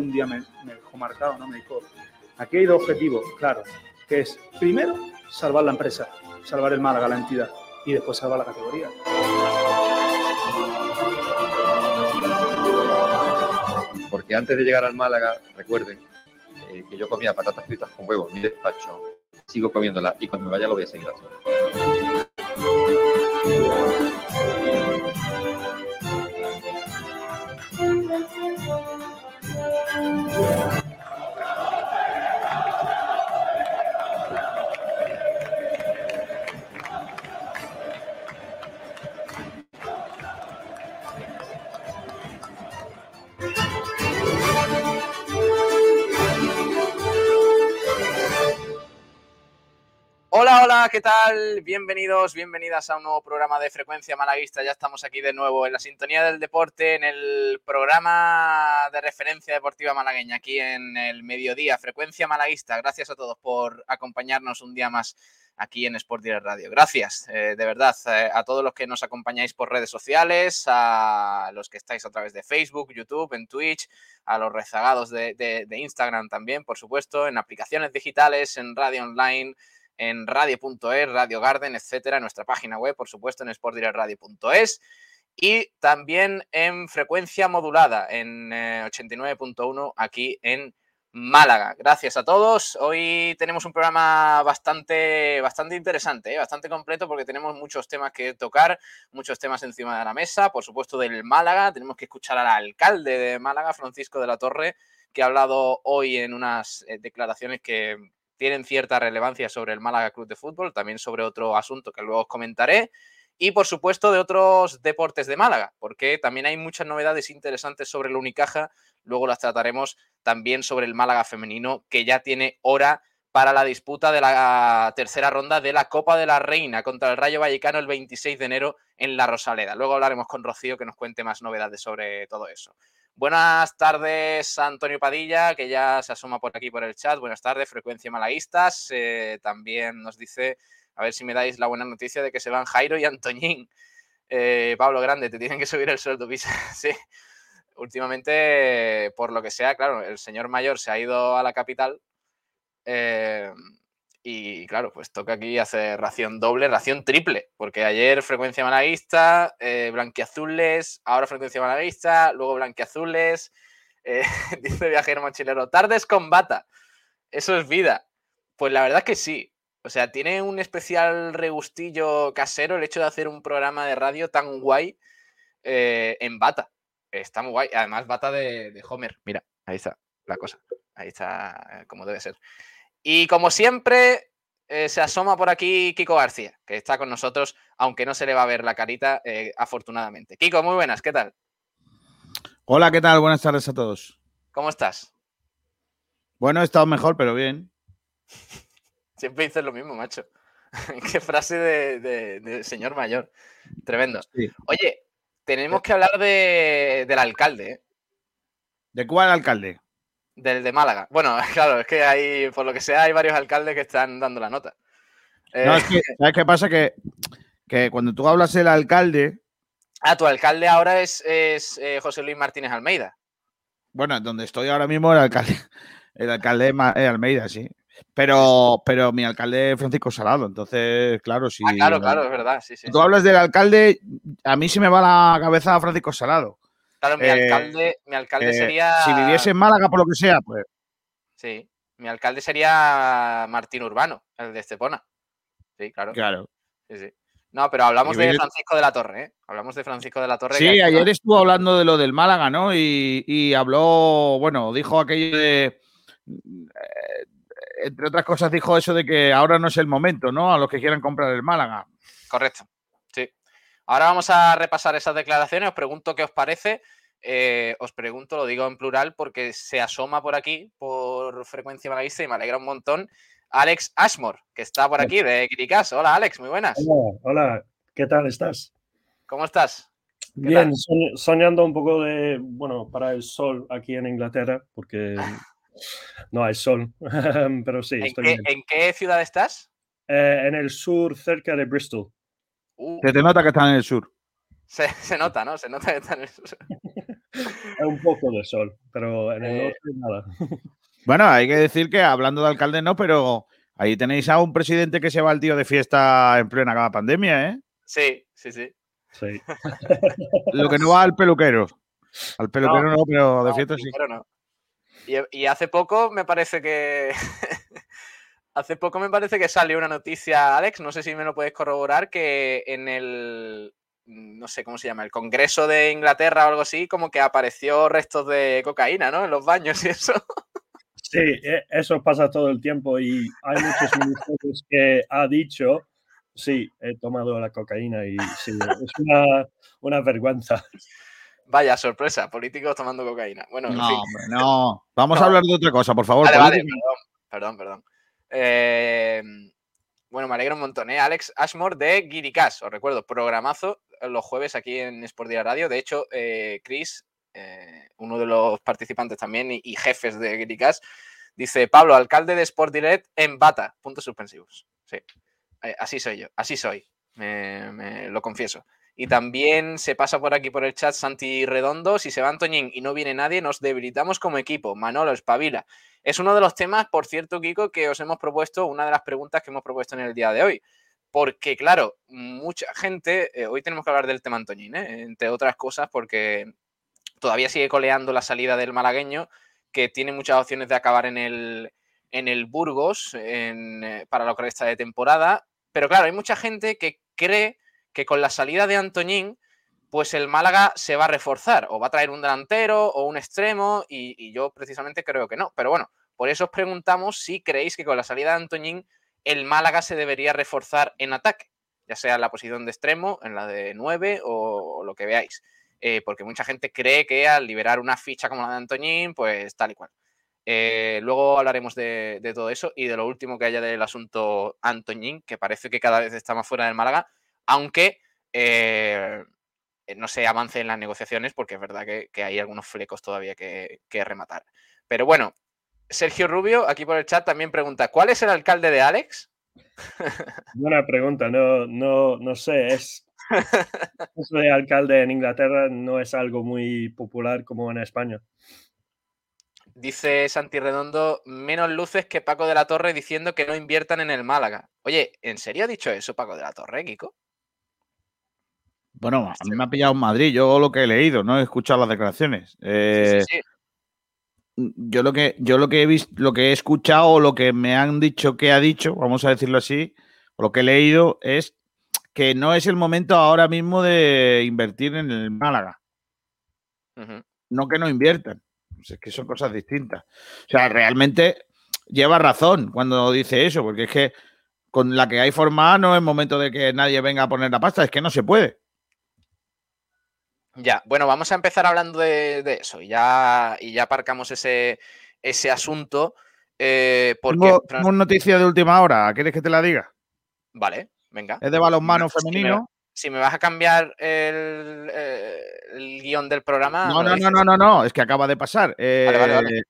un día me, me dejó marcado, ¿no? Me dijo, aquí hay dos objetivos, claro, que es, primero, salvar la empresa, salvar el Málaga, la entidad, y después salvar la categoría. Porque antes de llegar al Málaga, recuerden eh, que yo comía patatas fritas con huevo en mi despacho, sigo comiéndolas y cuando me vaya lo voy a seguir haciendo. Yeah. Hola, hola, ¿qué tal? Bienvenidos, bienvenidas a un nuevo programa de Frecuencia Malaguista. Ya estamos aquí de nuevo en la sintonía del deporte, en el programa de referencia deportiva malagueña, aquí en el mediodía, Frecuencia Malaguista. Gracias a todos por acompañarnos un día más aquí en Sport Direct Radio. Gracias, eh, de verdad, eh, a todos los que nos acompañáis por redes sociales, a los que estáis a través de Facebook, YouTube, en Twitch, a los rezagados de, Instagram también, por supuesto, en aplicaciones digitales, en radio online, en radio.es, Radio Garden, etcétera, en nuestra página web, por supuesto, en sportdirectradio.es y también en frecuencia modulada en eh, 89.1 aquí en Málaga. Gracias a todos. Hoy tenemos un programa bastante, bastante interesante, ¿eh? bastante completo porque tenemos muchos temas que tocar, muchos temas encima de la mesa, por supuesto del Málaga. Tenemos que escuchar al alcalde de Málaga, Francisco de la Torre, que ha hablado hoy en unas eh, declaraciones que tienen cierta relevancia sobre el Málaga Club de Fútbol, también sobre otro asunto que luego os comentaré, y por supuesto de otros deportes de Málaga, porque también hay muchas novedades interesantes sobre el Unicaja, luego las trataremos también sobre el Málaga femenino, que ya tiene hora para la disputa de la tercera ronda de la Copa de la Reina contra el Rayo Vallecano el 26 de enero en La Rosaleda. Luego hablaremos con Rocío que nos cuente más novedades sobre todo eso. Buenas tardes, Antonio Padilla, que ya se asoma por aquí por el chat. Buenas tardes, Frecuencia Malaguistas. Eh, también nos dice, a ver si me dais la buena noticia de que se van Jairo y Antoñín. Eh, Pablo Grande, te tienen que subir el sueldo, Pisa. sí. Últimamente, por lo que sea, claro, el señor mayor se ha ido a la capital. eh, y claro, pues toca aquí hacer ración doble, ración triple, porque ayer frecuencia malaguista, eh, blanquiazules, ahora frecuencia malaguista, luego blanquiazules, eh, dice viajero mochilero, tardes con bata, eso es vida. Pues la verdad es que sí, o sea, tiene un especial regustillo casero el hecho de hacer un programa de radio tan guay eh, en bata. Está muy guay, además bata de, de Homer, mira, ahí está la cosa, ahí está eh, como debe ser. Y como siempre, eh, se asoma por aquí Kiko García, que está con nosotros, aunque no se le va a ver la carita, eh, afortunadamente. Kiko, muy buenas, ¿qué tal? Hola, ¿qué tal? Buenas tardes a todos. ¿Cómo estás? Bueno, he estado mejor, pero bien. Siempre dices lo mismo, macho. Qué frase de, de- de señor mayor. Tremendo. Sí. Oye, tenemos que hablar de- del alcalde, ¿eh? ¿De cuál alcalde? Del de Málaga. Bueno, claro, es que hay, por lo que sea, hay varios alcaldes que están dando la nota. Eh, No, es que, ¿sabes qué pasa? Que, que cuando tú hablas del alcalde, Ah, tu alcalde ahora es, es, eh, José Luis Martínez Almeida. bueno, donde estoy ahora mismo, el alcalde, el alcalde es Almeida, sí. Pero, pero mi alcalde es Francisco Salado, entonces, claro, si Ah, claro, claro, es verdad, sí, sí. tú hablas del alcalde, a mí se me va la cabeza a Francisco Salado. Claro, mi eh, alcalde, mi alcalde Eh, sería. Si viviese en Málaga, por lo que sea, pues Sí, mi alcalde sería Martín Urbano, el de Estepona. Sí, claro. claro. Sí, sí. No, pero hablamos de Francisco de la Torre, ¿eh? Hablamos de Francisco de la Torre. Sí, que ayer estuvo hablando de lo del Málaga, ¿no? Y, y habló, bueno, dijo aquello de, eh, entre otras cosas, dijo eso de que ahora no es el momento, ¿no? A los que quieran comprar el Málaga. Correcto, sí. Ahora vamos a repasar esas declaraciones. Os pregunto qué os parece. Eh, os pregunto, lo digo en plural, porque se asoma por aquí, por frecuencia malaguista, y me alegra un montón. Alex Ashmore, que está por aquí de Kirikás. Hola, Alex, muy buenas. Hola, hola, ¿qué tal estás? ¿Cómo estás? ¿Qué Bien, tal? soñando un poco de, bueno, para el sol aquí en Inglaterra, porque no hay sol, pero sí, ¿En estoy qué, bien. en qué ciudad estás? Eh, en el sur, cerca de Bristol. Uh, Se te nota que están en el sur. Se, se nota, ¿no? Se nota que está en el- Hay un poco de sol, pero en el Eh, norte nada. Bueno, hay que decir que hablando de alcalde no, pero ahí tenéis a un presidente que se va al tío de fiesta en plena pandemia, ¿eh? Sí, sí, sí. Sí. Lo que no va al peluquero. Al peluquero no, pero de No, fiesta sí. no. Y, y hace poco me parece que. hace poco me parece que salió una noticia, Alex, no sé si me lo puedes corroborar, que en el. No sé cómo se llama, el Congreso de Inglaterra o algo así, como que apareció restos de cocaína, ¿no? En los baños y eso. Sí, e- eso pasa todo el tiempo y hay muchos ministros que ha dicho, sí, he tomado la cocaína y sí, es una, una vergüenza. Vaya sorpresa, políticos tomando cocaína. Bueno, en No, fin. hombre, no. Vamos No. a hablar de otra cosa, por favor. Vale, vale, política. perdón, perdón, perdón. Eh, bueno, me alegro un montón, ¿eh? Alex Ashmore de Guiricas, os recuerdo, programazo los jueves aquí en Sport Día Radio. De hecho, eh, Chris, eh, uno de los participantes también y, jefes de Guiricas, dice, Pablo, alcalde de Sport Direct en bata, puntos suspensivos. Sí, Eh, así soy yo, así soy, me lo confieso. Y también se pasa por aquí por el chat Santi Redondo, si se va Antoñín y no viene nadie, nos debilitamos como equipo. Manolo, espabila. Es uno de los temas, por cierto, Kiko, que os hemos propuesto, una de las preguntas que hemos propuesto en el día de hoy. Porque, claro, mucha gente, eh, hoy tenemos que hablar del tema Antoñín, ¿eh? entre otras cosas, porque todavía sigue coleando la salida del malagueño, que tiene muchas opciones de acabar en el, en el Burgos eh, para lo que resta de temporada. Pero claro, hay mucha gente que cree que con la salida de Antoñín, pues el Málaga se va a reforzar, o va a traer un delantero o un extremo, y, yo precisamente creo que no. Pero bueno, por eso os preguntamos si creéis que con la salida de Antoñín el Málaga se debería reforzar en ataque, ya sea en la posición de extremo, en la de 9 o, o lo que veáis. Eh, porque mucha gente cree que al liberar una ficha como la de Antoñín, pues tal y cual. Eh, luego hablaremos de, de todo eso y de lo último que haya del asunto Antoñín, que parece que cada vez está más fuera del Málaga, aunque eh, no se avance en las negociaciones, porque es verdad que, que hay algunos flecos todavía que, que rematar. Pero bueno, Sergio Rubio, aquí por el chat, también pregunta: ¿Cuál es el alcalde de Alex? Buena pregunta, no, no, no sé, es... Eso de alcalde en Inglaterra no es algo muy popular como en España. Dice Santi Redondo, menos luces que Paco de la Torre diciendo que no inviertan en el Málaga. Oye, ¿en serio ha dicho eso Paco de la Torre, Kiko? Bueno, a mí me ha pillado en Madrid. Yo lo que he leído, no he escuchado las declaraciones. Eh, sí, sí, sí. Yo lo que yo lo que he visto, lo que he escuchado, o lo que me han dicho que ha dicho, vamos a decirlo así, o lo que he leído es que no es el momento ahora mismo de invertir en el Málaga. No que no inviertan. Pues es que son cosas distintas. O sea, realmente lleva razón cuando dice eso, porque es que con la que hay formada no es momento de que nadie venga a poner la pasta, es que no se puede. Ya, bueno, vamos a empezar hablando de, de eso y ya, y ya aparcamos ese, ese asunto. eh, porque, Tengo, tengo noticia de última hora, ¿quieres que te la diga? Vale, venga. Es de balonmano Si me- femenino. Si me vas a cambiar el, eh, el guion del programa. No, no, no, no, no, no, es que acaba de pasar. Vale, vale, vale. Eh,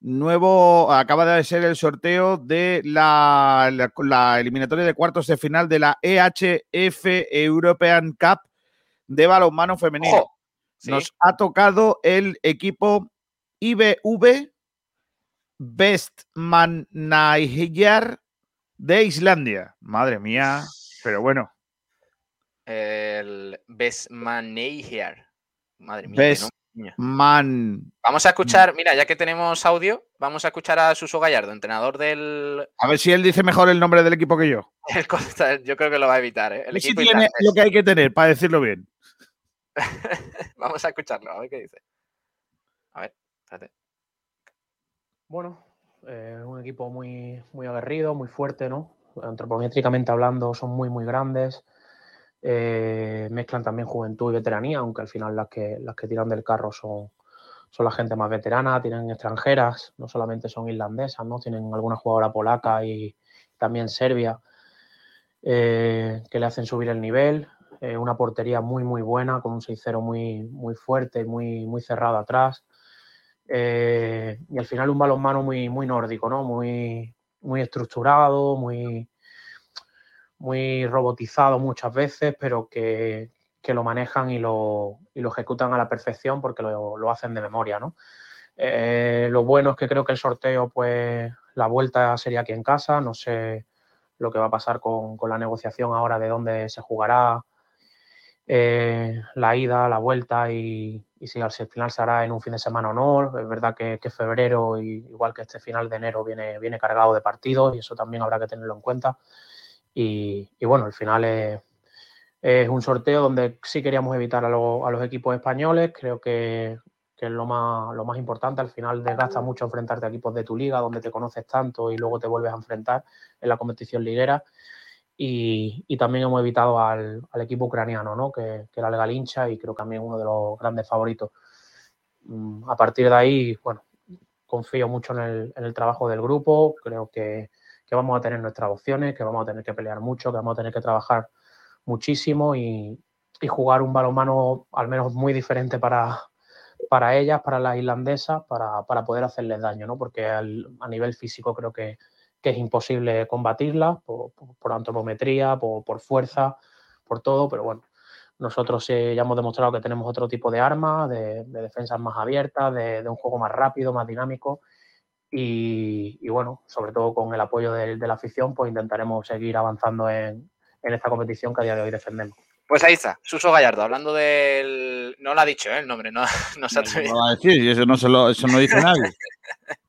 Nuevo, acaba de ser el sorteo de la, la- la eliminatoria de cuartos de final de la EHF European Cup de balonmano femenino. Sí, Nos ha tocado el equipo IBV Vestmannaeyjar de Islandia. Madre mía, pero bueno. el Besmaneiger. Madre mía. Bes- qué nombre. Man. Vamos a escuchar, mira, ya que tenemos audio, vamos a escuchar a Suso Gallardo, entrenador del. A ver si él dice mejor el nombre del equipo que yo. yo creo que lo va a evitar, ¿eh? El tiene lo que hay que tener para decirlo bien. Vamos a escucharlo, a ver qué dice. A ver, espérate. Bueno, eh, un equipo muy, muy aguerrido, muy fuerte, ¿no? Antropométricamente hablando, son muy, muy grandes. Eh, mezclan también juventud y veteranía, aunque al final las que, las que tiran del carro son, son la gente más veterana, tienen extranjeras, no solamente son irlandesas, ¿no? Tienen alguna jugadora polaca y también serbia eh, que le hacen subir el nivel. Eh, una portería muy, muy buena, con un 6-0 muy, muy fuerte muy, muy cerrado atrás. Eh, y al final un balonmano muy, muy nórdico, ¿no? Muy, muy estructurado, muy, muy robotizado muchas veces, pero que, que lo manejan y lo, y lo, ejecutan a la perfección porque lo, lo hacen de memoria, ¿no? Eh, lo bueno es que creo que el sorteo, pues la vuelta sería aquí en casa, no sé lo que va a pasar con, con la negociación ahora de dónde se jugará eh, la ida, la vuelta y, si al final se hará en un fin de semana o no. Es verdad que, febrero, y, igual que este final de enero, viene, viene cargado de partidos y eso también habrá que tenerlo en cuenta. Y, bueno, al final es, un sorteo donde sí queríamos evitar a, lo, a los equipos españoles. Creo que, que es lo más, lo más importante. Al final desgasta mucho enfrentarte a equipos de tu liga, donde te conoces tanto y luego te vuelves a enfrentar en la competición liguera. Y, y también hemos evitado al, al equipo ucraniano, ¿no? que, que, era el Galincha y creo que también uno de los grandes favoritos. Mm, a partir de ahí, bueno, confío mucho en el, en el trabajo del grupo, creo que, que, vamos a tener nuestras opciones, que vamos a tener que pelear mucho, que vamos a tener que trabajar muchísimo y, y jugar un balonmano al menos muy diferente para, para ellas, para las irlandesas, para, para poder hacerles daño, ¿no? porque al, a nivel físico creo que, que es imposible combatirlas por, por, por antropometría, por, por, fuerza, por todo, pero bueno, nosotros eh, ya hemos demostrado que tenemos otro tipo de armas, de, de defensas más abiertas, de, de, un juego más rápido, más dinámico. Y, y bueno, sobre todo con el apoyo de, de, la afición, pues intentaremos seguir avanzando en, en esta competición que a día de hoy defendemos. Pues ahí está, Suso Gallardo, hablando del. No lo ha dicho ¿eh? el nombre, no, no se ha atrevido. No, va a decir, y eso no, se lo, eso no dice nadie.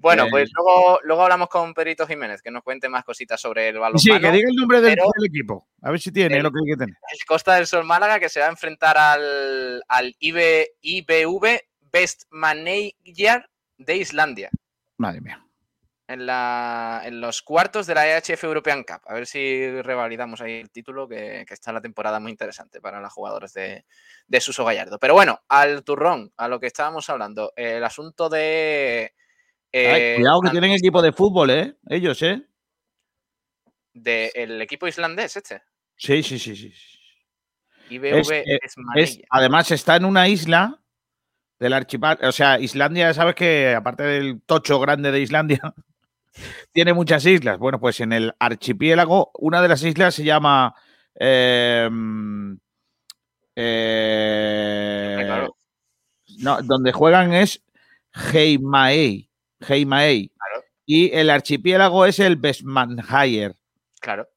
Bueno, pues eh, luego, luego hablamos con Perito Jiménez, que nos cuente más cositas sobre el balonmano. Sí, que diga el nombre del, del equipo, a ver si tiene el, lo que hay que tener. El Costa del Sol Málaga, que se va a enfrentar al, al IB, IBV Best Manager de Islandia. Madre mía. En, la, en, los cuartos de la EHF European Cup. A ver si revalidamos ahí el título, que, que está la temporada muy interesante para las jugadoras de, de Suso Gallardo. Pero bueno, al turrón, a lo que estábamos hablando, el asunto de eh, Ay, cuidado que tienen equipo de fútbol, ¿eh? Ellos, ¿eh? ¿Del de equipo islandés este? Sí, sí, sí, sí. IBV es, eh, es, es, Además está en una isla del archipiélago, o sea, Islandia, sabes que aparte del tocho grande de Islandia, tiene muchas islas. Bueno, pues en el archipiélago, una de las islas se llama... Eh, eh. No, donde juegan es Heimaey. Heimaey. Claro. Y el archipiélago es el Besmanhayer. Claro.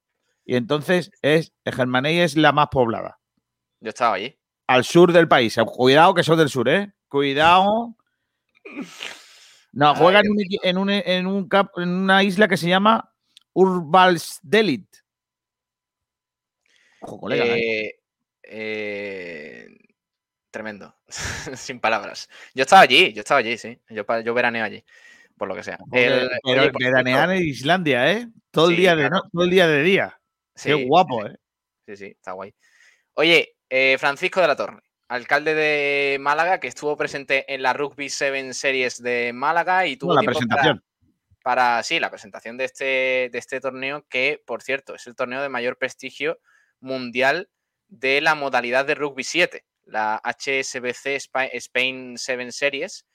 Y entonces es, Germaney es la más poblada. Yo estaba allí. Al sur del país. Cuidado que son del sur, ¿eh? Cuidado. No, juegan en, un, en, un, en, una isla que se llama Urvalsdelit. Ojo, colega. Eh, eh, tremendo. Sin palabras. Yo estaba allí, yo estaba allí, sí. Yo, yo veraneo allí por lo que sea. El, pero oye, veranear en Islandia, ¿eh? Todo el, sí, día, claro. de, no, todo el día de día. Sí, Qué guapo, ¿eh? Sí, sí, está guay. Oye, eh, Francisco de la Torre, alcalde de Málaga, que estuvo presente en la Rugby 7 Series de Málaga y tuvo no, la presentación. Para, para, sí, la presentación de este, de este torneo, que, por cierto, es el torneo de mayor prestigio mundial de la modalidad de Rugby 7, la HSBC Spain 7 Series,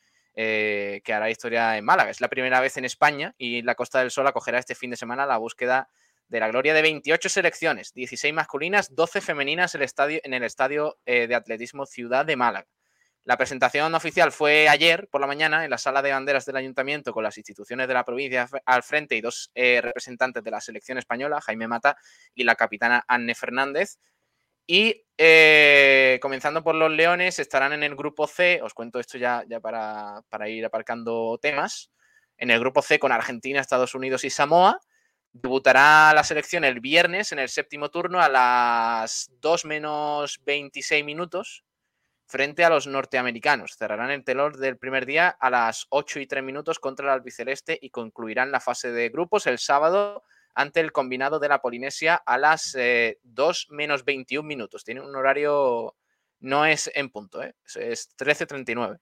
eh, que hará historia en Málaga. Es la primera vez en España y la Costa del Sol acogerá este fin de semana la búsqueda de la gloria de 28 selecciones, 16 masculinas, 12 femeninas en el estadio, en el estadio eh, de atletismo Ciudad de Málaga. La presentación oficial fue ayer por la mañana en la sala de banderas del ayuntamiento con las instituciones de la provincia al frente y dos eh, representantes de la selección española, Jaime Mata y la capitana Anne Fernández. Y eh, comenzando por los Leones, estarán en el grupo C, os cuento esto ya, para, para, ir aparcando temas, en el grupo C con Argentina, Estados Unidos y Samoa. Debutará la selección el viernes en el séptimo turno a las 2 menos 26 minutos frente a los norteamericanos. Cerrarán el telón del primer día a las 8 y 3 minutos contra el albiceleste y concluirán la fase de grupos el sábado ante el combinado de la Polinesia a las eh, 2 menos 21 minutos. Tiene un horario, no es en punto, ¿eh? es 13.39.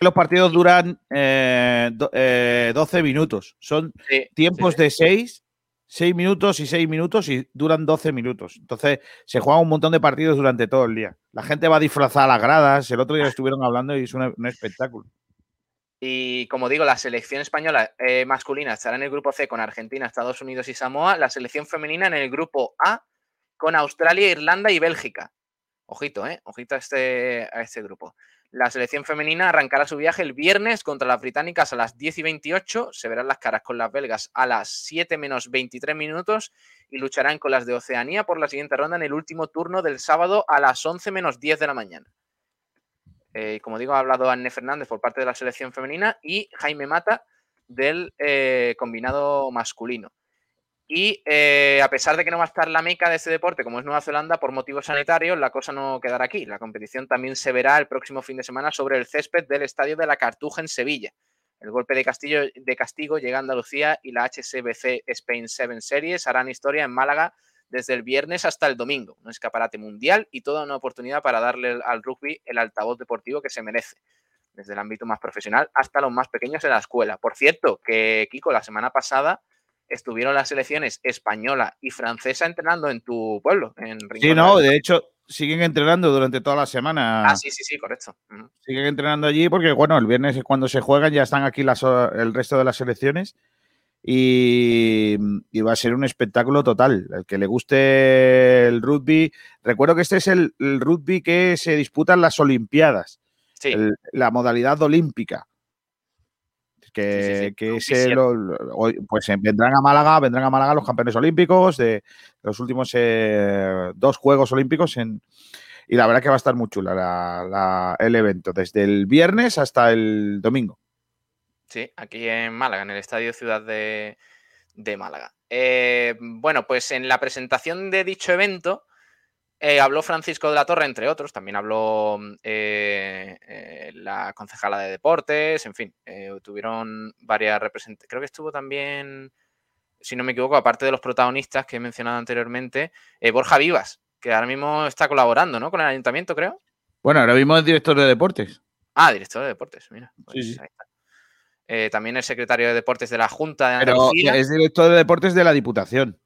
Los partidos duran eh, do, eh, 12 minutos. Son sí, tiempos sí. de 6, 6 minutos y 6 minutos y duran 12 minutos. Entonces se juegan un montón de partidos durante todo el día. La gente va disfrazada a las gradas. El otro día estuvieron hablando y es un, un espectáculo. Y como digo, la selección española eh, masculina estará en el grupo C con Argentina, Estados Unidos y Samoa. La selección femenina en el grupo A con Australia, Irlanda y Bélgica. Ojito, ¿eh? Ojito a este, a este grupo. La selección femenina arrancará su viaje el viernes contra las británicas a las 10 y 28. Se verán las caras con las belgas a las 7 menos 23 minutos y lucharán con las de Oceanía por la siguiente ronda en el último turno del sábado a las 11 menos 10 de la mañana. Eh, como digo, ha hablado Anne Fernández por parte de la selección femenina y Jaime Mata del eh, combinado masculino. Y eh, a pesar de que no va a estar la meca de este deporte, como es Nueva Zelanda, por motivos sanitarios, la cosa no quedará aquí. La competición también se verá el próximo fin de semana sobre el césped del Estadio de la Cartuja en Sevilla. El golpe de, castillo, de castigo llega a Andalucía y la HSBC Spain 7 Series harán historia en Málaga desde el viernes hasta el domingo. Un escaparate mundial y toda una oportunidad para darle al rugby el altavoz deportivo que se merece, desde el ámbito más profesional hasta los más pequeños en la escuela. Por cierto, que Kiko, la semana pasada estuvieron las selecciones española y francesa entrenando en tu pueblo. En sí, no, de hecho, siguen entrenando durante toda la semana. Ah, sí, sí, sí, correcto. Siguen entrenando allí porque, bueno, el viernes es cuando se juegan, ya están aquí las, el resto de las selecciones. Y, va a ser un espectáculo total. El que le guste el rugby. Recuerdo que este es el, rugby que se disputa en las Olimpiadas. Sí. la modalidad olímpica que, pues eh, vendrán a Málaga, vendrán a Málaga los campeones olímpicos de los últimos eh, dos Juegos Olímpicos en, y la verdad que va a estar muy chula el evento, desde el viernes hasta el domingo. Sí, aquí en Málaga, en el Estadio Ciudad de, Málaga. Eh, bueno, pues en la presentación de dicho evento, eh, habló Francisco de la Torre, entre otros, también habló mm, eh, la concejala de deportes, en fin, tuvieron varias representantes. Creo que estuvo también, si no me equivoco, aparte de los protagonistas que he mencionado anteriormente, Borja Vivas, que ahora mismo está colaborando ¿no? con el ayuntamiento, creo. Bueno, ahora mismo es director de deportes. Ah, director de deportes, mira. Pues también el secretario de deportes de la Junta de Andalucía. Pero es director de deportes de la Diputación.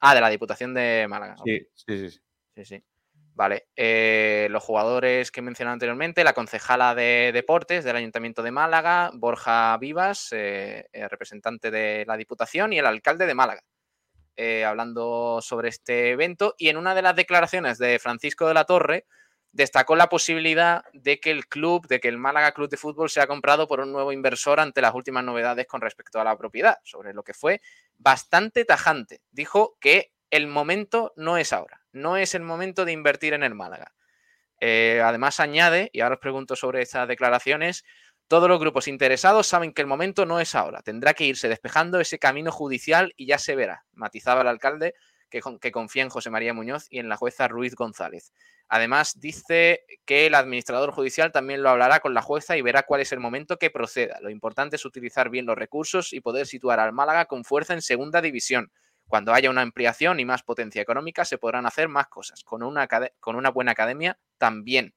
Ah, de la Diputación de Málaga. sí, sí. sí. Sí, sí. Vale. Eh, los jugadores que mencioné anteriormente, la concejala de deportes del Ayuntamiento de Málaga, Borja Vivas, eh, eh, representante de la Diputación, y el alcalde de Málaga. hablando sobre este evento. Y en una de las declaraciones de Francisco de la Torre, destacó la posibilidad de que el club, de que el Málaga Club de Fútbol sea comprado por un nuevo inversor ante las últimas novedades con respecto a la propiedad, sobre lo que fue bastante tajante. Dijo que el momento no es ahora no es el momento de invertir en el Málaga. Eh, además añade, y ahora os pregunto sobre estas declaraciones, todos los grupos interesados saben que el momento no es ahora. Tendrá que irse despejando ese camino judicial y ya se verá, matizaba el alcalde que, que, confía en José María Muñoz y en la jueza Ruiz González. Además, dice que el administrador judicial también lo hablará con la jueza y verá cuál es el momento que proceda. Lo importante es utilizar bien los recursos y poder situar al Málaga con fuerza en segunda división. Cuando haya una ampliación y más potencia económica, se podrán hacer más cosas. Con una, con una buena academia también.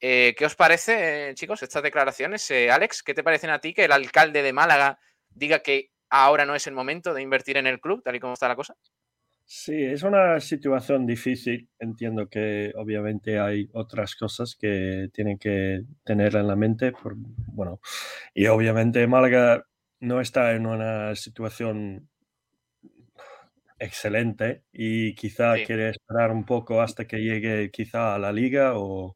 Eh, ¿Qué os parece, chicos, estas declaraciones? Eh, Alex, ¿qué te parecen a ti que el alcalde de Málaga diga que ahora no es el momento de invertir en el club, tal y como está la cosa? Sí, es una situación difícil. Entiendo que obviamente hay otras cosas que tienen que tener en la mente. Por, bueno, y obviamente Málaga no está en una situación excelente y quizá quiere esperar un poco hasta que llegue quizá a la liga o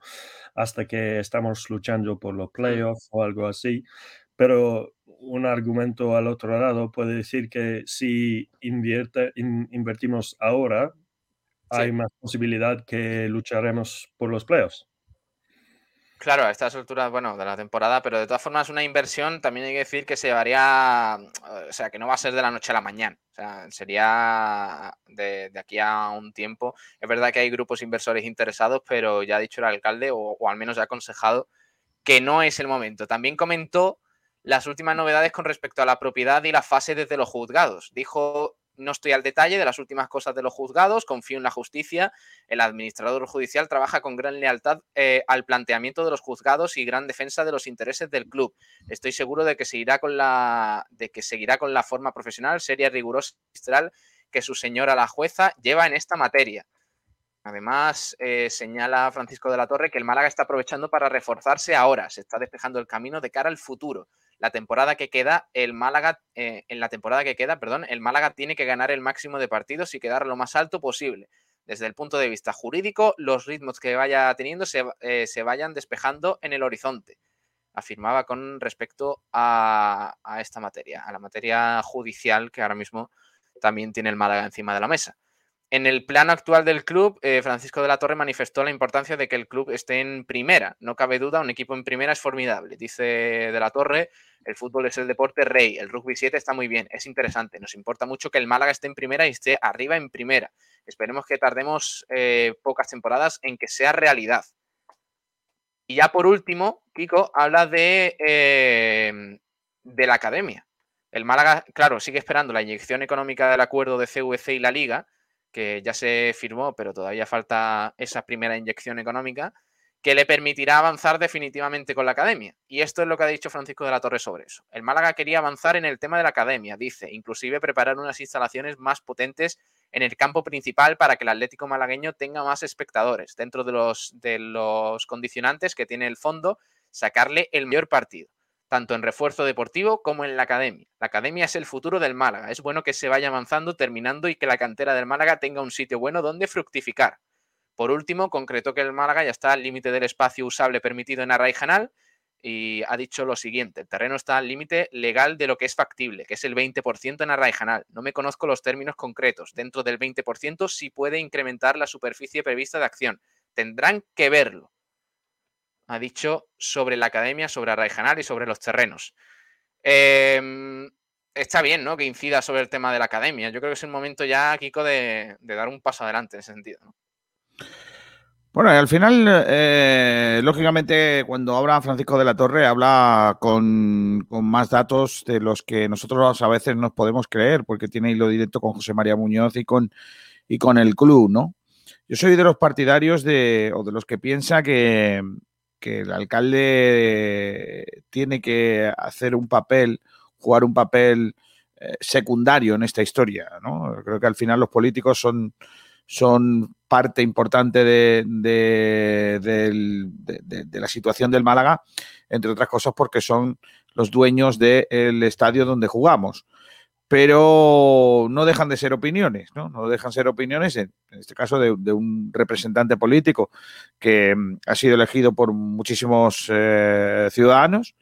hasta que estamos luchando por los playoffs o algo así. Pero un argumento al otro lado puede decir que si invierte, invertimos ahora, hay más posibilidad que lucharemos por los playoffs. Claro, a estas alturas, bueno, de la temporada, pero de todas formas una inversión también hay que decir que se llevaría, o sea, que no va a ser de la noche a la mañana, o sea, sería de, aquí a un tiempo. Es verdad que hay grupos inversores interesados, pero ya ha dicho el alcalde, o, o al menos ha aconsejado, que no es el momento. También comentó las últimas novedades con respecto a la propiedad y la fase desde los juzgados. Dijo no estoy al detalle de las últimas cosas de los juzgados, confío en la justicia. El administrador judicial trabaja con gran lealtad eh, al planteamiento de los juzgados y gran defensa de los intereses del club. Estoy seguro de que seguirá con la, de que seguirá con la forma profesional, seria, rigurosa que su señora la jueza lleva en esta materia. Además, eh, señala Francisco de la Torre que el Málaga está aprovechando para reforzarse ahora, se está despejando el camino de cara al futuro la temporada que queda, el Málaga, eh, en la temporada que queda, perdón, el Málaga tiene que ganar el máximo de partidos y quedar lo más alto posible. desde el punto de vista jurídico, los ritmos que vaya teniendo se, eh, se vayan despejando en el horizonte afirmaba con respecto a, esta materia, a la materia judicial que ahora mismo también tiene el Málaga encima de la mesa. En el plano actual del club, eh, Francisco de la Torre manifestó la importancia de que el club esté en primera. No cabe duda, un equipo en primera es formidable. Dice de la Torre, el fútbol es el deporte rey, el rugby 7 está muy bien, es interesante. Nos importa mucho que el Málaga esté en primera y esté arriba en primera. Esperemos que tardemos eh, pocas temporadas en que sea realidad. Y ya por último, Kiko habla de, em, de la academia. El Málaga, claro, sigue esperando la inyección económica del acuerdo de CVC y la Liga, que ya se firmó, pero todavía falta esa primera inyección económica, que le permitirá avanzar definitivamente con la academia. Y esto es lo que ha dicho Francisco de la Torre sobre eso. El Málaga quería avanzar en el tema de la academia, dice, inclusive preparar unas instalaciones más potentes en el campo principal para que el Atlético malagueño tenga más espectadores. Dentro de los, de los condicionantes que tiene el fondo, sacarle el mayor partido, tanto en refuerzo deportivo como en la academia. La academia es el futuro del Málaga. Es bueno que se vaya avanzando, terminando y que la cantera del Málaga tenga un sitio bueno donde fructificar. Por último, concretó que el Málaga ya está al límite del espacio usable permitido en Arraijanal y ha dicho lo siguiente, el terreno está al límite legal de lo que es factible, que es el 20% en Arraijanal. No me conozco los términos concretos. Dentro del 20% sí puede incrementar la superficie prevista de acción. Tendrán que verlo. Ha dicho sobre la academia, sobre Arraijanal y sobre los terrenos. Em, está bien, ¿no? Que incida sobre el tema de la academia. Yo creo que es el momento ya, Kiko, de, dar un paso adelante en ese sentido. ¿no? Bueno, y al final, eh, lógicamente, cuando habla Francisco de la Torre, habla con, más datos de los que nosotros a veces nos podemos creer, porque tiene hilo directo con José María Muñoz y con, y con el club, ¿no? Yo soy de los partidarios de, o de los que piensa que, el alcalde tiene que hacer un papel, jugar un papel eh, secundario en esta historia, ¿no? Creo que al final los políticos son son parte importante de, la situación del Málaga, entre otras cosas porque son los dueños del estadio donde jugamos. Pero no dejan de ser opiniones, ¿no? No dejan de ser opiniones, en, este caso de, un representante político que mm, ha sido elegido por muchísimos eh, ciudadanos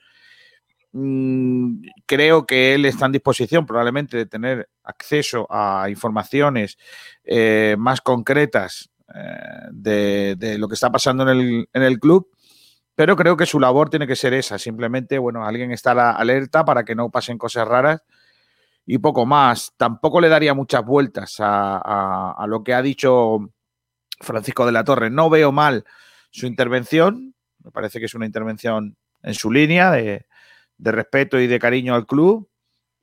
Mm, creo que él está en disposición probablemente de tener acceso a informaciones eh, más concretas eh, de, lo que está pasando en el, club, pero creo que su labor tiene que ser esa, simplemente, bueno, alguien está alerta para que no pasen cosas raras y poco más. Tampoco le daría muchas vueltas a lo que ha dicho Francisco de la Torre. No veo mal su intervención, me parece que es una intervención en su línea de de respeto y de cariño al club.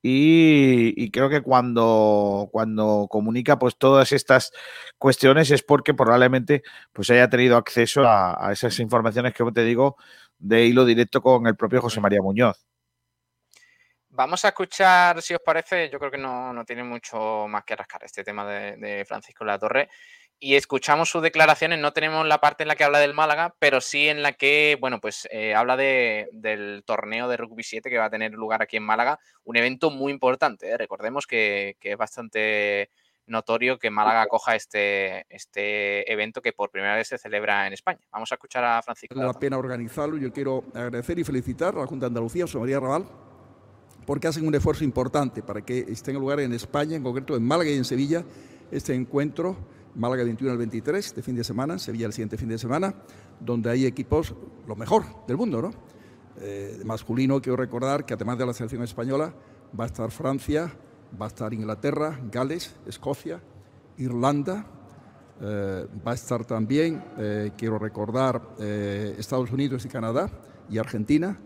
Y, creo que cuando, cuando comunica pues todas estas cuestiones es porque probablemente pues haya tenido acceso a, esas informaciones que te digo de hilo directo con el propio José María Muñoz. Vamos a escuchar, si os parece, yo creo que no, tiene mucho más que rascar este tema de, de Francisco La Torre y escuchamos sus declaraciones, no tenemos la parte en la que habla del Málaga, pero sí en la que, bueno, pues eh, habla del torneo de rugby 7 que va a tener lugar aquí en Málaga, un evento muy importante, ¿eh? recordemos que, es bastante notorio que Málaga coja este, este evento que por primera vez se celebra en España. Vamos a escuchar a Francisco. Vale la pena organizarlo. Yo quiero agradecer y felicitar a la Junta de Andalucía, a María Raval, porque hacen un esfuerzo importante para que esté en lugar en España, en concreto en Málaga y en Sevilla, este encuentro Málaga 21 al 23, este fin de semana, Sevilla el siguiente fin de semana, donde hay equipos, lo mejor del mundo, ¿no? Eh, masculino, quiero recordar que además de la selección española, va a estar Francia, va a estar Inglaterra, Gales, Escocia, Irlanda, eh, va a estar también, eh, quiero recordar, Estados Unidos y Canadá y Argentina,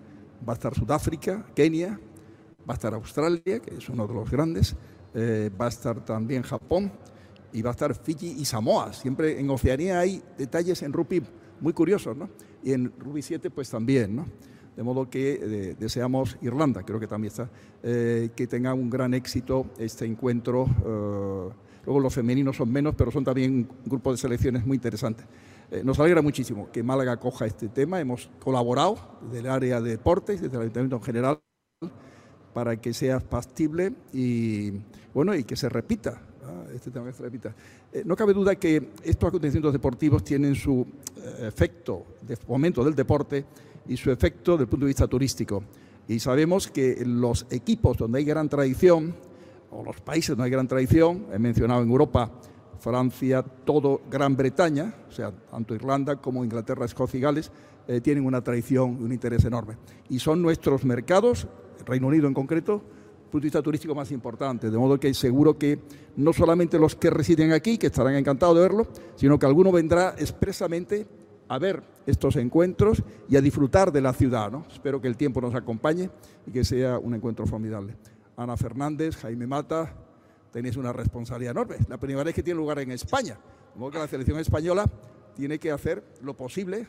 va a estar Sudáfrica, Kenia, va a estar Australia, que es uno de los grandes, va a estar también Japón, y va a estar Fiji y Samoa. Siempre en Oceanía hay detalles en rugby muy curiosos, ¿no? Y en rugby 7 pues también, ¿no? De modo que eh, deseamos Irlanda, creo que también está, eh, que tenga un gran éxito este encuentro. Eh, luego los femeninos son menos, pero son también un grupo de selecciones muy interesantes. nos alegra muchísimo que Málaga coja este tema. Hemos colaborado desde el área de deportes, desde el Ayuntamiento en general, para que sea factible y, bueno, y que se repita este tema que se repita. Eh, no cabe duda que estos acontecimientos deportivos tienen su eh, efecto de fomento del deporte y su efecto desde el punto de vista turístico. Y sabemos que los equipos donde hay gran tradición, o los países donde hay gran tradición, he mencionado en Europa, Francia, todo Gran Bretaña, o sea, tanto Irlanda como Inglaterra, Escocia y Gales, eh, tienen una tradición y un interés enorme. Y son nuestros mercados, Reino Unido en concreto, punto de vista turístico más importante, de modo que seguro que no solamente los que residen aquí, que estarán encantados de verlo, sino que alguno vendrá expresamente a ver estos encuentros y a disfrutar de la ciudad. ¿no? Espero que el tiempo nos acompañe y que sea un encuentro formidable. Ana Fernández, Jaime Mata, tenéis una responsabilidad enorme. La primera vez que tiene lugar en España. De modo que la selección española tiene que hacer lo posible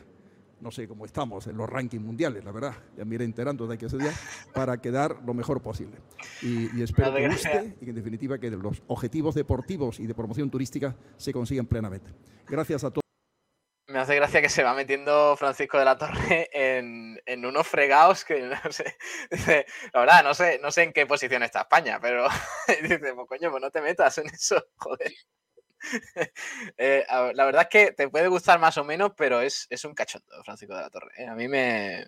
no sé cómo estamos en los rankings mundiales, la verdad, ya me iré enterando de que ese día, para quedar lo mejor posible. Y, espero que guste y que en definitiva que los objetivos deportivos y de promoción turística se consigan plenamente. Gracias a todos. Me hace gracia que se va metiendo Francisco de la Torre en, unos fregados que no sé, dice, la verdad, no sé, no sé en qué posición está España, pero dice, pues coño, pues no te metas en eso, joder. Eh, la verdad es que te puede gustar más o menos, pero es, un cachondo, Francisco de la Torre. ¿eh? A mí me,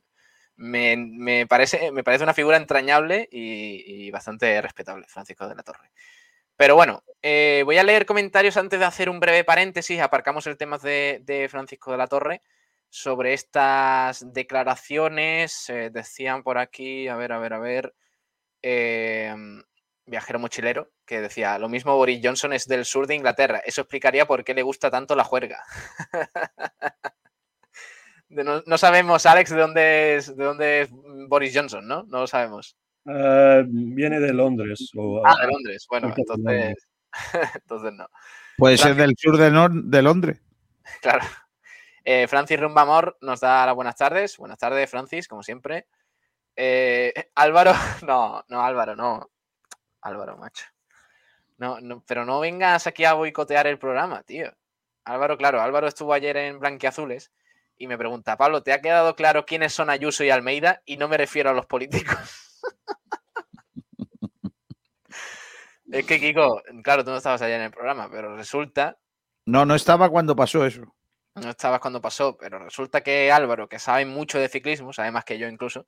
me, parece, me parece una figura entrañable y, bastante respetable, Francisco de la Torre. Pero bueno, eh, voy a leer comentarios antes de hacer un breve paréntesis. Aparcamos el tema de, Francisco de la Torre sobre estas declaraciones. decían por aquí, a ver, a ver, a ver viajero mochilero, que decía, lo mismo Boris Johnson es del sur de Inglaterra. Eso explicaría por qué le gusta tanto la juerga. no, sabemos, Alex, de dónde es, de dónde es Boris Johnson, ¿no? No lo sabemos. Ah, viene de Londres. ah, de Londres. Bueno, entonces, entonces no. Puede ser del sur de, de Londres. Claro. Eh, Francis Rumbamor nos da las buenas tardes. Buenas tardes, Francis, como siempre. Eh, Álvaro, no, no, Álvaro, no. Álvaro, macho. No, no, pero no vengas aquí a boicotear el programa, tío. Álvaro, claro, Álvaro estuvo ayer en Blanquiazules y me pregunta, Pablo, ¿te ha quedado claro quiénes son Ayuso y Almeida? Y no me refiero a los políticos. es que, Kiko, claro, tú no estabas allá en el programa, pero resulta. No, no estaba cuando pasó eso. No estabas cuando pasó, pero resulta que Álvaro, que sabe mucho de ciclismo, sabe más que yo incluso,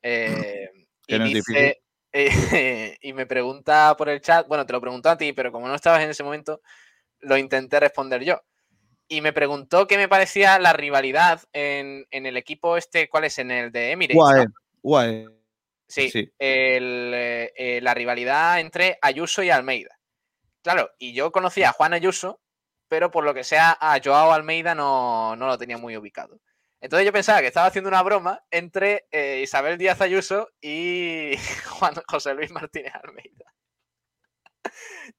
eh, y dice, y me pregunta por el chat, bueno, te lo preguntó a ti, pero como no estabas en ese momento, lo intenté responder yo. Y me preguntó qué me parecía la rivalidad en, el equipo este, ¿cuál es? En el de Emirates. UAE. Sí, eh, eh, la rivalidad entre Ayuso y Almeida. Claro, y yo conocía a Juan Ayuso, pero por lo que sea a Joao Almeida no, no lo tenía muy ubicado. Entonces yo pensaba que estaba haciendo una broma entre eh, Isabel Díaz Ayuso y Juan José Luis Martínez Almeida.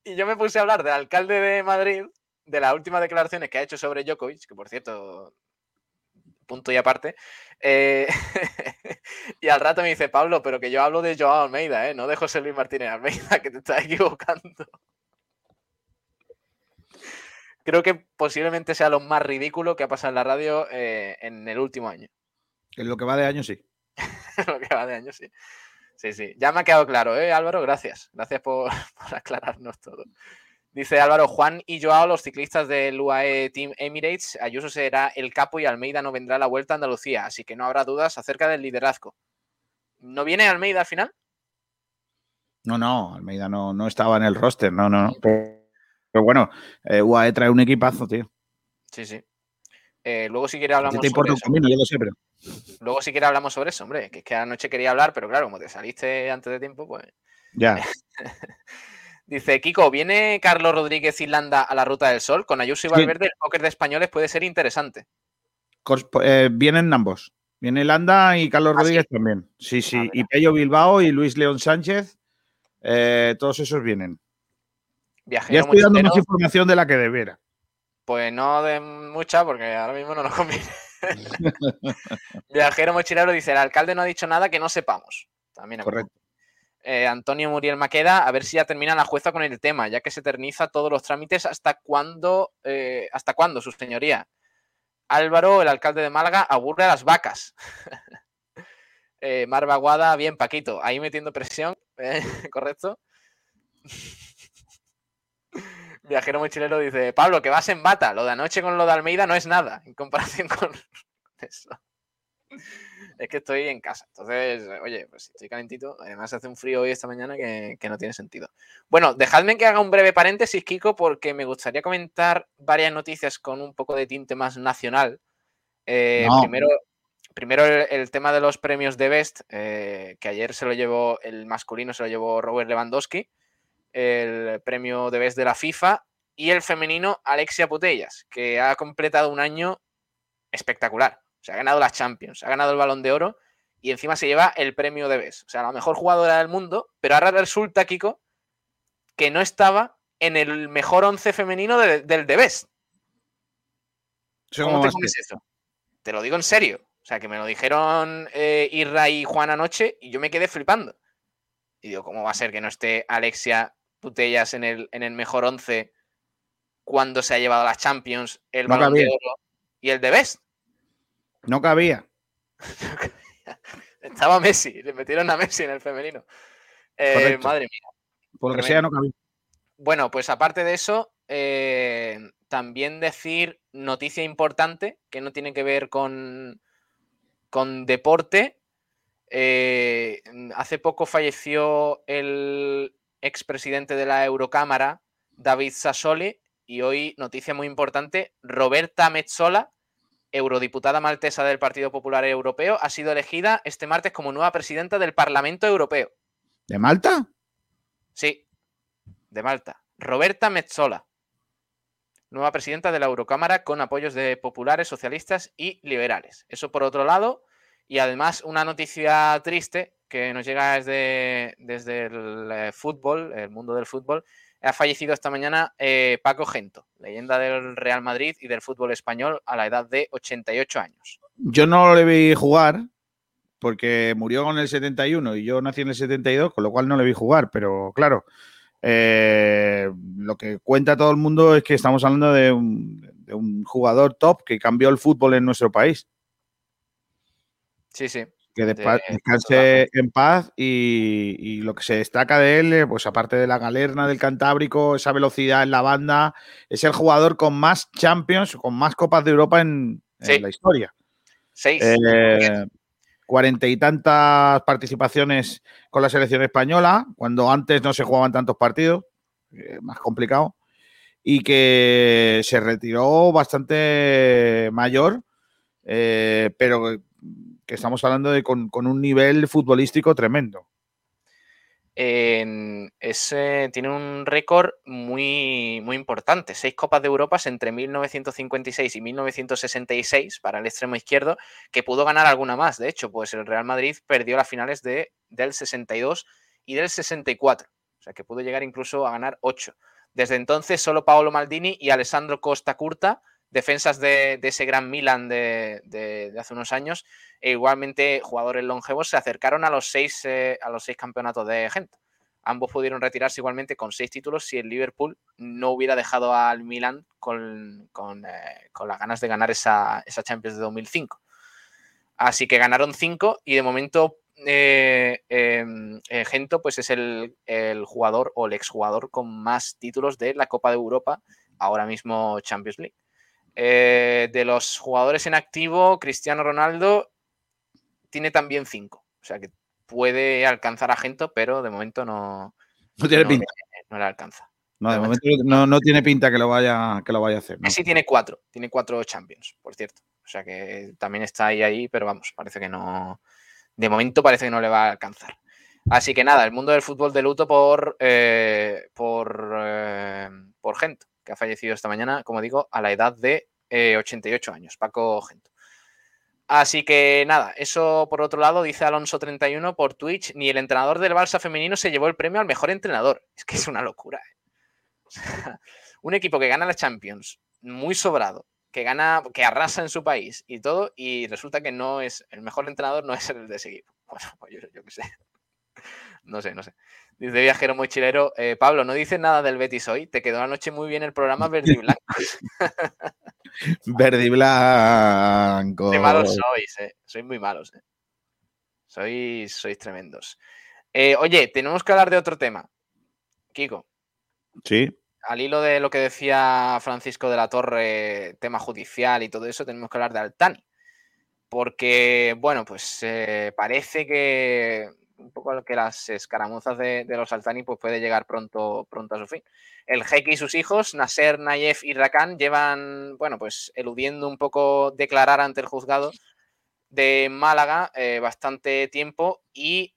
y yo me puse a hablar del alcalde de Madrid, de las últimas declaraciones que ha hecho sobre Djokovic, que por cierto, punto y aparte. Eh, y al rato me dice, Pablo, pero que yo hablo de Joao Almeida, ¿eh? no de José Luis Martínez Almeida, que te estás equivocando creo que posiblemente sea lo más ridículo que ha pasado en la radio eh, en el último año. En lo que va de año, sí. lo que va de año, sí. Sí, sí. Ya me ha quedado claro, ¿eh, Álvaro? Gracias. Gracias por, aclararnos todo. Dice Álvaro, Juan y Joao, los ciclistas del UAE Team Emirates, Ayuso será el capo y Almeida no vendrá a la vuelta a Andalucía, así que no habrá dudas acerca del liderazgo. ¿No viene Almeida al final? No, no, Almeida no, no estaba en el roster, no, no. no. Pero bueno, eh, UAE trae un equipazo, tío. Sí, sí. Eh, luego si quiere hablamos te sobre eso. yo lo sé, pero... Luego si quiere hablamos sobre eso, hombre. Que es que anoche quería hablar, pero claro, como te saliste antes de tiempo, pues... Ya. Dice Kiko, ¿viene Carlos Rodríguez Irlanda a la Ruta del Sol? Con Ayuso y Valverde, el póker de españoles puede ser interesante. Eh, vienen ambos. Viene Landa y Carlos ¿Ah, Rodríguez también. Sí, sí. Ah, y Pello Bilbao y Luis León Sánchez. todos esos vienen. Viajero ya estoy dando más información de la que debiera. Pues no de mucha, porque ahora mismo no nos conviene. Viajero mochilero dice: el alcalde no ha dicho nada que no sepamos. También Correcto. Eh, Antonio Muriel Maqueda, a ver si ya termina la jueza con el tema, ya que se eterniza todos los trámites. ¿Hasta cuándo, eh, ¿hasta cuándo, su señoría? Álvaro, el alcalde de Málaga, aburre a las vacas. eh, Mar bien, Paquito, ahí metiendo presión, ¿correcto? Viajero mochilero dice, Pablo, que vas en bata. Lo de anoche con lo de Almeida no es nada en comparación con eso. Es que estoy en casa. Entonces, oye, pues estoy calentito. Además hace un frío hoy esta mañana que, no tiene sentido. Bueno, dejadme que haga un breve paréntesis, Kiko, porque me gustaría comentar varias noticias con un poco de tinte más nacional. Eh, primero, primero el, tema de los premios de Best, eh, que ayer se lo llevó, el masculino se lo llevó Robert Lewandowski, el premio de Best de la FIFA, y el femenino Alexia Putellas, que ha completado un año espectacular. Se ha ganado las Champions, ha ganado el balón de oro y encima se lleva el premio de BES. O sea, la mejor jugadora del mundo, pero ahora resulta, Kiko, que no estaba en el mejor once femenino del de BES. ¿Cómo te comes eso? Te lo digo en serio. O sea, que me lo dijeron eh, Irra y Juan anoche y yo me quedé flipando. Y digo, ¿cómo va a ser que no esté Alexia Putellas en el, en el mejor once cuando se ha llevado las Champions, el balón de oro y el de Best? No cabía. Estaba Messi, le metieron a Messi en el femenino. Eh, madre mía. Por lo que sea, no cabía. Bueno, pues aparte de eso, eh, también decir noticia importante que no tiene que ver con, con deporte. Eh, hace poco falleció el expresidente de la Eurocámara, David Sassoli, y hoy noticia muy importante, Roberta Mezzola, eurodiputada maltesa del Partido Popular Europeo, ha sido elegida este martes como nueva presidenta del Parlamento Europeo. ¿De Malta? Sí, de Malta. Roberta Metzola, nueva presidenta de la Eurocámara con apoyos de populares, socialistas y liberales. Eso por otro lado, y además una noticia triste que nos llega desde, desde el eh, fútbol, el mundo del fútbol, ha fallecido esta mañana eh, Paco Gento, leyenda del Real Madrid y del fútbol español a la edad de 88 años. Yo no le vi jugar porque murió con el 71 y yo nací en el 72, con lo cual no le vi jugar, pero claro, eh, lo que cuenta todo el mundo es que estamos hablando de un jugador top que cambió el fútbol en nuestro país. Sí, sí que descanse en paz y, lo que se destaca de él, eh, pues aparte de la galerna del Cantábrico, esa velocidad en la banda, es el jugador con más Champions, con más Copas de Europa en, la historia. Seis. Eh, cuarenta y tantas participaciones con la selección española, cuando antes no se jugaban tantos partidos, eh, más complicado, y que se retiró bastante mayor, pero que estamos hablando de con, un nivel futbolístico tremendo. ese, tiene un récord muy, muy importante. Seis Copas de Europa entre 1956 y 1966 para el extremo izquierdo, que pudo ganar alguna más. De hecho, pues el Real Madrid perdió las finales de, del 62 y del 64. O sea, que pudo llegar incluso a ganar ocho. Desde entonces, solo Paolo Maldini y Alessandro Costa Curta defensas de, ese gran Milan de, hace unos años, e igualmente jugadores longevos se acercaron a los seis, eh, a los seis campeonatos de Gent. Ambos pudieron retirarse igualmente con seis títulos si el Liverpool no hubiera dejado al Milan con, eh, las ganas de ganar esa, Champions de 2005. Así que ganaron cinco y de momento eh, em, Gento pues es el, el, jugador o el exjugador con más títulos de la Copa de Europa, ahora mismo Champions League. Eh, de los jugadores en activo, Cristiano Ronaldo tiene también cinco. O sea que puede alcanzar a Gento, pero de momento no, no tiene pinta. no le alcanza. No, de, momento, no, tiene pinta que lo vaya, que lo vaya a hacer. Sí, tiene cuatro. Tiene cuatro Champions, por cierto. O sea que también está ahí, ahí, pero vamos, parece que no. De momento parece que no le va a alcanzar. Así que nada, el mundo del fútbol de luto por, eh, por, eh, por Gento que ha fallecido esta mañana, como digo, a la edad de 88 eh, años, Paco Gento. Así que nada, eso por otro lado, dice Alonso31 por Twitch, ni el entrenador del Barça femenino se llevó el premio al mejor entrenador. Es que es una locura. ¿eh? un equipo que gana la Champions, muy sobrado, que gana, que arrasa en su país y todo, y resulta que no es el mejor entrenador, no es el de ese equipo. Bueno, pues yo, yo qué sé. No sé, no sé. Dice Viajero Mochilero, eh, Pablo, no dices nada del Betis hoy. Te quedó anoche muy bien el programa Verde y Blanco. Verde y Blanco. Qué malos sois, eh. Sois muy malos, eh. Sois, sois tremendos. Eh, oye, tenemos que hablar de otro tema. Kiko. Sí. al hilo de lo que decía Francisco de la Torre, tema judicial y todo eso, tenemos que hablar de Altani. Porque, bueno, pues eh, parece que un poco que las escaramuzas de, los Altani pues puede llegar pronto, pronto a su fin. El jeque y sus hijos, Nasser, Nayef y Rakan, llevan, bueno, pues eludiendo un poco declarar ante el juzgado de Málaga eh, bastante tiempo y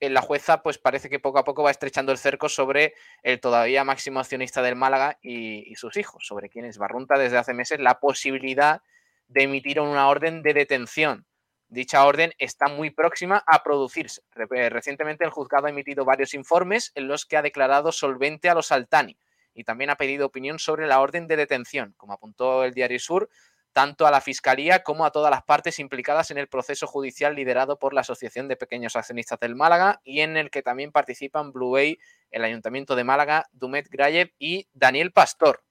la jueza pues parece que poco a poco va estrechando el cerco sobre el todavía máximo accionista del Málaga y, sus hijos, sobre quienes barrunta desde hace meses la posibilidad de emitir una orden de detención. Dicha orden está muy próxima a producirse. Eh, recientemente el juzgado ha emitido varios informes en los que ha declarado solvente a los Altani y también ha pedido opinión sobre la orden de detención. Como apuntó el Diario Sur, tanto a la Fiscalía como a todas las partes implicadas en el proceso judicial liderado por la Asociación de Pequeños Accionistas del Málaga y en el que también participan Blue Bay, el Ayuntamiento de Málaga, Dumet Grayev y Daniel Pastor.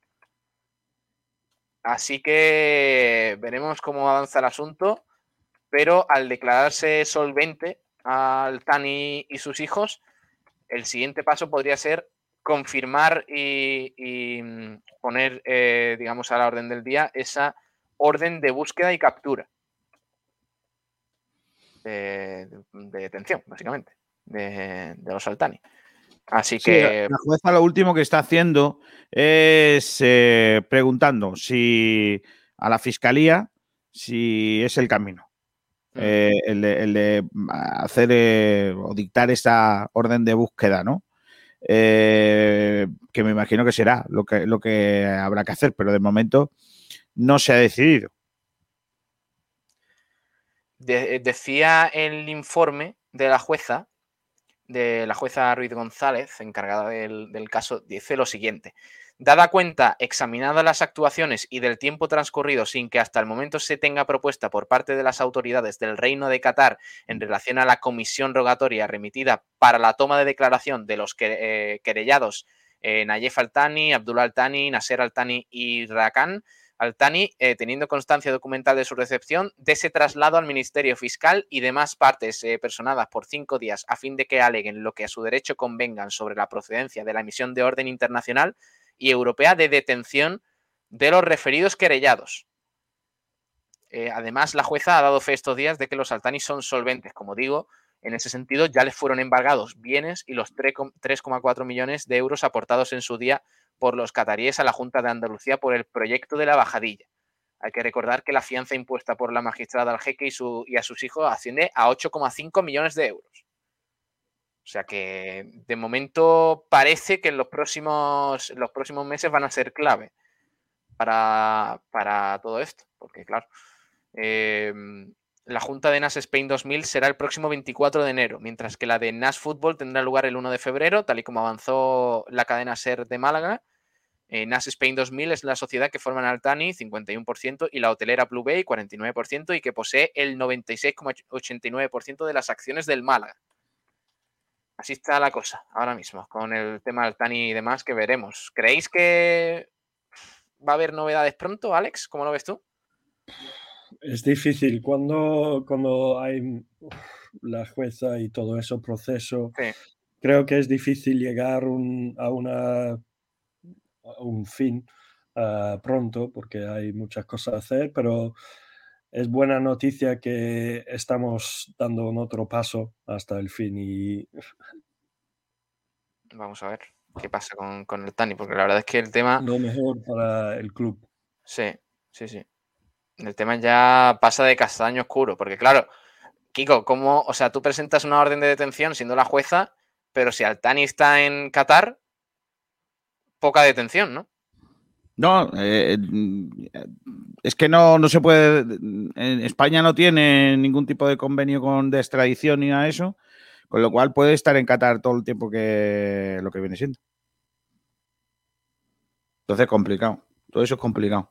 Así que veremos cómo avanza el asunto, pero al declararse solvente al Tani y sus hijos, el siguiente paso podría ser confirmar y, mm, poner, eh, digamos, a la orden del día esa orden de búsqueda y captura. De, detención, básicamente, de, los Altani. Así que. la jueza lo último que está haciendo es eh, preguntando si a la fiscalía si es el camino. Mm. Eh, el, de, hacer eh, o dictar esa orden de búsqueda, ¿no? que me imagino que será lo que, lo que habrá que hacer, pero de momento no se ha decidido. decía el informe de la jueza, de la jueza Ruiz González, encargada del, del caso, dice lo siguiente. Dada cuenta, examinadas las actuaciones y del tiempo transcurrido sin que hasta el momento se tenga propuesta por parte de las autoridades del Reino de Qatar en relación a la comisión rogatoria remitida para la toma de declaración de los eh, querellados eh, Nayef Altani, Abdullah Altani, Nasser Altani y Rakan, Altani, eh, teniendo constancia documental de su recepción, de ese traslado al Ministerio Fiscal y demás partes eh, personadas por cinco días a fin de que aleguen lo que a su derecho convengan sobre la procedencia de la emisión de orden internacional y europea de detención de los referidos querellados. Eh, además, la jueza ha dado fe estos días de que los Altani son solventes. Como digo, en ese sentido, ya les fueron embargados bienes y los 3,4 millones de euros aportados en su día por los cataríes a la Junta de Andalucía por el proyecto de la bajadilla. Hay que recordar que la fianza impuesta por la magistrada al jeque y, su, y a sus hijos asciende a 8,5 millones de euros. O sea que de momento parece que en los próximos, los próximos meses van a ser clave para, todo esto. Porque claro, em, la Junta de NAS Spain 2000 será el próximo 24 de enero, mientras que la de NAS Fútbol tendrá lugar el 1 de febrero, tal y como avanzó la cadena SER de Málaga. Eh, NAS Spain 2000 es la sociedad que forman Altani, 51%, y la hotelera Blue Bay, 49%, y que posee el 96,89% de las acciones del Málaga. Así está la cosa ahora mismo, con el tema Altani y demás que veremos. ¿Creéis que va a haber novedades pronto, Alex? ¿Cómo lo ves tú? es difícil cuando, cuando hay la jueza y todo eso proceso. Creo que es difícil llegar a, una, un fin ah, pronto porque hay muchas cosas a hacer, pero es buena noticia que estamos dando un otro paso hasta el fin y... Vamos a ver qué pasa con, con el Tani, porque la verdad es que el tema... Lo mejor para el club. Sí, sí, sí el tema ya pasa de castaño oscuro, porque claro, Kiko, ¿cómo, o sea, tú presentas una orden de detención siendo la jueza, pero si Altani está en Qatar, poca detención, ¿no? No, eh, es que no, no se puede. En España no tiene ningún tipo de convenio con de extradición ni nada de eso, con lo cual puede estar en Qatar todo el tiempo que lo que viene siendo. Entonces, complicado. Todo eso es complicado.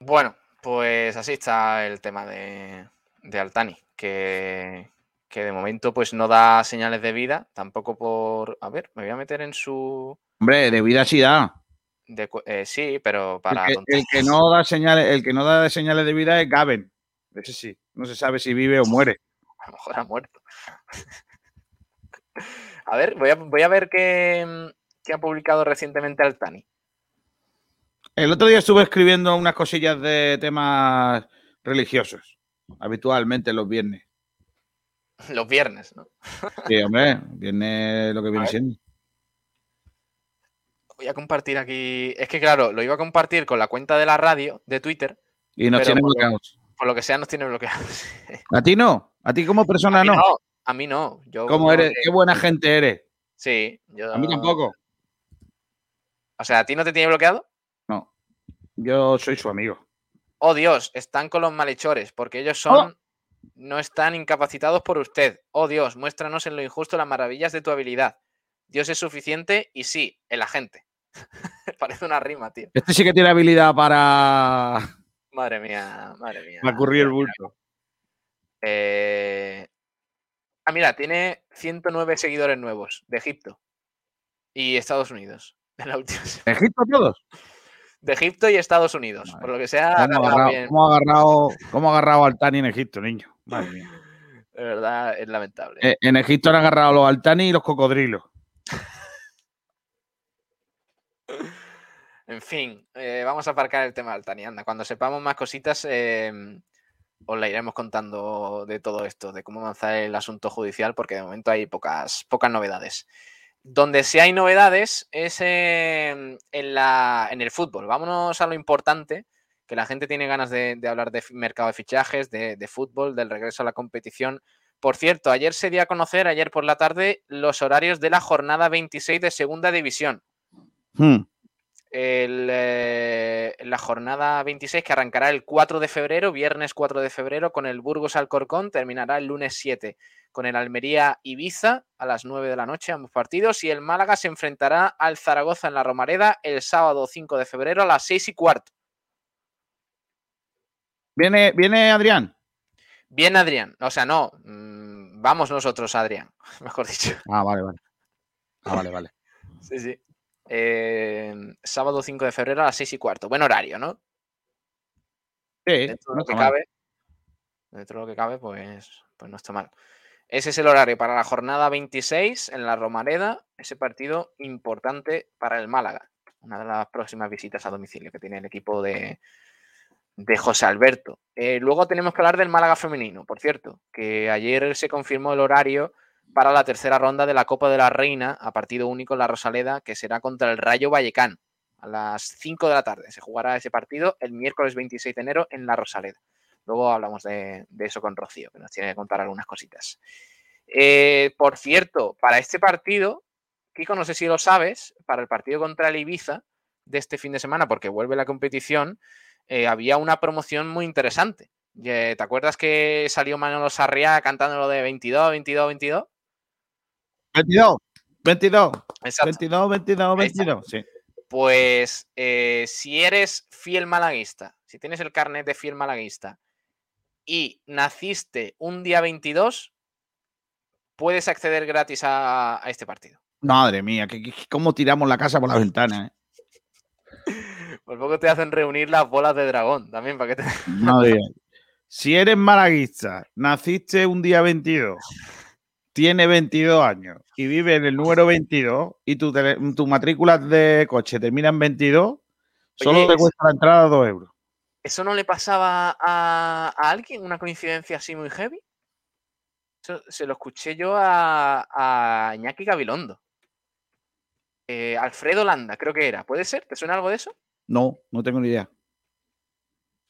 Bueno, pues así está el tema de, Altani, que, de momento pues no da señales de vida, tampoco por... A ver, me voy a meter en su... Hombre, de vida sí da. Eh, sí, pero para... El que, no da señales, el que no da señales de vida es Gaben. Ese sí, no se sabe si vive o muere. A lo mejor ha muerto. a ver, voy a, voy a ver qué, que ha publicado recientemente Altani? El otro día estuve escribiendo unas cosillas de temas religiosos, habitualmente los viernes. Los viernes, ¿no? Sí, hombre, viernes lo que viene siendo. Voy a compartir aquí. Es que, claro, lo iba a compartir con la cuenta de la radio de Twitter. Y nos tiene bloqueados. Por lo que sea, nos tiene bloqueados. ¿A ti no? ¿A ti como persona no? A mí no. Yo ¿Cómo eres? ¿Qué buena gente eres? Sí, yo. A mí tampoco. O sea, ¿a ti no te tiene bloqueado? No. Yo soy su amigo. Oh, Dios, están con los malhechores, porque ellos son. Oh. No están incapacitados por usted. Oh, Dios, muéstranos en lo injusto las maravillas de tu habilidad. Dios es suficiente y sí, el agente. Parece una rima, tío. Este sí que tiene habilidad para. Madre mía, madre mía. Para ocurrir el bulto. Eh... Ah, mira, tiene 109 seguidores nuevos de Egipto y Estados Unidos. En la última ¿De Egipto todos? De Egipto y Estados Unidos. Por lo que sea. ¿Cómo ha agarrado, ¿cómo ha agarrado, cómo ha agarrado Altani en Egipto, niño? Madre mía. De verdad, es lamentable. Eh, en Egipto han agarrado los Altani y los cocodrilos. En fin, eh, vamos a aparcar el tema de Altani. Cuando sepamos más cositas, em, os la iremos contando de todo esto, de cómo avanzar el asunto judicial, porque de momento hay pocas, pocas novedades. Donde sí hay novedades es en, la, en el fútbol. Vámonos a lo importante, que la gente tiene ganas de, hablar de mercado de fichajes, de, fútbol, del regreso a la competición. Por cierto, ayer se dio a conocer, ayer por la tarde, los horarios de la jornada 26 de Segunda División. Hmm el, eh, la jornada 26 que arrancará el 4 de febrero, viernes 4 de febrero, con el Burgos Alcorcón, terminará el lunes 7 con el Almería Ibiza a las 9 de la noche, ambos partidos, y el Málaga se enfrentará al Zaragoza en la Romareda el sábado 5 de febrero a las 6 y cuarto. ¿Viene, viene Adrián? Viene Adrián, o sea, no, mm, vamos nosotros, Adrián, mejor dicho. Ah, vale, vale. Ah, vale, vale. sí, sí. Eh, sábado 5 de febrero a las 6 y cuarto. Buen horario, ¿no? Sí, dentro de lo que cabe. Dentro de lo que cabe, pues, pues no está mal. Ese es el horario para la jornada 26 en la Romareda, ese partido importante para el Málaga. Una de las próximas visitas a domicilio que tiene el equipo de, de José Alberto. Eh, luego tenemos que hablar del Málaga femenino, por cierto, que ayer se confirmó el horario para la tercera ronda de la Copa de la Reina a partido único en la Rosaleda, que será contra el Rayo Vallecán a las 5 de la tarde. Se jugará ese partido el miércoles 26 de enero en la Rosaleda. Luego hablamos de, eso con Rocío, que nos tiene que contar algunas cositas. Eh, por cierto, para este partido, Kiko, no sé si lo sabes, para el partido contra el Ibiza de este fin de semana, porque vuelve la competición, eh, había una promoción muy interesante. ¿Te acuerdas que salió Manolo Sarriá cantando lo de 22, 22, 22? 22, 22. 22, 22, 22. Sí. Pues eh, si eres fiel malaguista, si tienes el carnet de fiel malaguista y naciste un día 22, puedes acceder gratis a, este partido. Madre mía, ¿cómo tiramos la casa por la ventana? Eh? Por poco te hacen reunir las bolas de dragón también para que te. Madre Si eres malaguista, naciste un día 22 tiene 22 años y vive en el número 22 y tu, tu matrícula de coche termina en 22, solo te cuesta la entrada 2 euros. ¿Eso no le pasaba a, alguien? ¿Una coincidencia así muy heavy? se lo escuché yo a, a Iñaki Gabilondo. Eh, Alfredo Landa, creo que era. ¿Puede ser? ¿Te suena algo de eso? No, no tengo ni idea.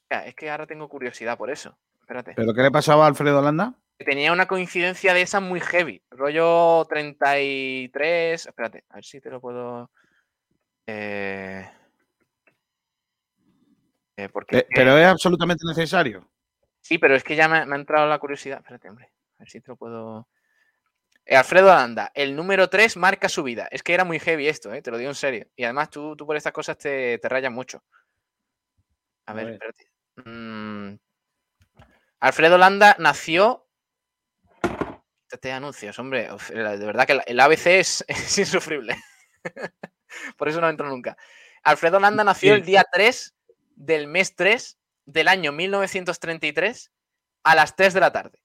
Es que ahora tengo curiosidad por eso. Espérate. ¿Pero qué le pasaba a Alfredo Landa? Tenía una coincidencia de esa muy heavy. Rollo 33. Espérate, a ver si te lo puedo. Eh, eh, porque, pero es absolutamente necesario. Sí, pero es que ya me, ha entrado la curiosidad. Espérate, hombre. A ver si te lo puedo. Eh, Alfredo Aranda, el número 3 marca su vida. Es que era muy heavy esto, te lo digo en serio. Y además tú, tú por estas cosas te, te rayas mucho. A ver, espérate. Mm. Alfredo Landa nació te anuncios, hombre. De verdad que el ABC es, insufrible. Por eso no entro nunca. Alfredo Landa nació el día 3 del mes 3 del año 1933 a las 3 de la tarde.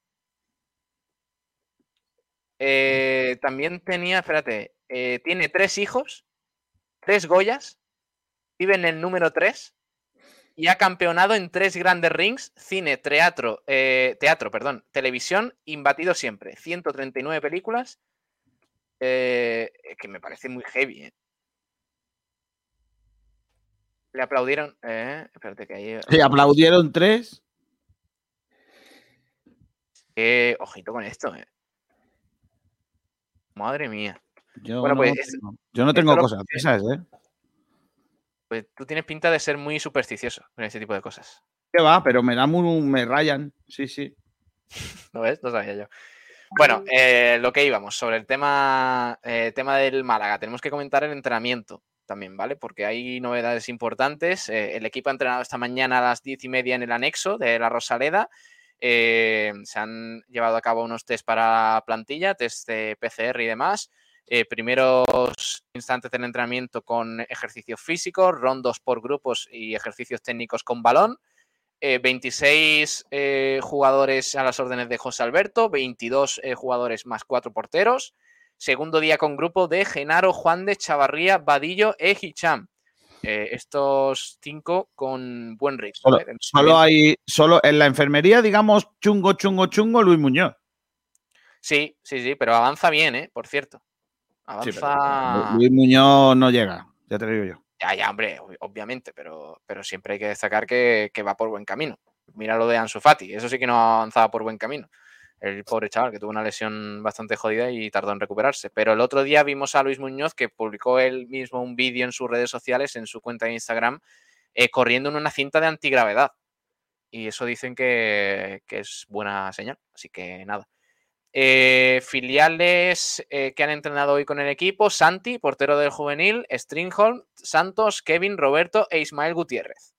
Eh, también tenía, espérate, eh, tiene tres hijos tres Goyas, vive en el número 3 y ha campeonado en tres grandes rings, cine, teatro, eh, teatro, perdón, televisión, imbatido siempre. 139 películas, eh, que me parece muy heavy. ¿eh? Le aplaudieron. espérate que ahí. Le aplaudieron tres. ojito con esto, eh. Madre mía. Yo no, pues, yo no tengo cosas esas, ¿eh? Pues tú tienes pinta de ser muy supersticioso con ese tipo de cosas. ¿Qué va? Pero me da muy, me rayan. Sí, sí. ¿Lo ves? No sabía yo. Bueno, eh, lo que íbamos sobre el tema, eh, tema del Málaga. Tenemos que comentar el entrenamiento también, ¿vale? Porque hay novedades importantes. Eh, el equipo ha entrenado esta mañana a las diez y media en el anexo de la Rosaleda. se han llevado a cabo unos test para plantilla, test de PCR y demás. Eh, primeros instantes del entrenamiento con ejercicios físicos, rondos por grupos y ejercicios técnicos con balón. 26 eh, eh, jugadores a las órdenes de José Alberto, 22 jugadores más cuatro porteros. Segundo día con grupo de Genaro, Juan de Chavarría, Vadillo e Hicham. estos cinco con buen ritmo. Solo, hay, solo en la enfermería, digamos, chungo, chungo, chungo, Luis Muñoz. Sí, sí, sí, pero avanza bien, ¿eh? Por cierto. Avanza. Luis Muñoz no llega, ya te digo yo. Ya, ya, hombre, obviamente, pero, pero siempre hay que destacar que, va por buen camino. Mira lo de Ansu Fati, eso sí que no avanzaba por buen camino. El pobre chaval que tuvo una lesión bastante jodida y tardó en recuperarse. Pero el otro día vimos a Luis Muñoz que publicó él mismo un vídeo en sus redes sociales, en su cuenta de Instagram, eh, corriendo en una cinta de antigravedad. Y eso dicen que, que es buena señal. Así que nada. Eh, filiales eh, que han entrenado hoy con el equipo: Santi, portero del juvenil, Stringholm, Santos, Kevin, Roberto e Ismael Gutiérrez.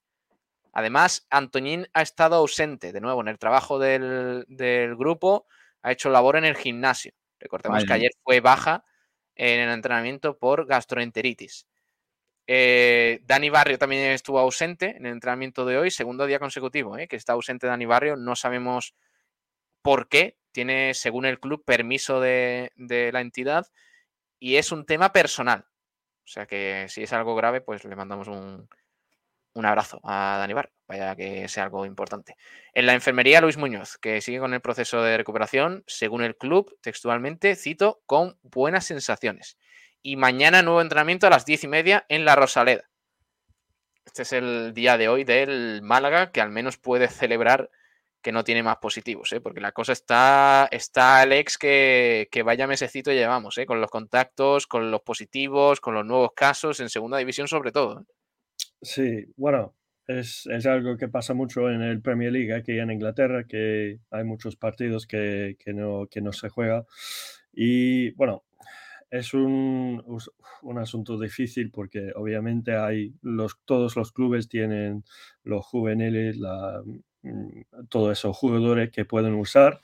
Además, Antoñín ha estado ausente de nuevo en el trabajo del, grupo, ha hecho labor en el gimnasio. Recordemos que ayer fue baja en el entrenamiento por gastroenteritis. Eh, Dani Barrio también estuvo ausente en el entrenamiento de hoy, segundo día consecutivo, que está ausente Dani Barrio. No sabemos por qué, tiene, según el club, permiso de, la entidad y es un tema personal. O sea que si es algo grave, pues le mandamos un, abrazo a Dani Bar, vaya que sea algo importante. En la enfermería, Luis Muñoz, que sigue con el proceso de recuperación, según el club, textualmente, cito, con buenas sensaciones. Y mañana nuevo entrenamiento a las diez y media en la Rosaleda. Este es el día de hoy del Málaga, que al menos puede celebrar que no tiene más positivos, ¿eh? porque la cosa está, está Alex, que, que vaya mesecito llevamos, ¿eh? con los contactos, con los positivos, con los nuevos casos, en segunda división sobre todo. ¿eh? Sí, bueno, es, algo que pasa mucho en el Premier League aquí en Inglaterra, que hay muchos partidos que, no, que no se juega. Y bueno, es un, un, asunto difícil porque obviamente hay los, todos los clubes tienen los juveniles, todos esos jugadores que pueden usar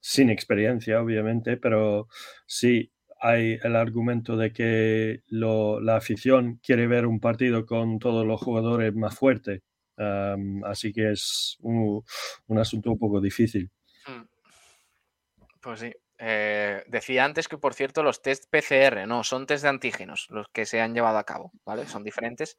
sin experiencia, obviamente, pero sí hay el argumento de que la afición quiere ver un partido con todos los jugadores más fuertes. así que es un, asunto un poco difícil. Mm. Pues sí. Eh, decía antes que, por cierto, los test PCR, no, son test de antígenos los que se han llevado a cabo, ¿vale? Son diferentes,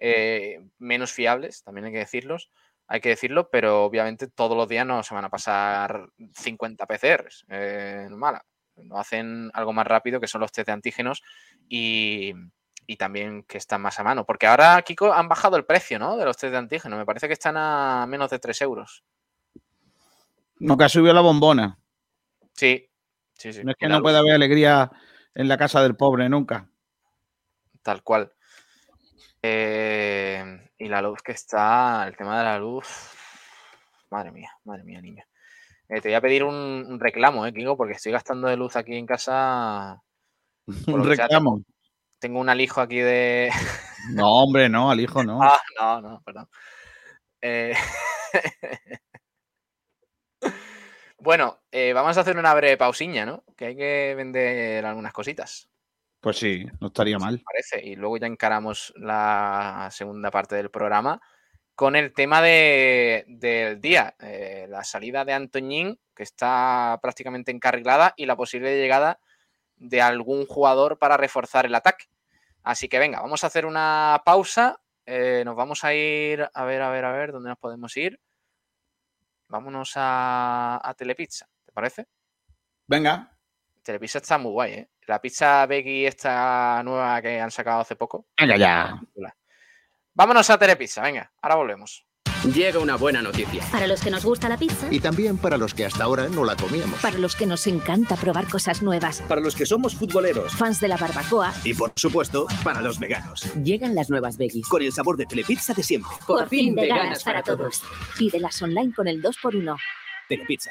eh, menos fiables, también hay que decirlos hay que decirlo, pero obviamente todos los días no se van a pasar 50 PCRs en Málaga. Lo hacen algo más rápido, que son los test de antígenos y, también que están más a mano. Porque ahora, Kiko, han bajado el precio ¿no? de los test de antígenos. Me parece que están a menos de 3 euros. Nunca subió la bombona. Sí, sí, sí. No es que no pueda haber alegría en la casa del pobre nunca. Tal cual. Eh, y la luz que está, el tema de la luz. Madre mía, madre mía, niña. Eh, te voy a pedir un, reclamo, ¿eh, Kiko? Porque estoy gastando de luz aquí en casa. Un reclamo. tengo, un alijo aquí de. No, hombre, no, alijo no. Ah, no, no, perdón. Eh, bueno, eh, vamos a hacer una breve pausiña, ¿no? Que hay que vender algunas cositas. Pues sí, no estaría mal. Parece. Y luego ya encaramos la segunda parte del programa con el tema del día, eh, la salida de Antoñín, que está prácticamente encarrilada, y la posible llegada de algún jugador para reforzar el ataque. Así que venga, vamos a hacer una pausa. Eh, nos vamos a ir, a ver, a ver, a ver, ¿dónde nos podemos ir? Vámonos a, a Telepizza, ¿te parece? Venga. Telepizza está muy guay, ¿eh? La pizza veggie esta nueva que han sacado hace poco. Venga ya. Vámonos a Telepizza, venga, ahora volvemos. Llega una buena noticia. Para los que nos gusta la pizza. Y también para los que hasta ahora no la comíamos. Para los que nos encanta probar cosas nuevas. Para los que somos futboleros. Fans de la barbacoa. Y por supuesto, para los veganos. Llegan las nuevas veggies. Con el sabor de Telepizza de siempre. Por, por fin, veganas, para, para todos. Pídelas online con el 2x1. Telepizza.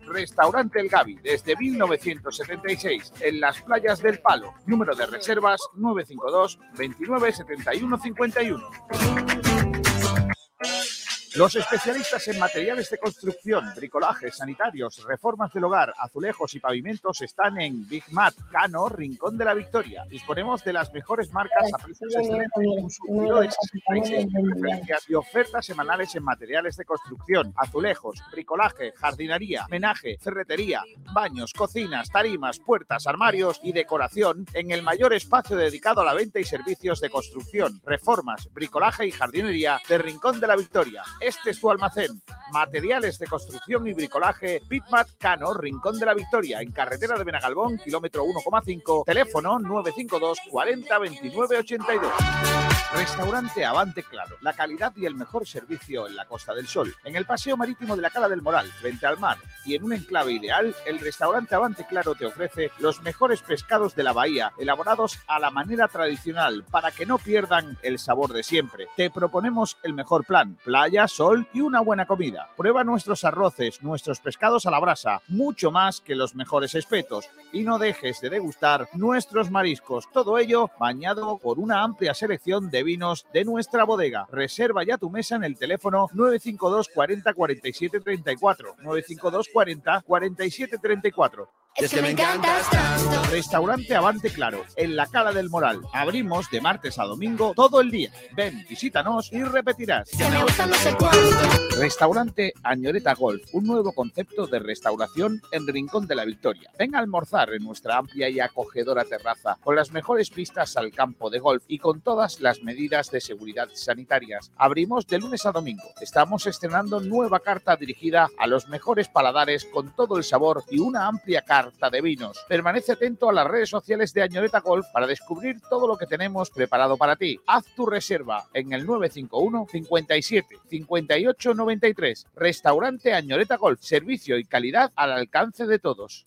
Restaurante El Gavi, desde 1976, en las playas del Palo. Número de reservas 952 29 71 51. Los especialistas en materiales de construcción, bricolaje, sanitarios, reformas del hogar, azulejos y pavimentos están en Big Mat, Cano, Rincón de la Victoria. Disponemos de las mejores marcas a precios excelentes, y ofertas semanales en materiales de construcción, azulejos, bricolaje, jardinería, menaje, ferretería, baños, cocinas, tarimas, puertas, armarios y decoración en el mayor espacio dedicado a la venta y servicios de construcción, reformas, bricolaje y jardinería de Rincón de la Victoria. Este es tu almacén. Materiales de construcción y bricolaje Bitmat Cano, Rincón de la Victoria, en carretera de Benagalbón, kilómetro 1,5, teléfono 952 40 29 82. Restaurante Avante Claro, la calidad y el mejor servicio en la Costa del Sol. En el paseo marítimo de la Cala del Moral, frente al mar, y en un enclave ideal, el restaurante Avante Claro te ofrece los mejores pescados de la bahía, elaborados a la manera tradicional, para que no pierdan el sabor de siempre. Te proponemos el mejor plan, playa, sol y una buena comida. Prueba nuestros arroces, nuestros pescados a la brasa, mucho más que los mejores espetos. Y no dejes de degustar nuestros mariscos, todo ello bañado por una amplia selección de vinos de nuestra bodega. Reserva ya tu mesa en el teléfono 952 40 47 34. 952 40 47 34. Es que me encantas tanto. Restaurante Avante Claro, en la Cala del Moral. Abrimos de martes a domingo todo el día. Ven, visítanos y repetirás. Que me gusta no sé cuánto. Restaurante Añoreta Golf, un nuevo concepto de restauración en Rincón de la Victoria. Ven a almorzar en nuestra amplia y acogedora terraza, con las mejores pistas al campo de golf y con todas las medidas de seguridad sanitarias. Abrimos de lunes a domingo. Estamos estrenando nueva carta dirigida a los mejores paladares con todo el sabor y una amplia carta de vinos. Permanece atento a las redes sociales de Añoreta Golf para descubrir todo lo que tenemos preparado para ti. Haz tu reserva en el 951 57 58 93. Restaurante Añoreta Golf. Servicio y calidad al alcance de todos.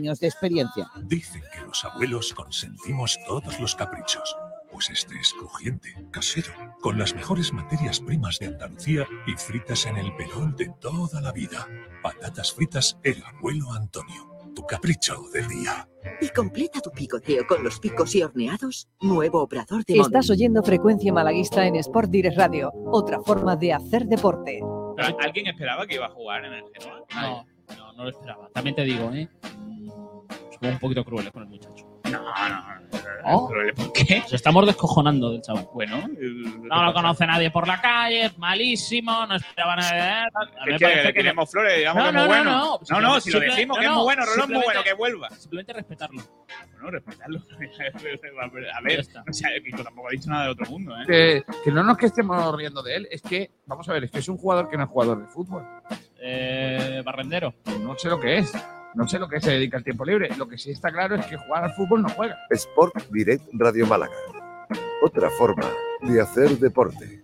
de experiencia. Dicen que los abuelos consentimos todos los caprichos. Pues este es crujiente, casero, con las mejores materias primas de Andalucía y fritas en el pelón de toda la vida. Patatas fritas El Abuelo Antonio. Tu capricho del día. Y completa tu picoteo con los picos y horneados. Nuevo obrador de Estás oyendo Frecuencia Malaguista en Sport Direct Radio. Otra forma de hacer deporte. ¿Alguien esperaba que iba a jugar en el Genoa? No, no, no lo esperaba. También te digo, ¿eh? Un poquito crueles con el muchacho. No, no, ¿Oh? ¿Por qué? Nos estamos descojonando del chaval. Bueno, no lo conoce nadie por la calle, es malísimo, no esperaban nada. Es que le tiremos flores, digamos no, que es no, muy bueno. No, no, no, si lo decimos que es muy bueno, Rolón es muy bueno, que vuelva. Simplemente respetarlo. Bueno, respetarlo. A ver, o sea, Kiko tampoco ha dicho nada de otro mundo, ¿eh? Que, que no nos que estemos riendo de él, es que, vamos a ver, es que es un jugador que no es jugador de fútbol. Eh, barrendero. No sé lo que es. No sé lo que se dedica al tiempo libre. Lo que sí está claro es que jugar al fútbol no juega. Sport Direct Radio Málaga. Otra forma de hacer deporte.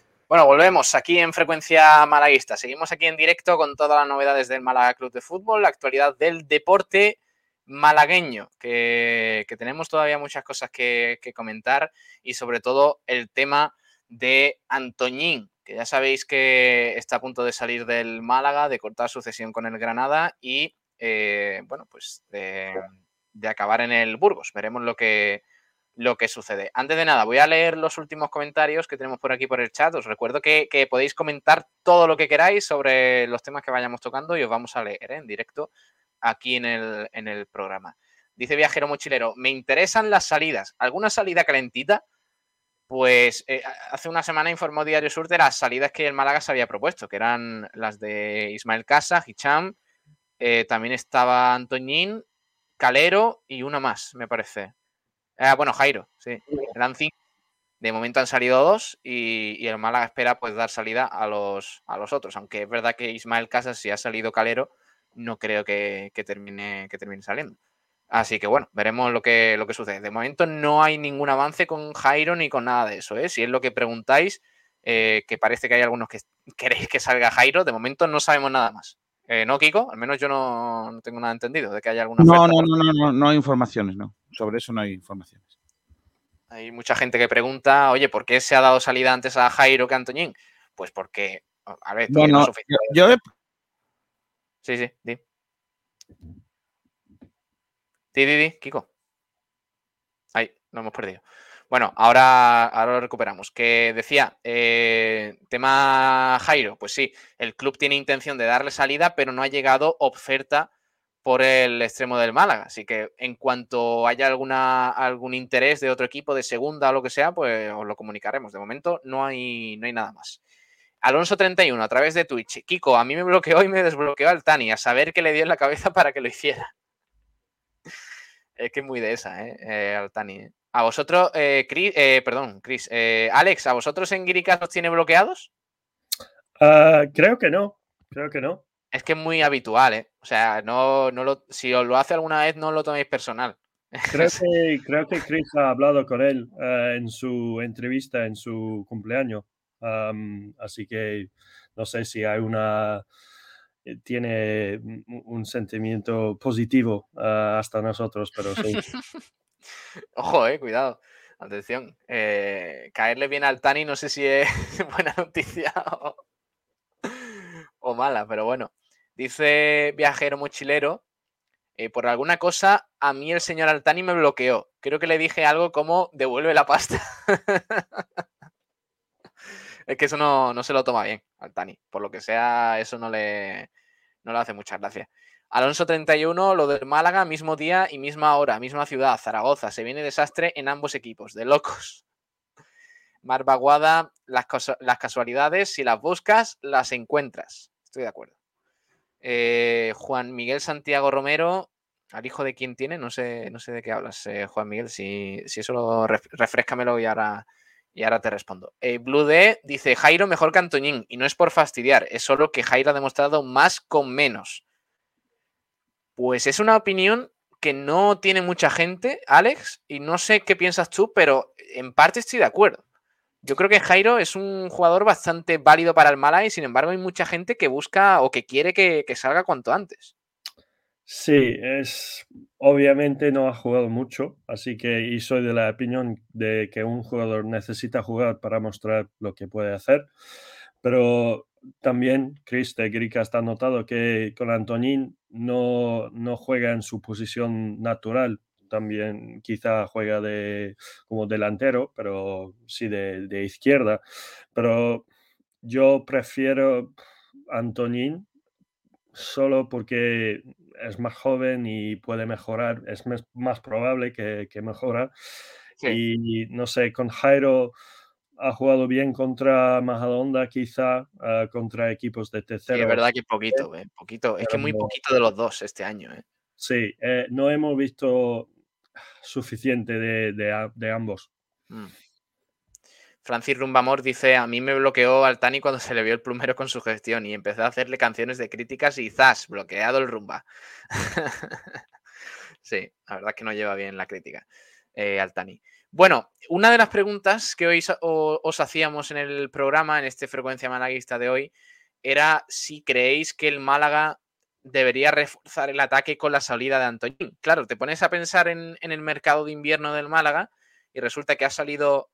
Bueno, volvemos aquí en Frecuencia Malaguista. Seguimos aquí en directo con todas las novedades del Málaga Club de Fútbol, la actualidad del deporte malagueño, que, que tenemos todavía muchas cosas que, que, comentar y sobre todo el tema de Antoñín, que ya sabéis que está a punto de salir del Málaga, de cortar sucesión con el Granada y, eh, bueno, pues de acabar en el Burgos. Veremos lo que, lo que sucede. Antes de nada, voy a leer los últimos comentarios que tenemos por aquí por el chat. Os recuerdo que, podéis comentar todo lo que queráis sobre los temas que vayamos tocando y os vamos a leer ¿eh? en directo aquí en el, en el programa. Dice Viajero Mochilero, me interesan las salidas. ¿Alguna salida calentita? Pues eh, hace una semana informó Diario Sur de las salidas que el Málaga se había propuesto, que eran las de Ismael Casa, Hicham, eh, también estaba Antoñín, Calero y una más, me parece. Ah, bueno, Jairo, sí. Eran cinco. De momento han salido dos y, y, el Málaga espera pues dar salida a los, a los otros. Aunque es verdad que Ismael Casas, si ha salido Calero, no creo que, que, termine, que termine saliendo. Así que bueno, veremos lo que, lo que sucede. De momento no hay ningún avance con Jairo ni con nada de eso. ¿eh? Si es lo que preguntáis, eh, que parece que hay algunos que queréis que salga Jairo, de momento no sabemos nada más. Eh, ¿No, Kiko? Al menos yo no, no, tengo nada entendido de que haya alguna. No, no, no, no, no, no hay informaciones, no. Sobre eso no hay informaciones. Hay mucha gente que pregunta, oye, ¿por qué se ha dado salida antes a Jairo que a Antoñín? Pues porque, a ver, no, no, yo, yo he... Sí, sí, di. Di, di, di, Kiko. Ahí, lo hemos perdido. Bueno, ahora, ahora lo recuperamos. Que decía, eh, tema Jairo, pues sí, el club tiene intención de darle salida, pero no ha llegado oferta por el extremo del Málaga. Así que en cuanto haya alguna, algún interés de otro equipo de segunda o lo que sea, pues os lo comunicaremos. De momento no hay, no hay nada más. Alonso 31 a través de Twitch. Kiko, a mí me bloqueó y me desbloqueó al Tani, a saber qué le dio en la cabeza para que lo hiciera. es que es muy de esa, ¿eh? eh al Tani. ¿eh? A vosotros, eh, Chris, eh, perdón, Chris, eh, Alex, ¿a vosotros en Guiricas los tiene bloqueados? Uh, creo que no, creo que no. Es que es muy habitual, ¿eh? O sea, no, no lo, si os lo hace alguna vez, no lo toméis personal. Creo que, creo que Chris ha hablado con él uh, en su entrevista, en su cumpleaños. Um, así que no sé si hay una. Tiene un sentimiento positivo uh, hasta nosotros, pero sí. Ojo, eh, cuidado. Atención. Eh, caerle bien al Tani no sé si es buena noticia o, mala, pero bueno. Dice Viajero Mochilero, eh, por alguna cosa, a mí el señor Altani me bloqueó. Creo que le dije algo como devuelve la pasta. es que eso no, no, se lo toma bien Altani. Por lo que sea, eso no le, no le hace muchas gracias. Alonso 31, lo del Málaga, mismo día y misma hora, misma ciudad, Zaragoza. Se viene desastre en ambos equipos, de locos. Marvaguada, las, las casualidades, si las buscas, las encuentras. Estoy de acuerdo. Eh, Juan Miguel Santiago Romero, al hijo de quién tiene, no sé, no sé de qué hablas, eh, Juan Miguel. Si, si eso lo ref, y ahora, y ahora te respondo. Eh, Blue D dice Jairo mejor que Antoñín, y no es por fastidiar, es solo que Jairo ha demostrado más con menos. Pues es una opinión que no tiene mucha gente, Alex, y no sé qué piensas tú, pero en parte estoy de acuerdo. Yo creo que Jairo es un jugador bastante válido para el Málaga y sin embargo hay mucha gente que busca o que quiere que, que, salga cuanto antes. Sí, es obviamente no ha jugado mucho, así que y soy de la opinión de que un jugador necesita jugar para mostrar lo que puede hacer, pero también Chris de Grica está notado que con Antonín no, no juega en su posición natural también quizá juega de como delantero, pero sí de, de izquierda. Pero yo prefiero Antonín solo porque es más joven y puede mejorar, es más probable que, que mejora. Y no sé, con Jairo ha jugado bien contra Majadonda, quizá uh, contra equipos de tercero. Sí, es verdad que poquito, eh, poquito. Es que muy poquito de los dos este año. Eh. Sí, eh, no hemos visto suficiente de, de, de ambos. Mm. Francis Rumbamor dice, a mí me bloqueó Altani cuando se le vio el plumero con su gestión y empezó a hacerle canciones de críticas y zas, bloqueado el rumba. sí, la verdad es que no lleva bien la crítica, eh, Altani. Bueno, una de las preguntas que hoy os hacíamos en el programa, en este Frecuencia Malaguista de hoy, era si creéis que el Málaga debería reforzar el ataque con la salida de Antoñín. Claro, te pones a pensar en, el mercado de invierno del Málaga y resulta que ha salido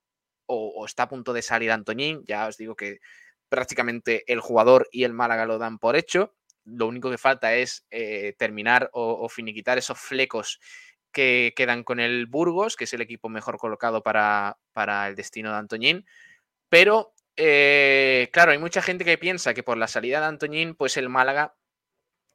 o, está a punto de salir Antoñín. Ya os digo que prácticamente el jugador y el Málaga lo dan por hecho. Lo único que falta es eh, terminar o, finiquitar esos flecos que quedan con el Burgos, que es el equipo mejor colocado para, para el destino de Antoñín. Pero, eh, claro, hay mucha gente que piensa que por la salida de Antoñín, pues el Málaga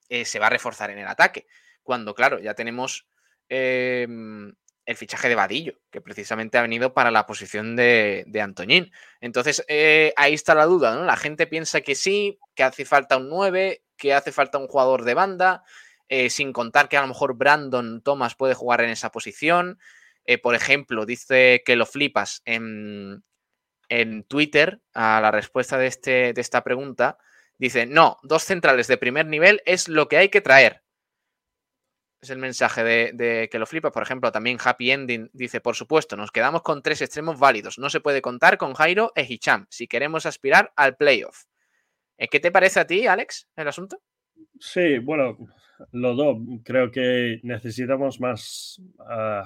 eh, se va a reforzar en el ataque. Cuando, claro, ya tenemos em, el fichaje de Vadillo, que precisamente ha venido para la posición de, de Antoñín. Entonces, eh, ahí está la duda, ¿no? La gente piensa que sí, que hace falta un 9, que hace falta un jugador de banda, eh, sin contar que a lo mejor Brandon Thomas puede jugar en esa posición. Eh, por ejemplo, dice que lo flipas en, en Twitter a la respuesta de, este, de esta pregunta. Dice, no, dos centrales de primer nivel es lo que hay que traer es el mensaje de, que lo flipa. Por ejemplo, también Happy Ending dice, por supuesto, nos quedamos con tres extremos válidos. No se puede contar con Jairo e Hicham si queremos aspirar al playoff. Eh, ¿Qué te parece a ti, Alex, el asunto? Sí, bueno, los dos. Creo que necesitamos más uh,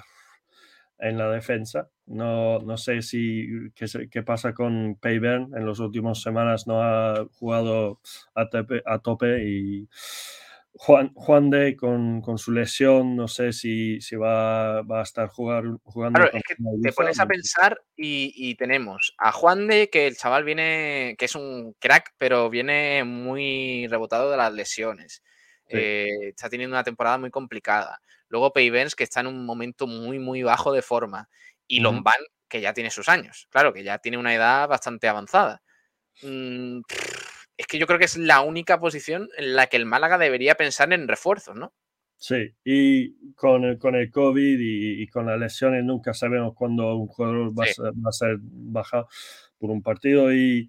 en la defensa. No, no sé si qué, qué pasa con Payburn. En las últimas semanas no ha jugado a tope, a tope y Juan, Juan de con, con, su lesión, no sé si, si va, va, a estar jugar, jugando. Claro, es que te pones a pensar y, y, tenemos a Juan de, que el chaval viene, que es un crack, pero viene muy rebotado de las lesiones. Sí. Eh, está teniendo una temporada muy complicada. Luego Peivens, que está en un momento muy, muy bajo de forma. Y uh -huh. Lombán, que ya tiene sus años. Claro, que ya tiene una edad bastante avanzada. Mm, es que yo creo que es la única posición en la que el Málaga debería pensar en refuerzos, ¿no? Sí, y con el, con el COVID y, y con las lesiones nunca sabemos cuándo un jugador va, sí. a, ser, va a ser bajado por un partido y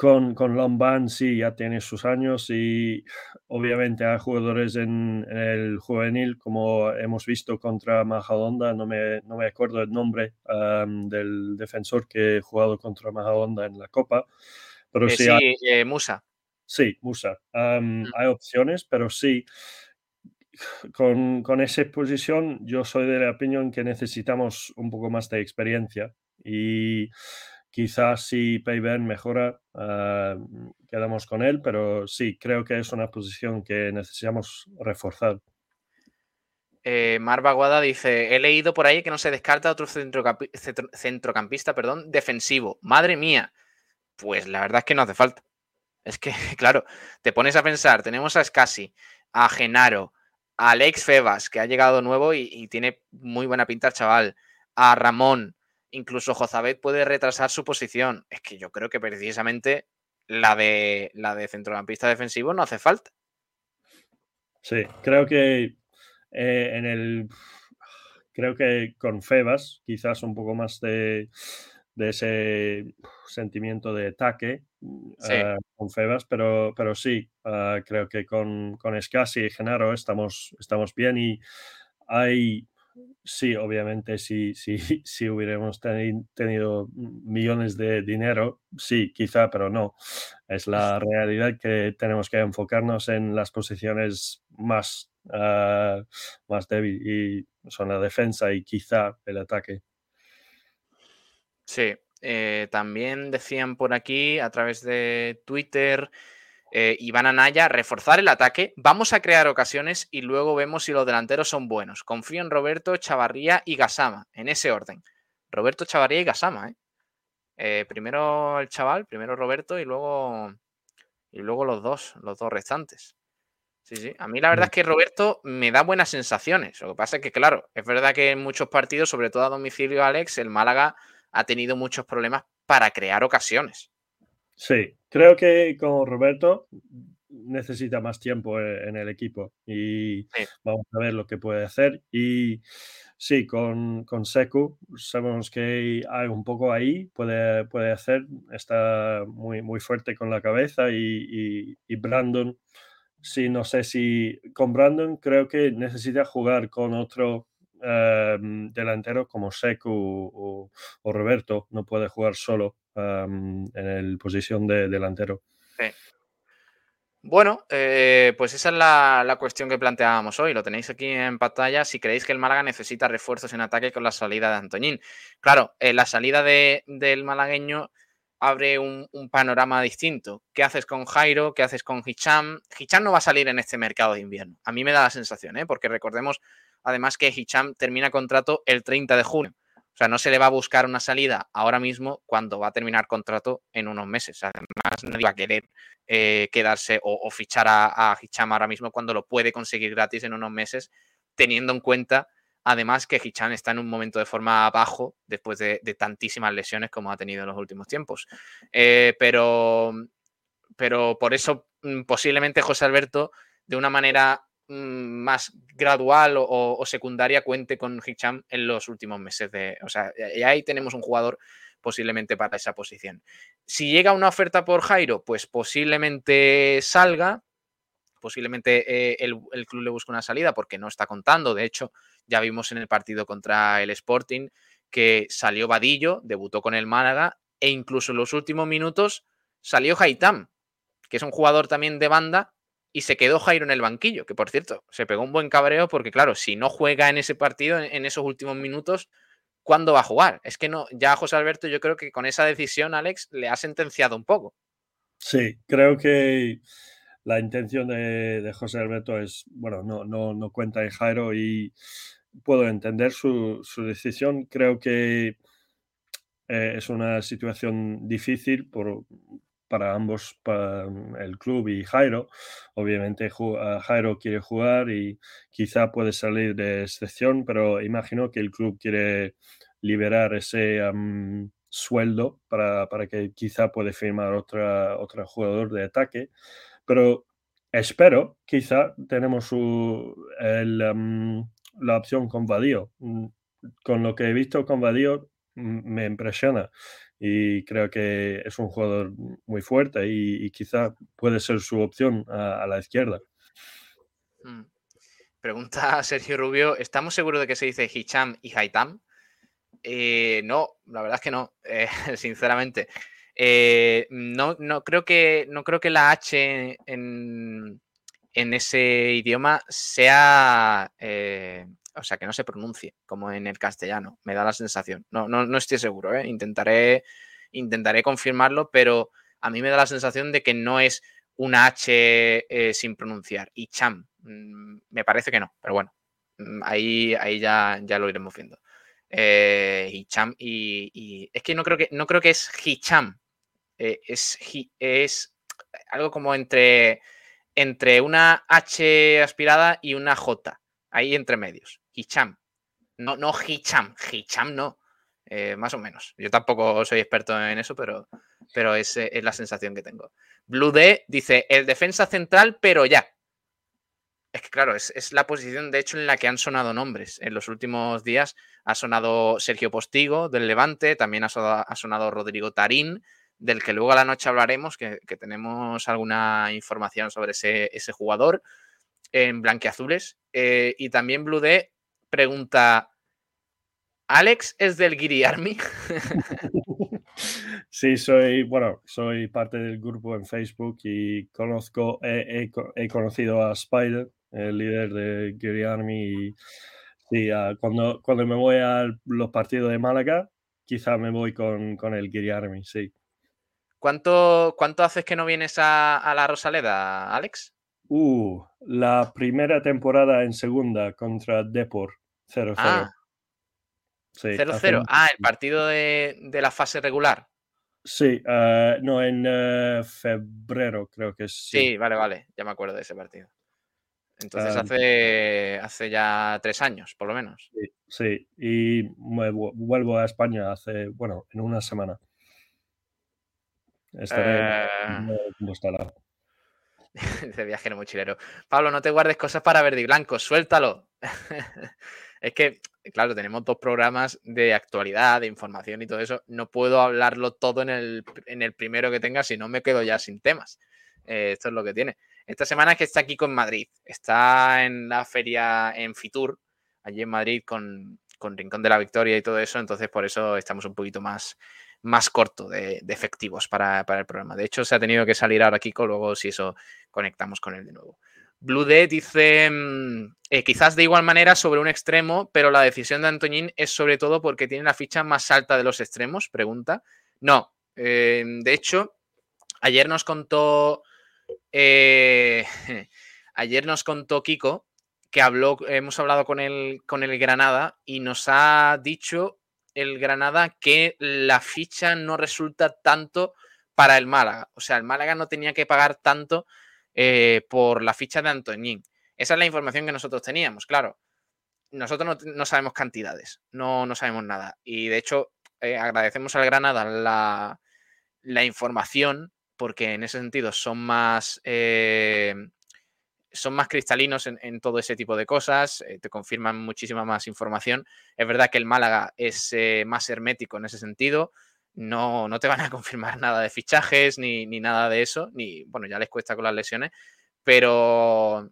con, con Lombán sí, ya tiene sus años y obviamente hay jugadores en, en, el juvenil, como hemos visto contra Majadonda, no me, no me acuerdo el nombre um, del defensor que ha jugado contra Majadonda en la Copa, pero eh, sí, hay, eh, Musa. Sí, Musa. Um, mm. Hay opciones, pero sí, con, con, esa posición yo soy de la opinión que necesitamos un poco más de experiencia y quizás si Payben mejora, uh, quedamos con él, pero sí, creo que es una posición que necesitamos reforzar. Eh, Mar Baguada dice, he leído por ahí que no se descarta otro centrocampi centrocampista perdón, defensivo. Madre mía, pues la verdad es que no hace falta. Es que, claro, te pones a pensar, tenemos a Scassi, a Genaro, a Alex Febas, que ha llegado nuevo y, tiene muy buena pinta el chaval, a Ramón, incluso Jozabet puede retrasar su posición. Es que yo creo que precisamente la de, la de centrocampista defensivo no hace falta. Sí, creo que eh, en el. Creo que con Febas, quizás un poco más de, de ese sentimiento de ataque sí. uh, con Febas, pero, pero sí, uh, creo que con, con Scassi y Genaro estamos, estamos bien y hay Sí, obviamente, si, si, si hubiéramos teni tenido millones de dinero, sí, quizá, pero no. Es la realidad que tenemos que enfocarnos en las posiciones más, uh, más débiles y son la defensa y quizá el ataque. Sí, eh, también decían por aquí a través de Twitter eh, Iván Anaya, reforzar el ataque, vamos a crear ocasiones y luego vemos si los delanteros son buenos. Confío en Roberto, Chavarría y Gasama, en ese orden. Roberto, Chavarría y Gasama, ¿eh? Eh, primero el chaval, primero Roberto y luego, y luego los dos, los dos restantes. Sí, sí. A mí la verdad es que Roberto me da buenas sensaciones. Lo que pasa es que, claro, es verdad que en muchos partidos, sobre todo a domicilio, Alex, el Málaga ha tenido muchos problemas para crear ocasiones. Sí, creo que con Roberto necesita más tiempo e, en el equipo y vamos a ver lo que puede hacer. Y sí, con, con Seku sabemos que hay un poco ahí, puede, puede hacer, está muy, muy fuerte con la cabeza y, y, Brandon, sí, no sé si con Brandon creo que necesita jugar con otro em, delantero como Seku o, Roberto, no puede jugar solo em, en la posición de delantero. Sí. Bueno, eh, pues esa es la, cuestión que planteábamos hoy. Lo tenéis aquí en pantalla. Si creéis que el Málaga necesita refuerzos en ataque con la salida de Antoñín. Claro, eh, la salida del malagueño abre un, panorama distinto. ¿Qué haces con Jairo? ¿Qué haces con Hicham? Hicham no va a salir en este mercado de invierno. A mí me da la sensación, ¿eh? porque recordemos además que Hicham termina contrato el 30 de junio. O sea, no se le va a buscar una salida ahora mismo cuando va a terminar contrato en unos meses. Además, nadie va a querer eh, quedarse o, fichar a, a, Hicham ahora mismo cuando lo puede conseguir gratis en unos meses, teniendo en cuenta además que Hicham está en un momento de forma bajo después de, tantísimas lesiones como ha tenido en los últimos tiempos. Eh, pero, pero por eso mm, posiblemente José Alberto, de una manera más gradual o, secundaria cuente con Hicham en los últimos meses de. O sea, y ahí tenemos un jugador posiblemente para esa posición. Si llega una oferta por Jairo, pues posiblemente salga. Posiblemente eh, el, el, club le busque una salida porque no está contando. De hecho, ya vimos en el partido contra el Sporting que salió Vadillo, debutó con el Málaga e incluso en los últimos minutos salió Haitam, que es un jugador también de banda y se quedó Jairo en el banquillo, que por cierto, se pegó un buen cabreo porque, claro, si no juega en ese partido, en, esos últimos minutos, ¿cuándo va a jugar? Es que no, ya José Alberto, yo creo que con esa decisión, Alex, le ha sentenciado un poco. Sí, creo que la intención de, José Alberto es, bueno, no, no, no cuenta en Jairo y puedo entender su, decisión. Creo que eh, es una situación difícil por, para ambos, para el club y Jairo. Obviamente Jairo quiere jugar y quizá puede salir de excepción, pero imagino que el club quiere liberar ese sueldo para, que quizá puede firmar otra, otro jugador de ataque. Pero espero, quizá tenemos la opción con Vadío. Mm, con lo que he visto con Vadío, mm, me impresiona y creo que es un jugador muy fuerte y, quizá puede ser su opción a, la izquierda. Mm. Pregunta Sergio Rubio, ¿estamos seguros de que se dice Hicham y Haitam? Eh, no, la verdad es que no, eh, sinceramente. Eh, no, no, creo que, no creo que la H en, en ese idioma sea o sea, que no se pronuncie como en el castellano, me da la sensación. No, no, no estoy seguro, ¿eh? intentaré, intentaré confirmarlo, pero a mí me da la sensación de que no es una H eh, sin pronunciar. Y cham, mm, me parece que no, pero bueno, mm, ahí, ahí ya, ya lo iremos viendo. Eh, Hicham y, es que no creo que no creo que es Hicham, eh, es, es algo como entre, entre una H aspirada y una J, ahí entre medios. Hicham. No, no Hicham, Hicham no. Eh, más o menos. Yo tampoco soy experto en eso, pero, pero es, es la sensación que tengo. Blue D dice, el defensa central, pero ya. Es que claro, es, la posición de hecho en la que han sonado nombres. En los últimos días ha sonado Sergio Postigo del Levante, también ha sonado, Rodrigo Tarín, del que luego a la noche hablaremos, que, tenemos alguna información sobre ese, ese jugador en blanqueazules. Eh, y también Blue D pregunta, ¿Alex es del Giri Army? Sí, soy, bueno, soy parte del grupo en Facebook y conozco, he, conocido a Spider, el líder de Giri Army, y sí, cuando, cuando me voy a los partidos de Málaga, quizá me voy con, con el Giri Army, sí. ¿Cuánto, ¿Cuánto haces que no vienes a, a la Rosaleda, Alex? Uh, la primera temporada en segunda contra Depor. 0-0. Ah, 0-0. Ah, el partido de, la fase regular. Sí, uh, no, en uh, febrero creo que sí. Sí, vale, vale, ya me acuerdo de ese partido. Entonces Ah, hace, hace ya tres años, por lo menos. Sí, sí, y me vuelvo a España hace, bueno, en una semana. Estaré Eh, ¿dónde estará? de viajero mochilero. Pablo, no te guardes cosas para verde y blanco, suéltalo. es que, claro, tenemos dos programas de actualidad, de información y todo eso. No puedo hablarlo todo en el, en el primero que tenga, si no me quedo ya sin temas. Eh, esto es lo que tiene. Esta semana es que está aquí con Madrid. Está en la feria en Fitur, allí en Madrid, con, con Rincón de la Victoria y todo eso. Entonces, por eso estamos un poquito más, más corto de, de efectivos para, para el programa. De hecho, se ha tenido que salir ahora Kiko, luego si eso conectamos con él de nuevo. Blue D dice, mm, eh, quizás de igual manera sobre un extremo, pero la decisión de Antoñín es sobre todo porque tiene la ficha más alta de los extremos, pregunta. No, eh, de hecho, ayer nos contó, eh, ayer nos contó Kiko que habló, hemos hablado con el, con el Granada y nos ha dicho el Granada que la ficha no resulta tanto para el Málaga. O sea, el Málaga no tenía que pagar tanto eh, por la ficha de Antoñín. Esa es la información que nosotros teníamos, claro. Nosotros no, sabemos cantidades, no, no, sabemos nada. Y de hecho, eh, agradecemos al Granada la, la, información, porque en ese sentido son más. Eh, son más cristalinos en, todo ese tipo de cosas, te confirman muchísima más información. Es verdad que el Málaga es más hermético en ese sentido, no, no te van a confirmar nada de fichajes ni, ni, nada de eso, ni bueno, ya les cuesta con las lesiones, pero,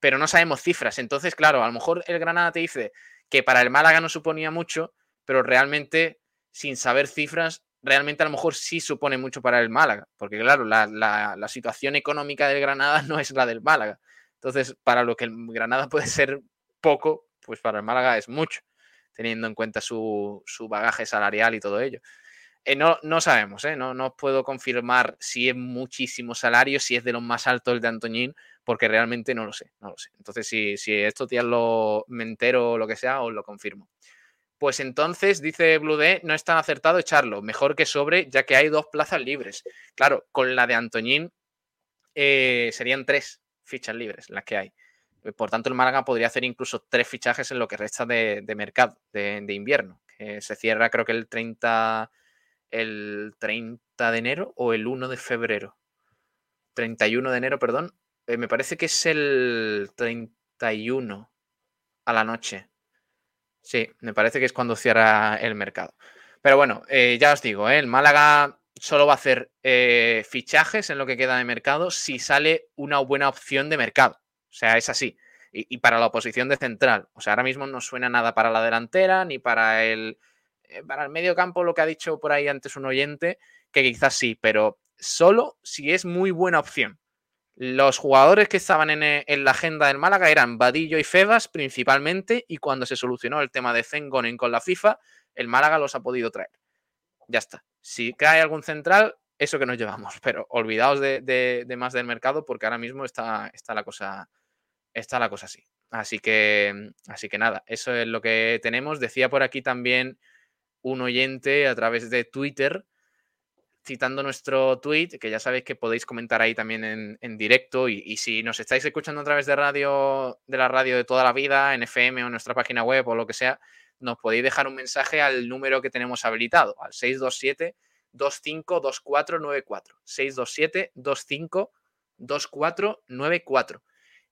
pero no sabemos cifras. Entonces, claro, a lo mejor el Granada te dice que para el Málaga no suponía mucho, pero realmente, sin saber cifras, realmente a lo mejor sí supone mucho para el Málaga, porque claro, la, la, la, situación económica del Granada no es la del Málaga. Entonces, para lo que el Granada puede ser poco, pues para el Málaga es mucho, teniendo en cuenta su, su bagaje salarial y todo ello. Eh, no, no, sabemos, ¿eh? no, no puedo confirmar si es muchísimo salario, si es de los más altos el de Antoñín, porque realmente no lo sé, no lo sé. Entonces, si, si estos días lo me entero o lo que sea, os lo confirmo. Pues entonces, dice Blue D, no es tan acertado echarlo, mejor que sobre, ya que hay dos plazas libres. Claro, con la de Antoñín eh, serían tres fichas libres las que hay. Por tanto, el Málaga podría hacer incluso tres fichajes en lo que resta de, mercado, de, de, invierno, se cierra creo que el 30, el 30 de enero o el 1 de febrero. 31 de enero, perdón. Eh, me parece que es el 31 a la noche. Sí, me parece que es cuando cierra el mercado. Pero bueno, eh, ya os digo, ¿eh? el Málaga solo va a hacer fichajes en lo que queda de mercado si sale una buena opción de mercado. O sea, es así. Y, y, para la oposición de central. O sea, ahora mismo no suena nada para la delantera ni para el, para el medio campo, lo que ha dicho por ahí antes un oyente, que quizás sí, pero solo si es muy buena opción. Los jugadores que estaban en, eh, en, la agenda del Málaga eran Vadillo y Febas principalmente, y cuando se solucionó el tema de Zengonen con la FIFA, el Málaga los ha podido traer. Ya está. Si cae algún central, eso que nos llevamos, pero olvidaos de, de, de más del mercado porque ahora mismo está, está, la cosa, está la cosa así. Así que, así que nada, eso es lo que tenemos. Decía por aquí también un oyente a través de Twitter citando nuestro tweet, que ya sabéis que podéis comentar ahí también en, directo. Y, si nos estáis escuchando a través de radio, de la radio de toda la vida, en FM o nuestra página web o lo que sea, nos podéis dejar un mensaje al número que tenemos habilitado, al 627 252494. 627 252494.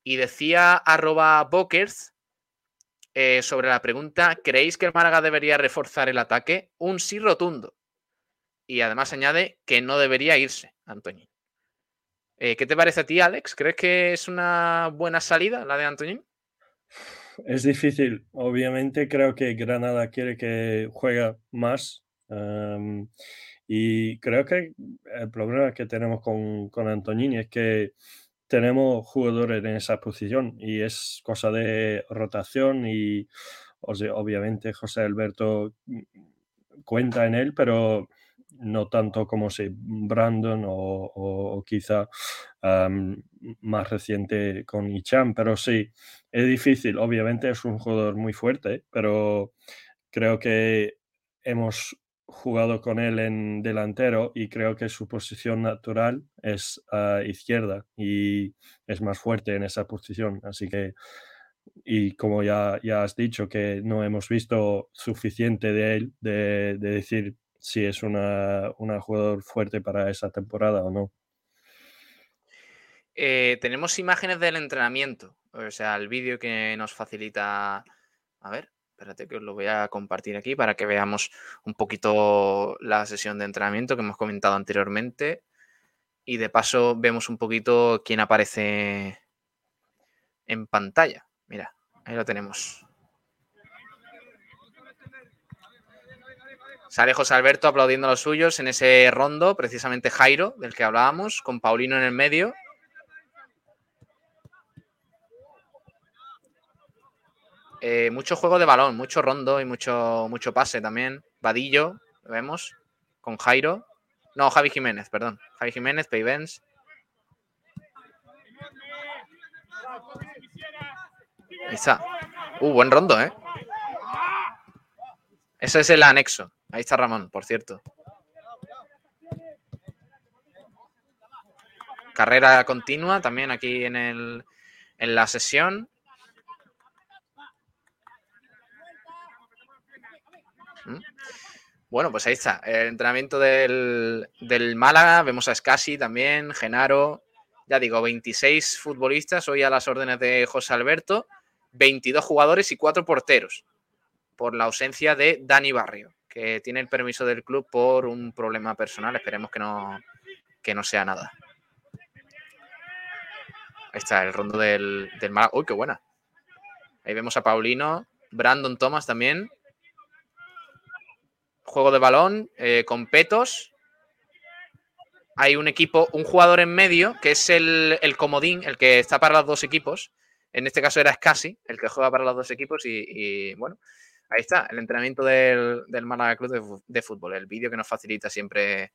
Y decía arroba Bokers eh, sobre la pregunta: ¿creéis que el Málaga debería reforzar el ataque? Un sí rotundo y además añade que no debería irse, Antoñín. Eh, ¿Qué te parece a ti, Alex? ¿Crees que es una buena salida la de Antoñín? Es difícil. Obviamente creo que Granada quiere que juegue más. Um, y creo que el problema que tenemos con, con es que tenemos jugadores en esa posición y es cosa de rotación y obviamente José Alberto cuenta en él, pero no tanto como si Brandon o, quizá más reciente con Ichan, pero sí, es difícil. Obviamente es un jugador muy fuerte, pero creo que hemos jugado con él en delantero y creo que su posición natural es a izquierda y es más fuerte en esa posición. Así que, y como ya, ya has dicho, que no hemos visto suficiente de él de, de decir si es una, una jugador fuerte para esa temporada o no. Eh, tenemos imágenes del entrenamiento, o sea, el vídeo que nos facilita. A ver, espérate que os lo voy a compartir aquí para que veamos un poquito la sesión de entrenamiento que hemos comentado anteriormente. Y de paso vemos un poquito quién aparece en pantalla. Mira, ahí lo tenemos. Sale José Alberto aplaudiendo a los suyos en ese rondo, precisamente Jairo, del que hablábamos, con Paulino en el medio. Eh, mucho juego de balón, mucho rondo y mucho, mucho pase también. Vadillo, lo vemos, con Jairo. No, Javi Jiménez, perdón. Javi Jiménez, Payvens. Ahí está. Uh, buen rondo, ¿eh? Ese es el anexo. Ahí está Ramón, por cierto. Carrera continua también aquí en, el, en la sesión. Bueno, pues ahí está. El entrenamiento del, del Málaga. Vemos a Scassi también, Genaro. Ya digo, 26 futbolistas hoy a las órdenes de José Alberto. 22 jugadores y 4 porteros. Por la ausencia de Dani Barrio, que tiene el permiso del club por un problema personal. Esperemos que no, que no sea nada. Ahí está el rondo del, del Málaga. ¡Uy, qué buena! Ahí vemos a Paulino, Brandon Thomas también, juego de balón eh, con petos. Hay un equipo, un jugador en medio, que es el, comodín, el que está para los dos equipos. En este caso era Scassi, el que juega para los dos equipos. Y, bueno, ahí está, el entrenamiento del, del Málaga Club de, Fútbol, el vídeo que nos facilita siempre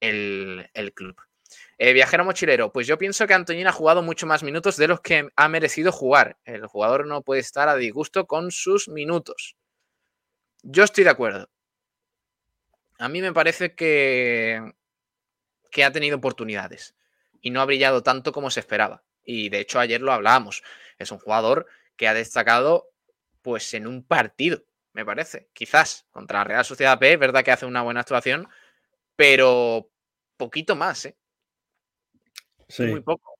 el, club. Eh, viajero mochilero, pues yo pienso que Antoñín ha jugado mucho más minutos de los que ha merecido jugar. El jugador no puede estar a disgusto con sus minutos. Yo estoy de acuerdo. A mí me parece que, que ha tenido oportunidades y no ha brillado tanto como se esperaba. Y de hecho ayer lo hablábamos. Es un jugador que ha destacado pues en un partido, me parece. Quizás contra la Real Sociedad P, es verdad que hace una buena actuación, pero poquito más, ¿eh? Sí. Muy poco.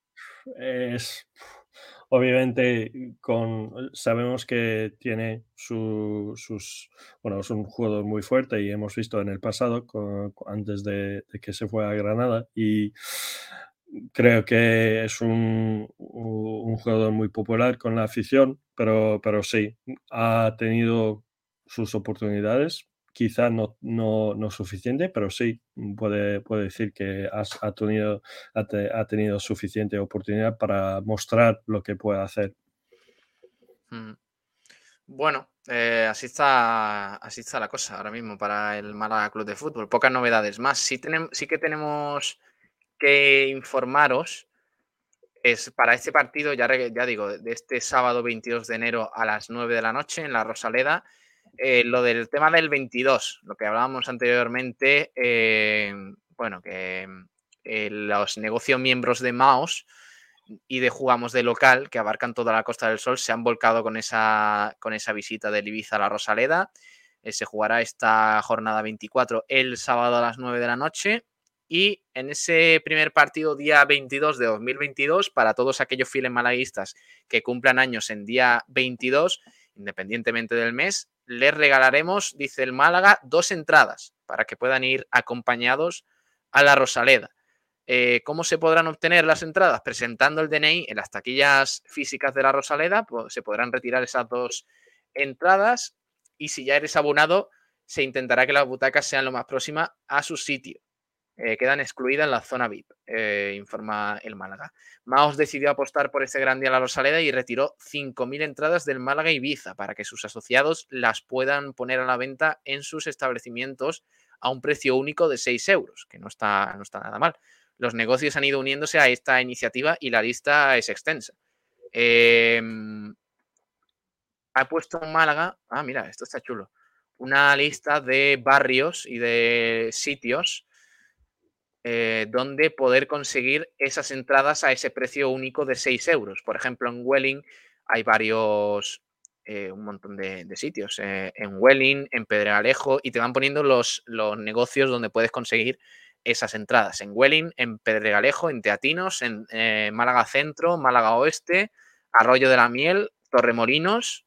Es, Obviamente, sabemos que tiene sus. Bueno, es un jugador muy fuerte y hemos visto en el pasado, antes de, que se fue a Granada, y creo que es un, un, jugador muy popular con la afición, pero, pero sí, ha tenido sus oportunidades, quizá no, no, no suficiente, pero sí puede, puede decir que has, ha, tenido, ha, tenido suficiente oportunidad para mostrar lo que puede hacer. Mm. Bueno, eh, así, está, así está la cosa ahora mismo para el Málaga Club de Fútbol. Pocas novedades más. Sí, tenemos, sí que tenemos que informaros es para este partido, ya, ya digo, de este sábado 22 de enero a las 9 de la noche en la Rosaleda. Eh, lo del tema del 22, lo que hablábamos anteriormente, eh, bueno, que eh, los negocios miembros de Maos y de Jugamos de Local, que abarcan toda la Costa del Sol, se han volcado con esa, con esa visita de Ibiza a la Rosaleda. se jugará esta jornada 24 el sábado a las 9 de la noche. Y en ese primer partido, día 22 de 2022, para todos aquellos fieles malaguistas que cumplan años en día 22, independientemente del mes, les regalaremos, dice el Málaga, dos entradas para que puedan ir acompañados a la Rosaleda. Eh, ¿Cómo se podrán obtener las entradas? Presentando el DNI en las taquillas físicas de la Rosaleda, pues se podrán retirar esas dos entradas y si ya eres abonado, se intentará que las butacas sean lo más próximas a su sitio. Eh, quedan excluidas en la zona VIP, eh, informa el Málaga. Maos decidió apostar por este gran día la Rosaleda y retiró 5.000 entradas del Málaga Ibiza para que sus asociados las puedan poner a la venta en sus establecimientos a un precio único de 6 euros, que no está, no está nada mal. Los negocios han ido uniéndose a esta iniciativa y la lista es extensa. Em, ha puesto un Málaga. Ah, mira, esto está chulo una lista de barrios y de sitios eh, donde poder conseguir esas entradas a ese precio único de 6 euros. Por ejemplo, en Welling hay varios, eh, un montón de, sitios. eh, en Welling, en Pedregalejo, y te van poniendo los, los negocios donde puedes conseguir esas entradas. En Welling, en Pedregalejo, en Teatinos, en Málaga Centro, Málaga Oeste, Arroyo de la Miel, Torremolinos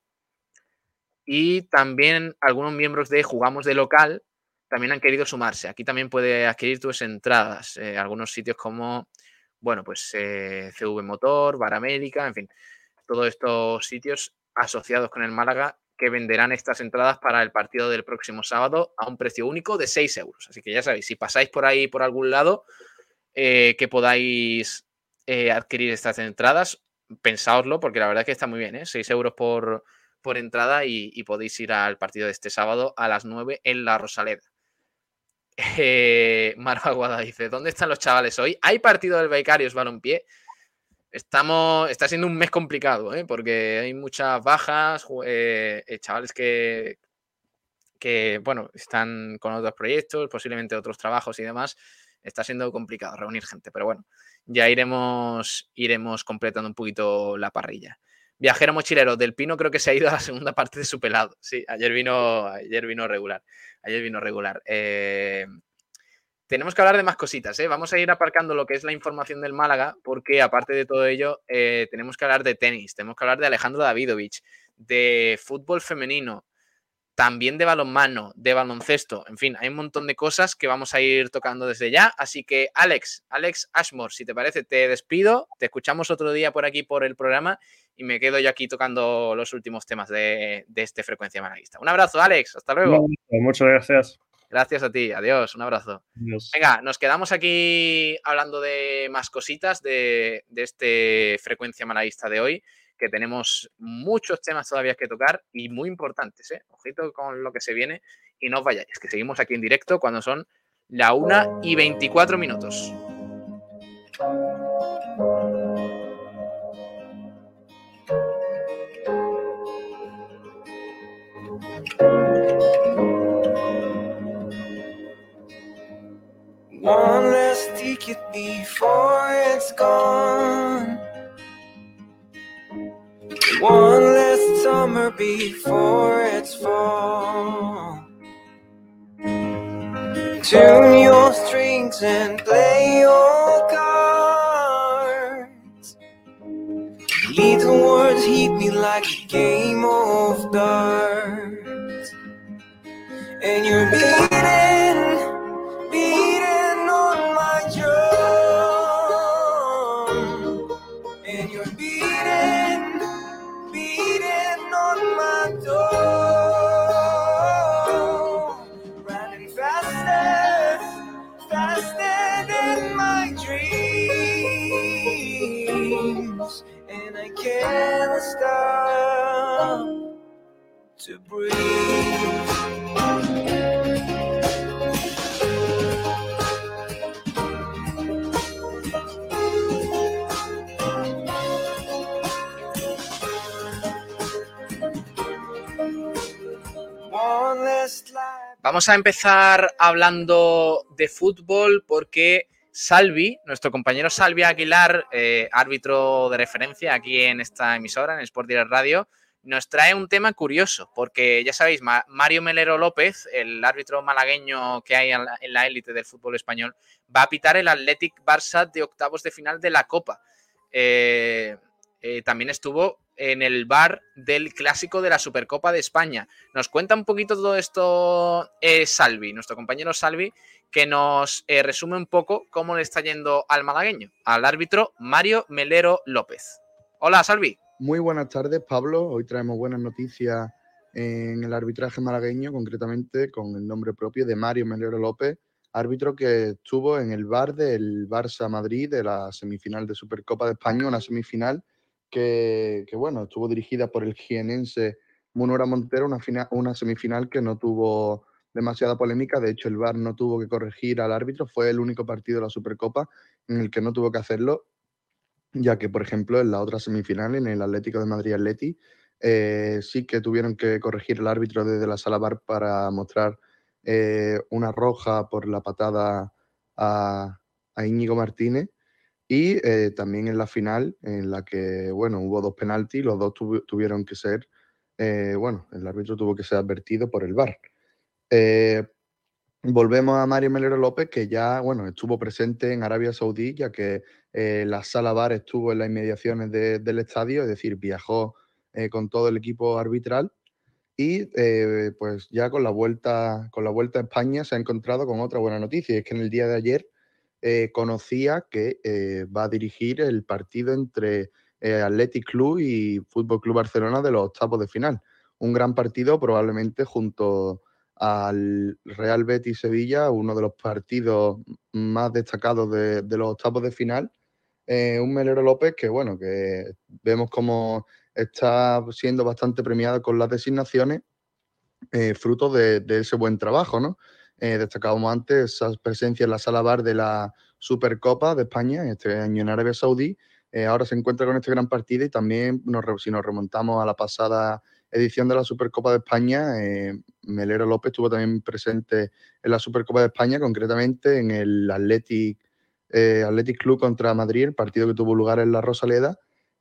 y también algunos miembros de Jugamos de Local también han querido sumarse. Aquí también puedes adquirir tus entradas. eh, algunos sitios como, bueno, pues eh, CV Motor, Bar América, en fin, todos estos sitios asociados con el Málaga que venderán estas entradas para el partido del próximo sábado a un precio único de 6 euros. Así que ya sabéis, si pasáis por ahí por algún lado, eh, que podáis adquirir estas entradas, pensáoslo, porque la verdad es que está muy bien, ¿eh? 6 euros por, por entrada y, y podéis ir al partido de este sábado a las 9 en la Rosaleda. Eh, Maro Aguada dice, ¿dónde están los chavales hoy? ¿Hay partido del Becarios Balompié? Estamos, está siendo un mes complicado, ¿eh? porque hay muchas bajas, eh, eh, chavales que, que, bueno, están con otros proyectos, posiblemente otros trabajos y demás. Está siendo complicado reunir gente, pero bueno, ya iremos, iremos completando un poquito la parrilla. Viajero mochilero del Pino creo que se ha ido a la segunda parte de su pelado. Sí, ayer vino, ayer vino regular. Ayer vino regular. Eh, tenemos que hablar de más cositas, ¿eh? Vamos a ir aparcando lo que es la información del Málaga, porque aparte de todo ello, eh, tenemos que hablar de tenis, tenemos que hablar de Alejandro Davidovich, de fútbol femenino, también de balonmano, de baloncesto, en fin, hay un montón de cosas que vamos a ir tocando desde ya. Así que, Alex, Alex Ashmore, si te parece, te despido, te escuchamos otro día por aquí por el programa y me quedo yo aquí tocando los últimos temas de, de este Frecuencia Malaguista. Un abrazo, Alex, hasta luego. Muchas gracias. Gracias a ti, adiós, un abrazo. Adiós. Venga, nos quedamos aquí hablando de más cositas de, de este Frecuencia Malaguista de hoy, que tenemos muchos temas todavía que tocar y muy importantes, ¿eh? Ojito con lo que se viene y no os vayáis, que seguimos aquí en directo cuando son la 1 y 24 minutos. One less summer before it's fall. Tune your strings and play your cards. Little words hit me like a game of darts. And you're dreams, and I can't stop to breathe. Vamos a empezar hablando de fútbol porque Salvi, nuestro compañero Salvi Aguilar, eh, árbitro de referencia aquí en esta emisora, en Sport Direct Radio, nos trae un tema curioso, porque ya sabéis, Ma- Mario Melero López, el árbitro malagueño que hay en la- en la élite del fútbol español, va a pitar el Athletic Barça de octavos de final de la Copa. Eh, eh, también estuvo en el bar del clásico de la Supercopa de España. Nos cuenta un poquito todo esto eh, Salvi, nuestro compañero Salvi, que nos eh, resume un poco cómo le está yendo al malagueño, al árbitro Mario Melero López. Hola, Salvi. Muy buenas tardes, Pablo. Hoy traemos buenas noticias en el arbitraje malagueño, concretamente con el nombre propio de Mario Melero López, árbitro que estuvo en el bar del Barça Madrid de la semifinal de Supercopa de España, una semifinal que, bueno, estuvo dirigida por el jienense Munora Montero, una, fina- una semifinal que no tuvo demasiada polémica. De hecho, el VAR no tuvo que corregir al árbitro. Fue el único partido de la Supercopa en el que no tuvo que hacerlo, ya que, por ejemplo, en la otra semifinal, en el Atlético de Madrid Atleti, eh, sí que tuvieron que corregir el árbitro desde la sala bar para mostrar eh, una roja por la patada a, a Íñigo Martínez. Y eh, también en la final, en la que, bueno, hubo dos penaltis, los dos tuvi- tuvieron que ser, eh, bueno, el árbitro tuvo que ser advertido por el VAR. Eh, volvemos a Mario Melero López, que ya, bueno, estuvo presente en Arabia Saudí, ya que la sala VAR estuvo en las inmediaciones de- del estadio, es decir, viajó con todo el equipo arbitral. Y pues ya con la, vuelta, con la vuelta a España se ha encontrado con otra buena noticia, y es que en el día de ayer eh, conocía que eh, va a dirigir el partido entre eh, Athletic Club y Fútbol Club Barcelona de los octavos de final. Un gran partido, probablemente junto al Real Betis Sevilla, uno de los partidos más destacados de, de los octavos de final. Eh, un Melero López que, bueno, que vemos como está siendo bastante premiado con las designaciones, eh, fruto de, de ese buen trabajo, ¿no? Eh, destacábamos antes esa presencia en la sala bar de la Supercopa de España, este año en Arabia Saudí. Eh, ahora se encuentra con este gran partido y también nos si nos remontamos a la pasada edición de la Supercopa de España, eh, Melero López estuvo también presente en la Supercopa de España, concretamente en el Athletic, eh, Athletic Club contra Madrid, el partido que tuvo lugar en la Rosaleda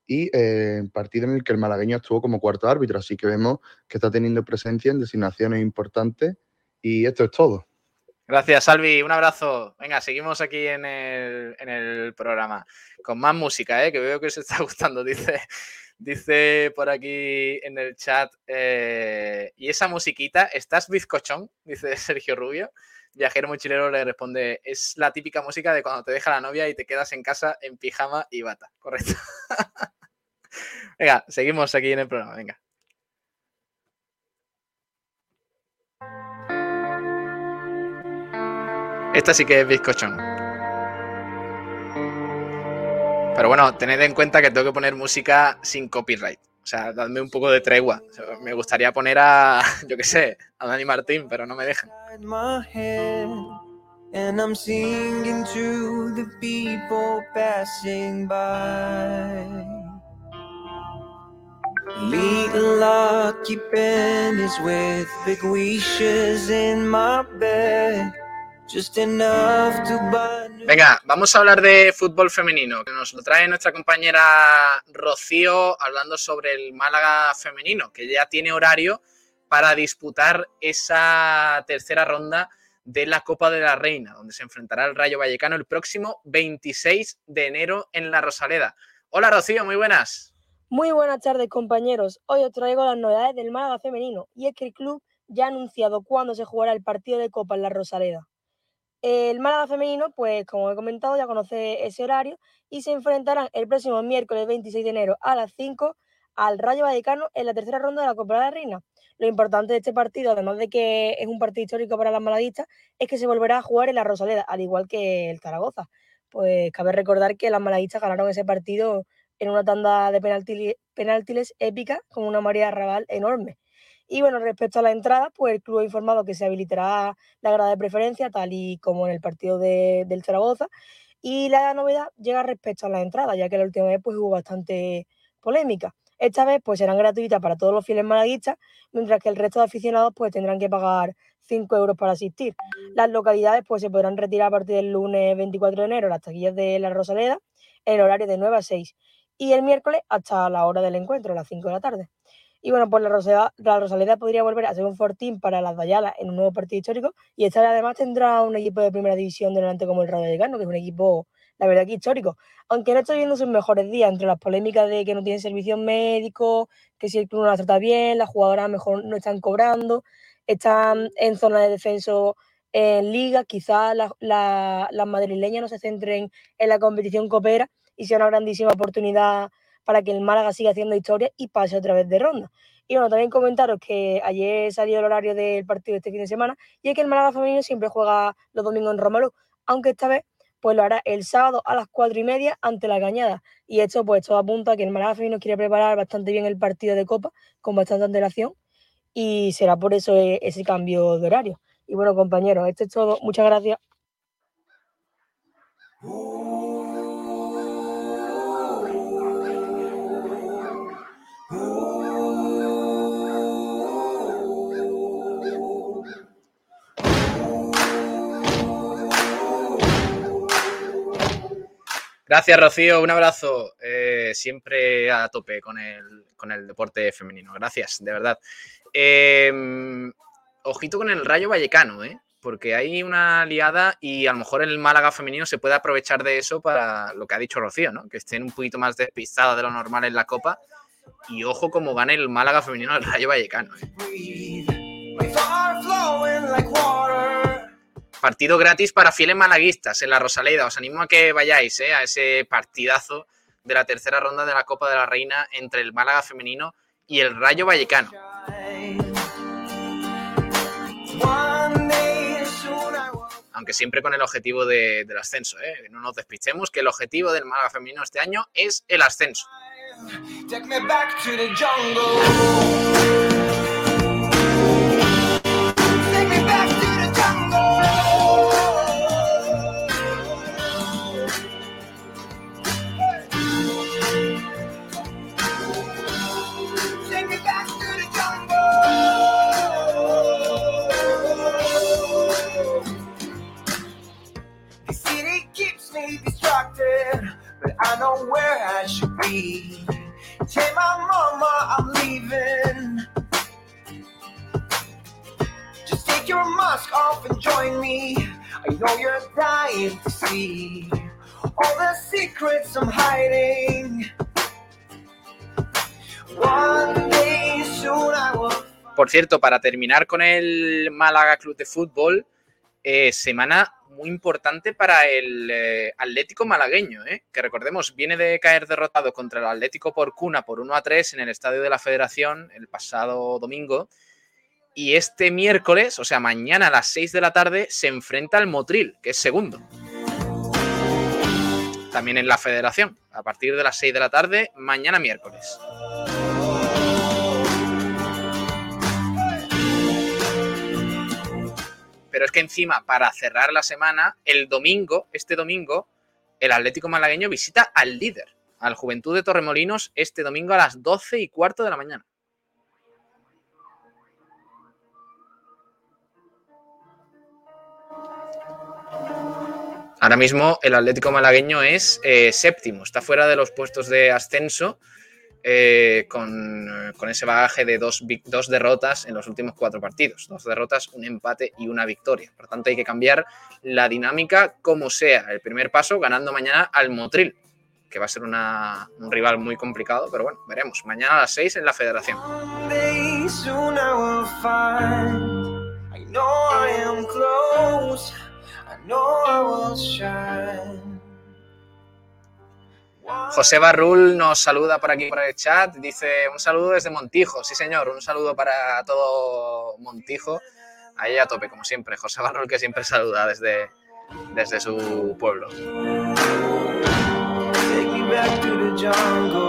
y eh, partido en el que el malagueño estuvo como cuarto árbitro, así que vemos que está teniendo presencia en designaciones importantes y esto es todo. Gracias, Salvi. Un abrazo. Venga, seguimos aquí en el, en el programa con más música, ¿eh? que veo que os está gustando. Dice, dice por aquí en el chat. eh, ¿Y esa musiquita? ¿Estás bizcochón? Dice Sergio Rubio. Viajero mochilero le responde: Es la típica música de cuando te deja la novia y te quedas en casa en pijama y bata. Correcto. Venga, seguimos aquí en el programa. Venga. Esta sí que es bizcochón. Pero bueno, tened en cuenta que tengo que poner música sin copyright. O sea, dadme un poco de tregua. Me gustaría poner a, yo qué sé, a Dani Martín, pero no me dejan. and I'm singing to the people passing by. Little lucky pennies with big wishes in my bed, just enough to buy. Venga, vamos a hablar de fútbol femenino, que nos lo trae nuestra compañera Rocío hablando sobre el Málaga femenino, que ya tiene horario para disputar esa tercera ronda de la Copa de la Reina, donde se enfrentará el Rayo Vallecano el próximo 26 de enero en la Rosaleda. Hola Rocío, muy buenas. Muy buenas tardes, compañeros. Hoy os traigo las novedades del Málaga femenino y es que el club ya ha anunciado cuándo se jugará el partido de Copa en la Rosaleda. El Málaga femenino, pues como he comentado, ya conoce ese horario y se enfrentarán el próximo miércoles 26 de enero a las 5 al Rayo Vallecano en la tercera ronda de la Copa de la Reina. Lo importante de este partido, además de que es un partido histórico para las malaguistas, es que se volverá a jugar en la Rosaleda, al igual que el Zaragoza. Pues cabe recordar que las malaguistas ganaron ese partido en una tanda de penalti- penaltiles épica con una María Raval enorme. Y bueno, respecto a la entrada, pues el club ha informado que se habilitará la grada de preferencia, tal y como en el partido de- del Zaragoza. Y la novedad llega respecto a la entrada, ya que la última vez pues, hubo bastante polémica. Esta vez pues serán gratuitas para todos los fieles malaguistas, mientras que el resto de aficionados pues tendrán que pagar 5 euros para asistir. Las localidades pues se podrán retirar a partir del lunes 24 de enero las taquillas de la Rosaleda en horario de 9 a 6 y el miércoles hasta la hora del encuentro, a las 5 de la tarde. Y bueno, pues la Rosaleda, la Rosaleda podría volver a ser un fortín para las Dayalas en un nuevo partido histórico y esta además tendrá un equipo de primera división delante como el Rayo Vallecano, que es un equipo, la verdad, que histórico. Aunque no estoy viendo sus mejores días entre las polémicas de que no tienen servicios médicos, que si el club no las trata bien, las jugadoras mejor no están cobrando, están en zona de descenso en liga, quizás la- las madrileñas no se centren en la competición copera y sea una grandísima oportunidad para que el Málaga siga haciendo historia y pase otra vez de ronda. Y bueno, también comentaros que ayer salió el horario del partido este fin de semana y es que el Málaga femenino siempre juega los domingos en Romalú, aunque esta vez pues lo hará el sábado a las cuatro y media ante la Cañada. Y esto pues todo apunta a que el Málaga femenino quiere preparar bastante bien el partido de Copa con bastante antelación y será por eso eh, ese cambio de horario. Y bueno, compañeros, esto es todo. Muchas gracias. Gracias, Rocío. Un abrazo. Eh, siempre a tope con el, con el deporte femenino. Gracias, de verdad. Eh, ojito con el Rayo Vallecano, ¿eh? porque hay una liada y a lo mejor el Málaga femenino se puede aprovechar de eso para lo que ha dicho Rocío, ¿no? que estén un poquito más despistadas de lo normal en la Copa. Y ojo cómo gane el Málaga femenino al Rayo Vallecano. ¿eh? Partido gratis para fieles malaguistas en la Rosaleda. Os animo a que vayáis ¿eh? a ese partidazo de la tercera ronda de la Copa de la Reina entre el Málaga femenino y el Rayo Vallecano. Aunque siempre con el objetivo de, del ascenso. ¿eh? No nos despistemos que el objetivo del Málaga femenino este año es el ascenso. Cierto, para terminar con el Málaga Club de Fútbol, eh, semana muy importante para el eh, Atlético malagueño, ¿eh? que recordemos, viene de caer derrotado contra el Atlético por cuna por 1 a 3 en el Estadio de la Federación el pasado domingo. Y este miércoles, o sea, mañana a las 6 de la tarde, se enfrenta al Motril, que es segundo. También en la Federación, a partir de las 6 de la tarde, mañana miércoles. Pero es que encima, para cerrar la semana, el domingo, este domingo, el Atlético Malagueño visita al líder, al Juventud de Torremolinos, este domingo a las 12 y cuarto de la mañana. Ahora mismo el Atlético Malagueño es eh, séptimo, está fuera de los puestos de ascenso eh, con, con, ese bagaje de dos, dos, derrotas en los últimos cuatro partidos. Dos derrotas, un empate y una victoria. Por tanto, hay que cambiar la dinámica como sea. El primer paso ganando mañana al Motril, que va a ser un rival muy complicado, pero bueno, veremos. Mañana a las seis en la Federación. José Barrul nos saluda por aquí por el chat. Dice un saludo desde Montijo. Sí, señor, un saludo para todo Montijo. Ahí a tope, como siempre. José Barrul que siempre saluda desde, desde su pueblo. One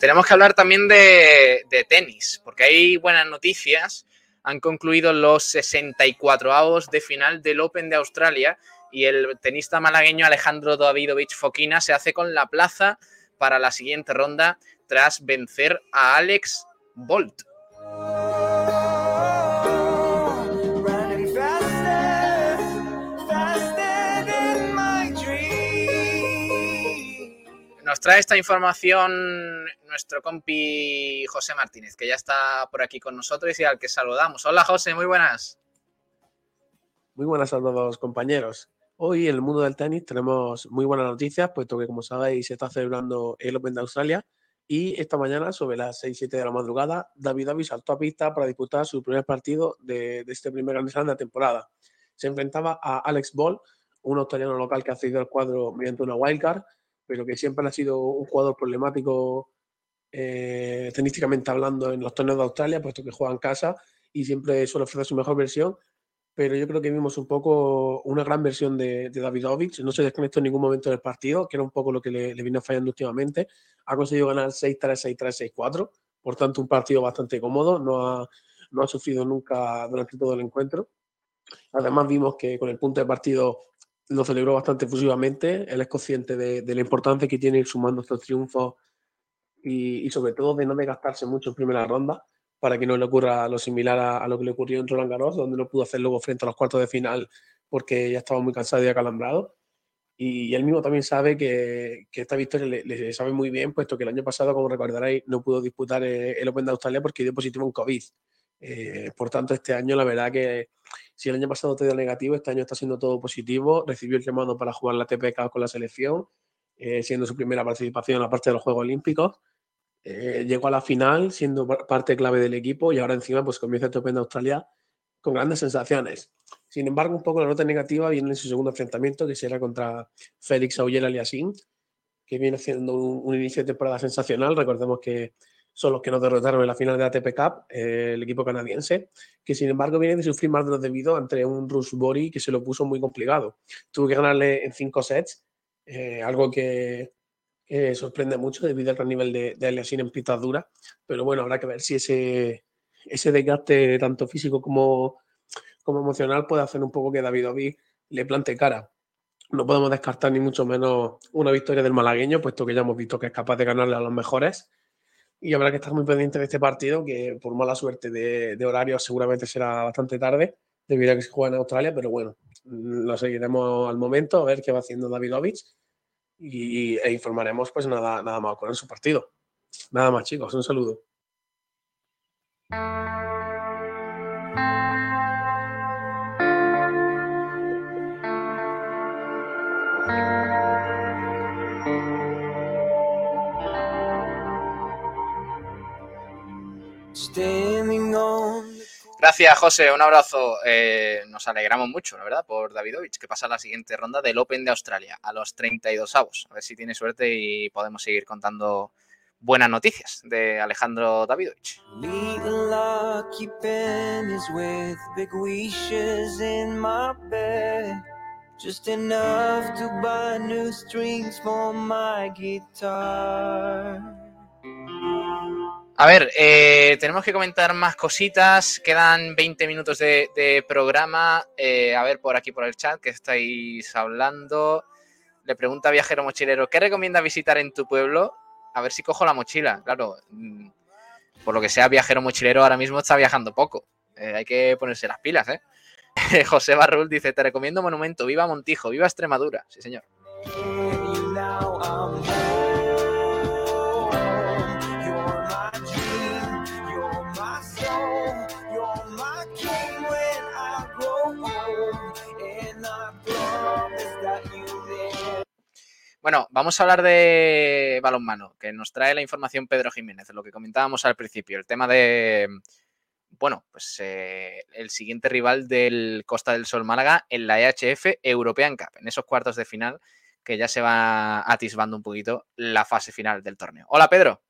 Tenemos que hablar también de, de tenis, porque hay buenas noticias han concluido los 64 avos de final del Open de Australia y el tenista malagueño Alejandro Davidovich Fokina se hace con la plaza para la siguiente ronda tras vencer a Alex Bolt. Trae esta información nuestro compi José Martínez, que ya está por aquí con nosotros y al que saludamos. Hola José, muy buenas. Muy buenas a todos compañeros. Hoy en el mundo del tenis tenemos muy buenas noticias, puesto que como sabéis se está celebrando el Open de Australia Y esta mañana, sobre las 6-7 de la madrugada, David David saltó a pista para disputar su primer partido de, de este primer Grand Slam de la temporada. Se enfrentaba a Alex Ball, un australiano local que ha cedido al cuadro mediante una wildcard, pero que siempre ha sido un jugador problemático eh, tenísticamente hablando en los torneos de Australia, puesto que juega en casa y siempre suele ofrecer su mejor versión. Pero yo creo que vimos un poco una gran versión de, de Davidovich. No se desconectó en ningún momento del partido, que era un poco lo que le, le vino fallando últimamente. Ha conseguido ganar 6-3, 6-3, 6-4. Por tanto, un partido bastante cómodo. No ha, no ha sufrido nunca durante todo el encuentro. Además, vimos que con el punto de partido lo celebró bastante efusivamente. Él es consciente de, de la importancia que tiene ir sumando estos triunfos y, y, sobre todo de no desgastarse mucho en primera ronda para que no le ocurra lo similar a, a, lo que le ocurrió en Roland Garros, donde no pudo hacer luego frente a los cuartos de final porque ya estaba muy cansado y acalambrado. Y, y él mismo también sabe que, que esta victoria le, le, sabe muy bien, puesto que el año pasado, como recordaréis, no pudo disputar eh, el Open de Australia porque dio positivo en COVID. Eh, por tanto, este año la verdad que si el año pasado te dio negativo, este año está siendo todo positivo. Recibió el llamado para jugar la TPK con la selección, eh, siendo su primera participación en la parte de los Juegos Olímpicos. Eh, llegó a la final siendo parte clave del equipo y ahora encima pues comienza el Open de Australia con grandes sensaciones. Sin embargo, un poco la nota negativa viene en su segundo enfrentamiento, que será contra Félix Auger Aliassime, que viene haciendo un, inicio de temporada sensacional. Recordemos que son los que nos derrotaron en la final de ATP Cup, eh, el equipo canadiense, que sin embargo viene de sufrir más de lo debido ante un Rush Bori que se lo puso muy complicado. Tuvo que ganarle en cinco sets, eh, algo que, sorprende mucho debido al gran nivel de, de en pistas duras, pero bueno, habrá que ver si ese, ese desgaste tanto físico como, emocional puede hacer un poco que David Ovi le plante cara. No podemos descartar ni mucho menos una victoria del malagueño, puesto que ya hemos visto que es capaz de ganarle a los mejores y habrá que estar muy pendiente de este partido, que por mala suerte de, de horario seguramente será bastante tarde, debido a que se juega en Australia, pero bueno, lo seguiremos al momento, a ver qué va haciendo Davidovich y, e informaremos pues nada, nada más con su partido. Nada más chicos, un saludo. Gracias, José. Un abrazo. Eh, nos alegramos mucho, la verdad, por Davidovich, que pasa a la siguiente ronda del Open de Australia, a los 32 avos. A ver si tiene suerte y podemos seguir contando buenas noticias de Alejandro Davidovich. Just enough to buy new strings for my guitar. A ver, eh, tenemos que comentar más cositas. Quedan 20 minutos de, programa. Eh, a ver, por aquí, por el chat, que estáis hablando. Le pregunta a Viajero Mochilero, ¿qué recomienda visitar en tu pueblo? A ver si cojo la mochila. Claro, mm, por lo que sea, Viajero Mochilero ahora mismo está viajando poco. Eh, hay que ponerse las pilas, ¿eh? José Barrul dice, te recomiendo Monumento, viva Montijo, viva Extremadura. Sí, señor. Bueno, vamos a hablar de balonmano, que nos trae la información Pedro Jiménez, lo que comentábamos al principio, el tema de, bueno, pues eh, el siguiente rival del Costa del Sol Málaga en la EHF European Cup, en esos cuartos de final que ya se va atisbando un poquito la fase final del torneo. Hola Pedro.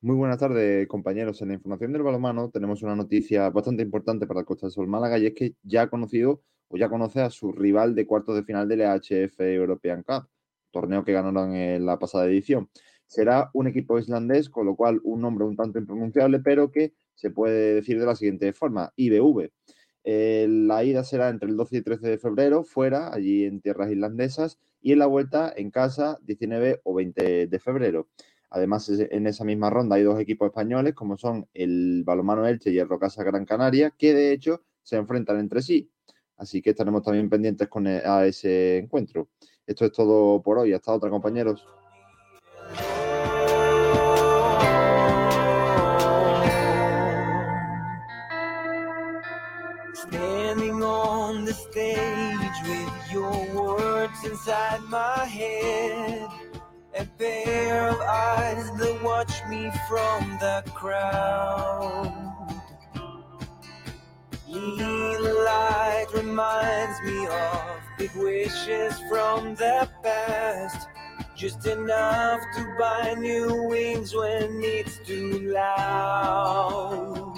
Muy buenas tardes, compañeros. En la información del balonmano tenemos una noticia bastante importante para el Costa del Sol Málaga y es que ya ha conocido o ya conoce a su rival de cuartos de final del EHF European Cup, torneo que ganaron en la pasada edición. Será un equipo islandés, con lo cual un nombre un tanto impronunciable, pero que se puede decir de la siguiente forma, IBV. Eh, la ida será entre el 12 y 13 de febrero, fuera, allí en tierras islandesas, y en la vuelta en casa, 19 o 20 de febrero. Además, en esa misma ronda hay dos equipos españoles, como son el Balomano Elche y el Rocasa Gran Canaria, que de hecho se enfrentan entre sí. Así que estaremos también pendientes con e, a ese encuentro. Esto es todo por hoy. Hasta otra, compañeros. Standing on the stage with your words inside my head. A pair of eyes that watch me from the crowd. Light reminds me of big wishes from the past. Just enough to buy new wings when it's too loud.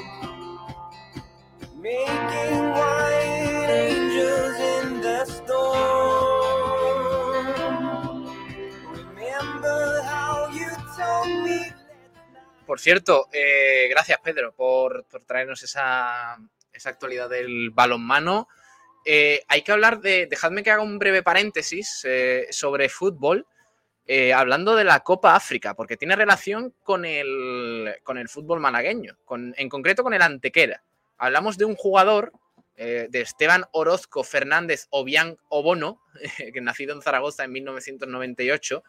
Making white angels in the storm. Remember how you told me. Por cierto, eh, gracias Pedro por, por traernos esa, esa actualidad del balonmano. Eh, hay que hablar de, dejadme que haga un breve paréntesis eh, sobre fútbol, eh, hablando de la Copa África, porque tiene relación con el, con el fútbol malagueño, con, en concreto con el Antequera. Hablamos de un jugador, de Esteban Orozco Fernández Obiang Obono, que nacido en Zaragoza en 1998,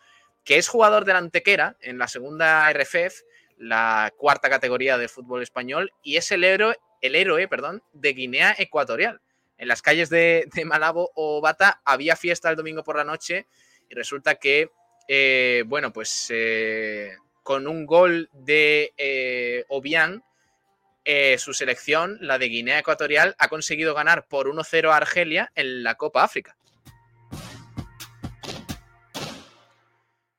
que es jugador del Antequera en la segunda RFF, la cuarta categoría del fútbol español, y es el héroe, el héroe perdón, de Guinea Ecuatorial. En las calles de, de Malabo o Bata había fiesta el domingo por la noche y resulta que, eh, bueno, pues eh, con un gol de eh, Obiang, eh, su selección, la de Guinea Ecuatorial, ha conseguido ganar por 1-0 a Argelia en la Copa África.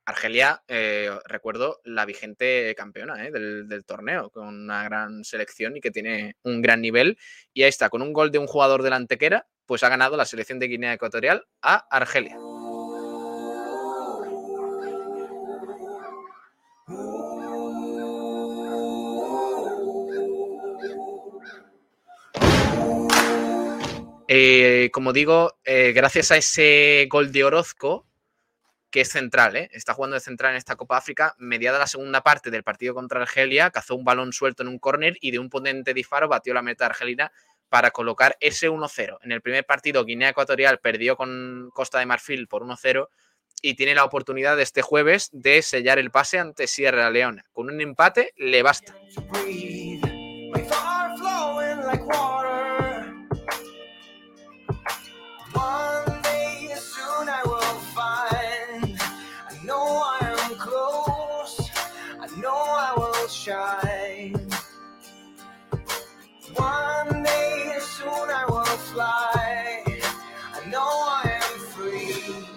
Argelia, eh, recuerdo, la vigente campeona eh, del, torneo, con una gran selección y que tiene un gran nivel. Y ahí está, con un gol de un jugador del Antequera, pues ha ganado la selección de Guinea Ecuatorial a Argelia. Eh, como digo, gracias a ese gol de Orozco, que es central, ¿eh? está jugando de central en esta Copa África, mediada la segunda parte del partido contra Argelia, cazó un balón suelto en un córner y de un potente disparo batió la meta argelina para colocar ese 1-0. En el primer partido, Guinea Ecuatorial perdió con Costa de Marfil por 1-0 y tiene la oportunidad de este jueves de sellar el pase ante Sierra Leona. Con un empate le basta. Shine. One day soon I will fly. I know I am free.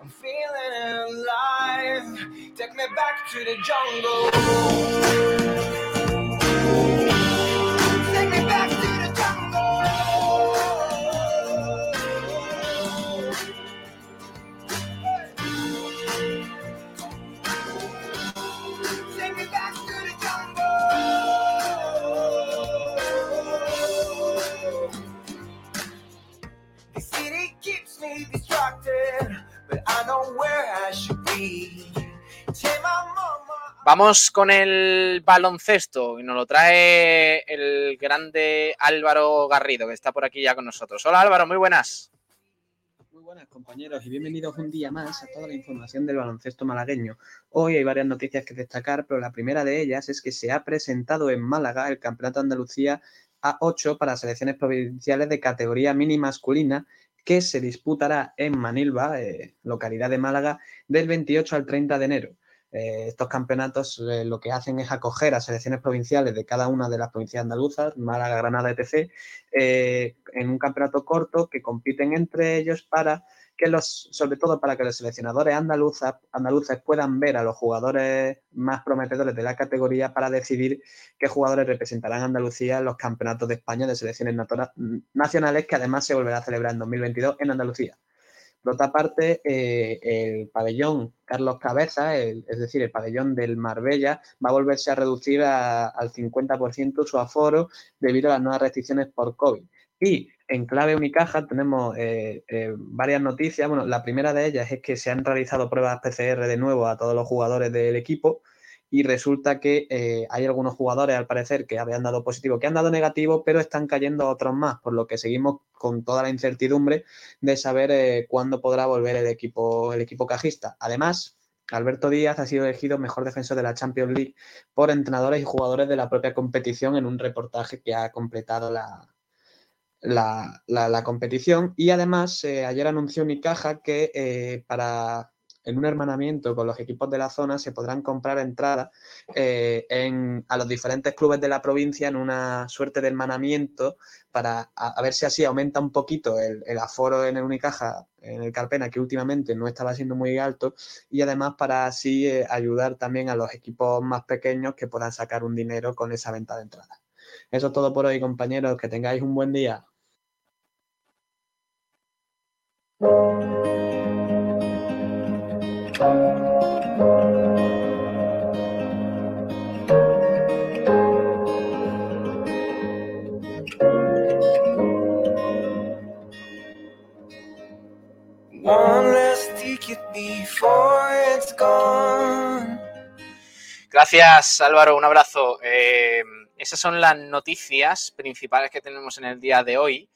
I'm feeling alive. Take me back to the jungle. Vamos con el baloncesto y nos lo trae el grande Álvaro Garrido, que está por aquí ya con nosotros. Hola Álvaro, muy buenas. Muy buenas compañeros y bienvenidos un día más a toda la información del baloncesto malagueño. Hoy hay varias noticias que destacar, pero la primera de ellas es que se ha presentado en Málaga el Campeonato de Andalucía A8 para selecciones provinciales de categoría mini masculina que se disputará en Manilva, eh, localidad de Málaga, del 28 al 30 de enero. Eh, estos campeonatos eh, lo que hacen es acoger a selecciones provinciales de cada una de las provincias andaluzas, Málaga, Granada, etc., en un campeonato corto que compiten entre ellos para que los, sobre todo para que los seleccionadores andaluzas, andaluces puedan ver a los jugadores más prometedores de la categoría para decidir qué jugadores representarán a Andalucía en los campeonatos de España de selecciones nacionales que además se volverá a celebrar en 2022 en Andalucía. Por otra parte, eh, el pabellón Carlos Cabeza, es decir, el pabellón del Marbella, va a volverse a reducir al 50% su aforo debido a las nuevas restricciones por COVID. Y en clave Unicaja tenemos eh, eh, varias noticias. Bueno, la primera de ellas es que se han realizado pruebas PCR de nuevo a todos los jugadores del equipo y resulta que eh, hay algunos jugadores, al parecer, que habían dado positivo, que han dado negativo, pero están cayendo otros más, por lo que seguimos con toda la incertidumbre de saber cuándo podrá volver el equipo, el equipo cajista. Además, Alberto Díaz ha sido elegido mejor defensor de la Champions League por entrenadores y jugadores de la propia competición en un reportaje que ha completado la, la, la- la competición. Y además, eh, ayer anunció Unicaja que eh, para en un hermanamiento con los equipos de la zona se podrán comprar entradas eh, en, a los diferentes clubes de la provincia en una suerte de hermanamiento para a, ver si así aumenta un poquito el, el aforo en el Unicaja, en el Carpena, que últimamente no estaba siendo muy alto, y además para así ayudar también a los equipos más pequeños que puedan sacar un dinero con esa venta de entradas. Eso es todo por hoy, compañeros. Que tengáis un buen día. One last ticket before it's gone. Gracias, Álvaro. Un abrazo. Eh, esas son las noticias principales que tenemos en el día de hoy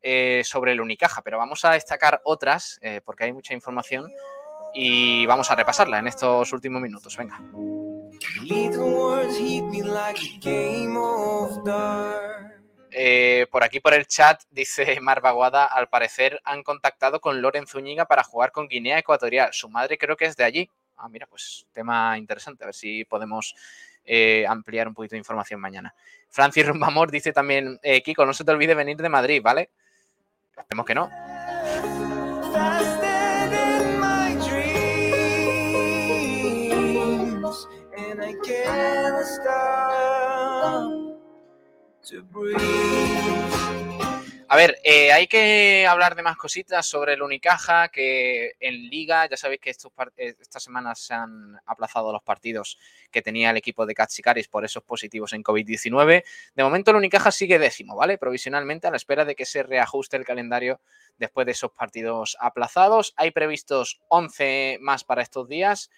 eh, sobre el Unicaja, pero vamos a destacar otras eh, porque hay mucha información y vamos a repasarla en estos últimos minutos. Venga. Eh, por aquí por el chat dice Mar Baguada, al parecer han contactado con Loren Zúñiga para jugar con Guinea Ecuatorial. Su madre creo que es de allí. Ah, mira, pues tema interesante. A ver si podemos ampliar un poquito de información mañana. Francis Rumbamor dice también, Kiko, no se te olvide venir de Madrid, ¿vale? Esperemos que no. A ver, eh, hay que hablar de más cositas sobre el Unicaja, que en Liga, ya sabéis que estos eh, estas semanas se han aplazado los partidos que tenía el equipo de Katsikaris por esos positivos en COVID-19. De momento el Unicaja sigue décimo, ¿vale? Provisionalmente a la espera de que se reajuste el calendario después de esos partidos aplazados. Hay previstos 11 más para estos días,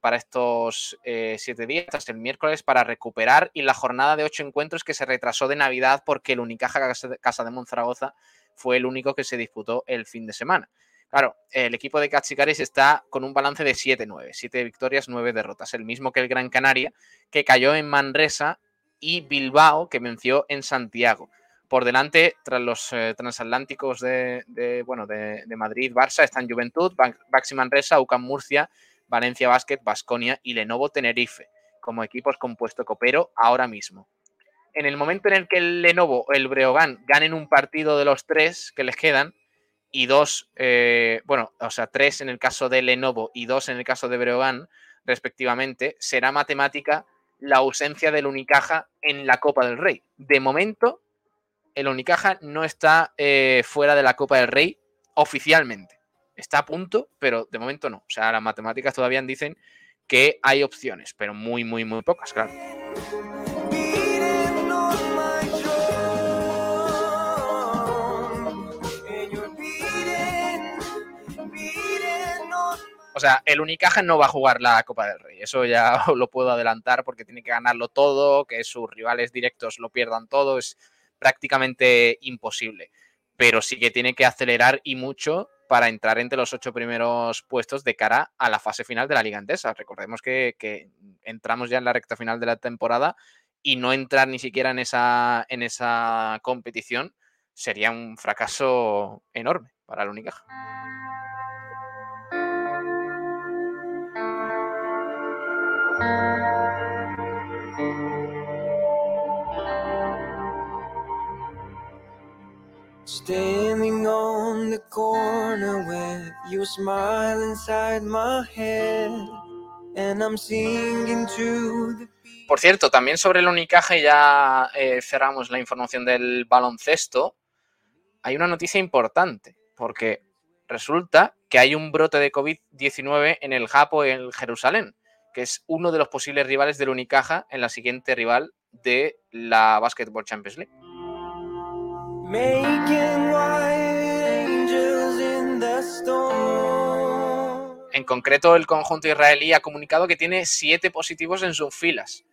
para estos eh, siete días, hasta el miércoles, para recuperar y la jornada de ocho encuentros que se retrasó de Navidad porque el Unicaja Casa de- Monzaragoza fue el único que se disputó el fin de semana. Claro, el equipo de Cachicaris está con un balance de 7-9, 7 victorias, 9 derrotas, el mismo que el Gran Canaria, que cayó en Manresa y Bilbao, que venció en Santiago. Por delante, tras los eh, transatlánticos de, bueno, de, Madrid, Barça, están Juventud, Ba- Baxi Manresa, UCAM Murcia, Valencia Basket, Basconia y Lenovo Tenerife, como equipos compuesto copero ahora mismo. En el momento en el que el Lenovo o el Breogán ganen un partido de los tres que les quedan, y dos, eh, bueno, o sea, tres en el caso de Lenovo y dos en el caso de Breogán, respectivamente, será matemática la ausencia del Unicaja en la Copa del Rey. De momento, el Unicaja no está eh, fuera de la Copa del Rey oficialmente. Está a punto, pero de momento no. O sea, las matemáticas todavía dicen que hay opciones, pero muy, muy, muy pocas, claro. O sea, el Unicaja no va a jugar la Copa del Rey. Eso ya lo puedo adelantar porque tiene que ganarlo todo, que sus rivales directos lo pierdan todo. Es prácticamente imposible. Pero sí que tiene que acelerar y mucho para entrar entre los ocho primeros puestos de cara a la fase final de la Liga Endesa. Recordemos que, que entramos ya en la recta final de la temporada y no entrar ni siquiera en esa, en esa competición sería un fracaso enorme para el Unicaja. Por cierto, también sobre el Unicaja, ya eh, cerramos la información del baloncesto, hay una noticia importante, porque resulta que hay un brote de COVID-19 en el Japo en Jerusalén, que es uno de los posibles rivales del Unicaja en la siguiente rival de la Basketball Champions League. En concreto, el conjunto israelí ha comunicado que tiene siete positivos en sus filas.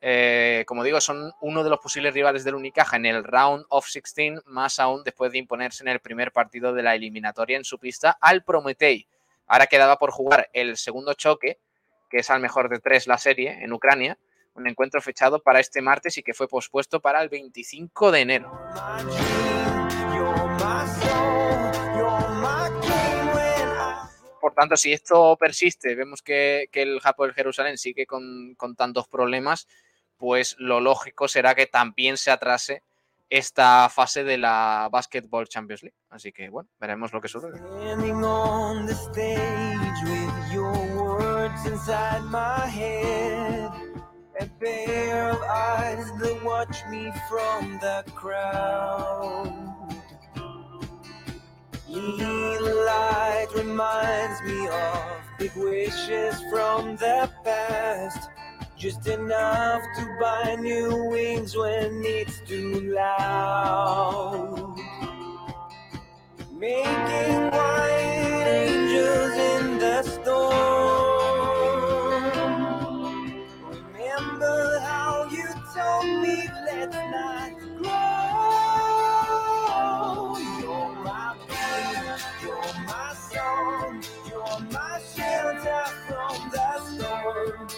Eh, como digo, son uno de los posibles rivales del Unicaja en el round of 16, más aún después de imponerse en el primer partido de la eliminatoria en su pista al Prometei. Ahora quedaba por jugar el segundo choque, que es al mejor de tres la serie, en Ucrania, un encuentro fechado para este martes y que fue pospuesto para el 25 de enero. por tanto, si esto persiste, vemos que, que el Hapoel Jerusalén sigue con, con tantos problemas, pues lo lógico será que también se atrase esta fase de la Basketball Champions League. Así que bueno, veremos lo que sucede. A pair of eyes that watch me from the crowd. Little light reminds me of big wishes from the past. Just enough to buy new wings when it's too loud. Making white angels in the storm. Let's not grow. You're my you're my song, you're my shelter from the storm.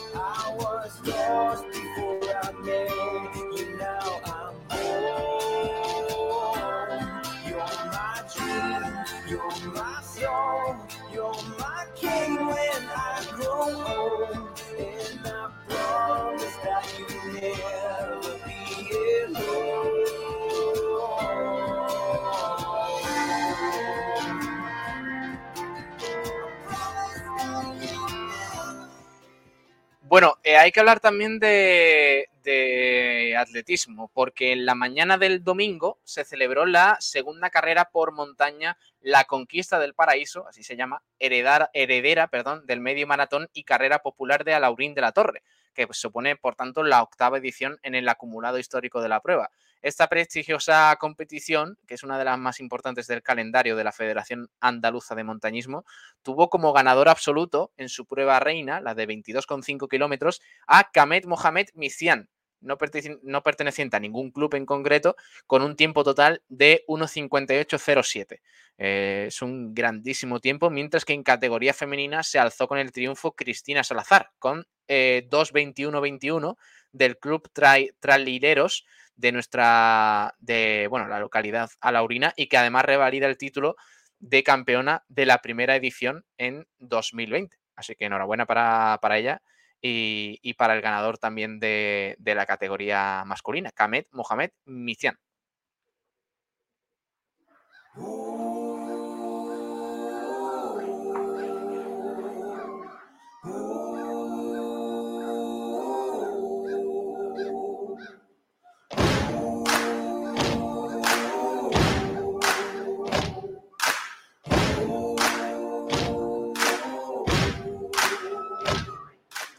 Bueno, eh, hay que hablar también de, de atletismo, porque en la mañana del domingo se celebró la segunda carrera por montaña, la conquista del paraíso, así se llama, heredar, heredera perdón, del medio maratón y carrera popular de Alaurín de la Torre, que supone, por tanto, la octava edición en el acumulado histórico de la prueba. Esta prestigiosa competición, que es una de las más importantes del calendario de la Federación Andaluza de Montañismo, tuvo como ganador absoluto en su prueba reina, la de 22,5 kilómetros, a Kamet Mohamed Misian, no, perteneci- no perteneciente a ningún club en concreto, con un tiempo total de 1.58.07. Eh, es un grandísimo tiempo, mientras que en categoría femenina se alzó con el triunfo Cristina Salazar, con eh, 2.21.21 del club Trai- Tralileros de nuestra, de, bueno, la localidad alaurina y que además revalida el título de campeona de la primera edición en 2020. Así que enhorabuena para, para ella y, y para el ganador también de, de la categoría masculina, Kamet Mohamed Mician.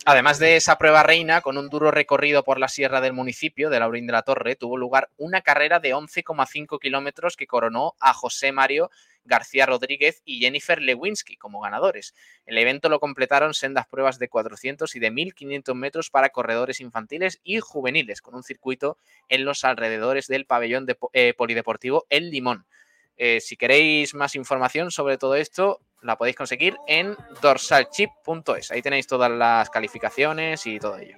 Además de esa prueba reina, con un duro recorrido por la sierra del municipio de Laurín de la Torre, tuvo lugar una carrera de 11,5 kilómetros que coronó a José Mario García Rodríguez y Jennifer Lewinsky como ganadores. El evento lo completaron sendas pruebas de 400 y de 1500 metros para corredores infantiles y juveniles, con un circuito en los alrededores del pabellón de- eh, polideportivo El Limón. Eh, si queréis más información sobre todo esto, la podéis conseguir en dorsalchip.es. Ahí tenéis todas las calificaciones y todo ello.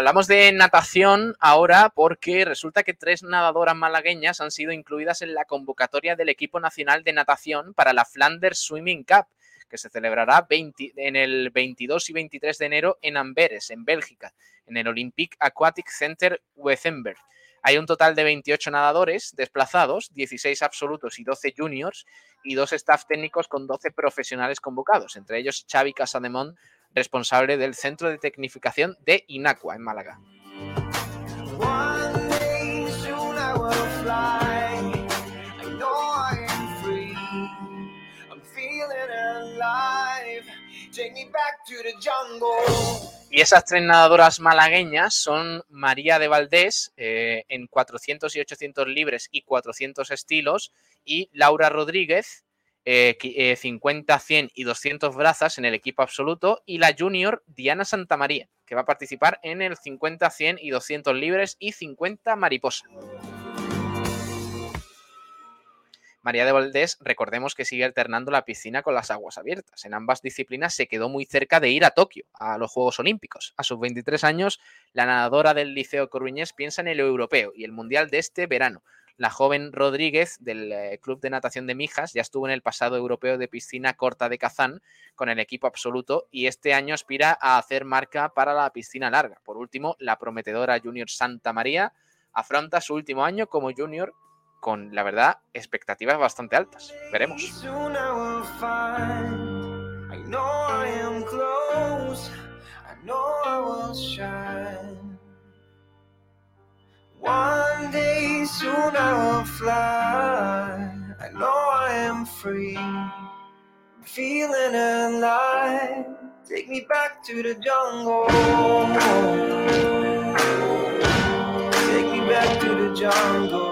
Hablamos de natación ahora porque resulta que tres nadadoras malagueñas han sido incluidas en la convocatoria del equipo nacional de natación para la Flanders Swimming Cup, que se celebrará 20 en el 22 y 23 de enero en Amberes, en Bélgica, en el Olympic Aquatic Center Wethenberg. Hay un total de 28 nadadores desplazados, 16 absolutos y 12 juniors, y dos staff técnicos con 12 profesionales convocados, entre ellos Xavi Casademont, responsable del Centro de Tecnificación de Inacua, en Málaga. Y esas tres nadadoras malagueñas son María de Valdés eh, en 400 y 800 libres y 400 estilos y Laura Rodríguez eh, qui- eh, 50, 100 y 200 brazas en el equipo absoluto y la junior Diana Santamaría que va a participar en el 50, 100 y 200 libres y 50 mariposa. María de Valdés, recordemos que sigue alternando la piscina con las aguas abiertas. En ambas disciplinas se quedó muy cerca de ir a Tokio, a los Juegos Olímpicos. A sus 23 años, la nadadora del Liceo Coruñés piensa en el europeo y el mundial de este verano. La joven Rodríguez del eh, Club de Natación de Mijas ya estuvo en el pasado europeo de piscina corta de Kazán con el equipo absoluto y este año aspira a hacer marca para la piscina larga. Por último, la prometedora Junior Santa María afronta su último año como junior con, la verdad, expectativas bastante altas. Veremos. One day soon I will fly. I know I am free. I'm Feeling alive. Take me back to the jungle. Take me back to the jungle.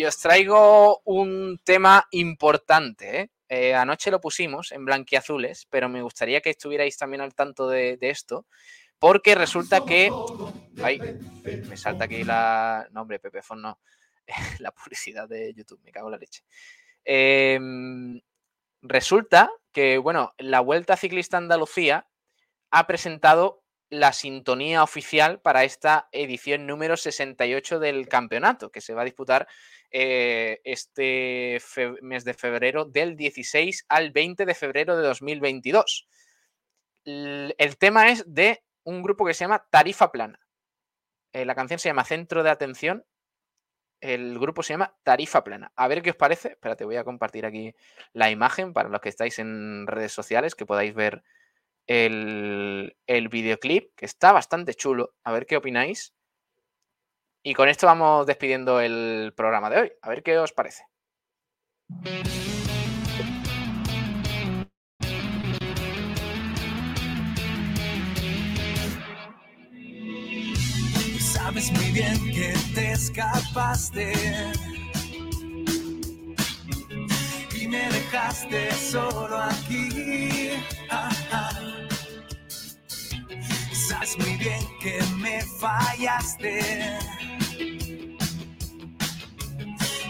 Y os traigo un tema importante. ¿eh? Eh, anoche lo pusimos en blanquiazules, pero me gustaría que estuvierais también al tanto de, esto, porque resulta que. Ay, me salta aquí la. No, hombre, Pepefon no. la publicidad de YouTube, me cago la leche. Em, resulta que, bueno, la Vuelta Ciclista Andalucía ha presentado la sintonía oficial para esta edición número 68 del campeonato, que se va a disputar eh, este mes de febrero del 16 al 20 de febrero de 2022. L- El tema es de un grupo que se llama Tarifa Plana. Eh, la canción se llama Centro de Atención. El grupo se llama Tarifa Plana. A ver qué os parece. Espérate, voy a compartir aquí la imagen para los que estáis en redes sociales, que podáis ver el, el videoclip, que está bastante chulo. A ver qué opináis. Y con esto vamos despidiendo el programa de hoy. A ver qué os parece. Sabes muy bien que te escapaste me dejaste solo aquí. Sabes muy bien que me fallaste.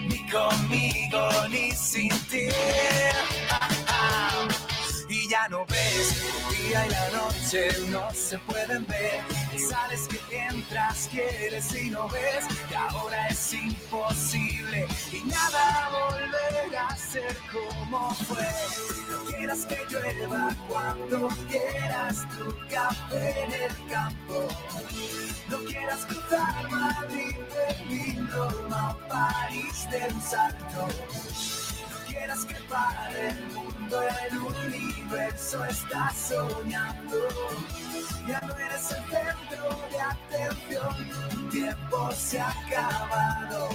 Ni conmigo ni sin ti. Ya no ves, el día y la noche no se pueden ver. Sales que entras, quieres y no ves. Y ahora es imposible y nada volverá a ser como fue. No quieras que llueva cuando quieras tu café en el campo. No quieras cruzar Madrid, Berlín, Roma, París de un salto. No quieras que pare el mundo, el universo está soñando. Ya no eres el centro de atención, tu tiempo se ha acabado.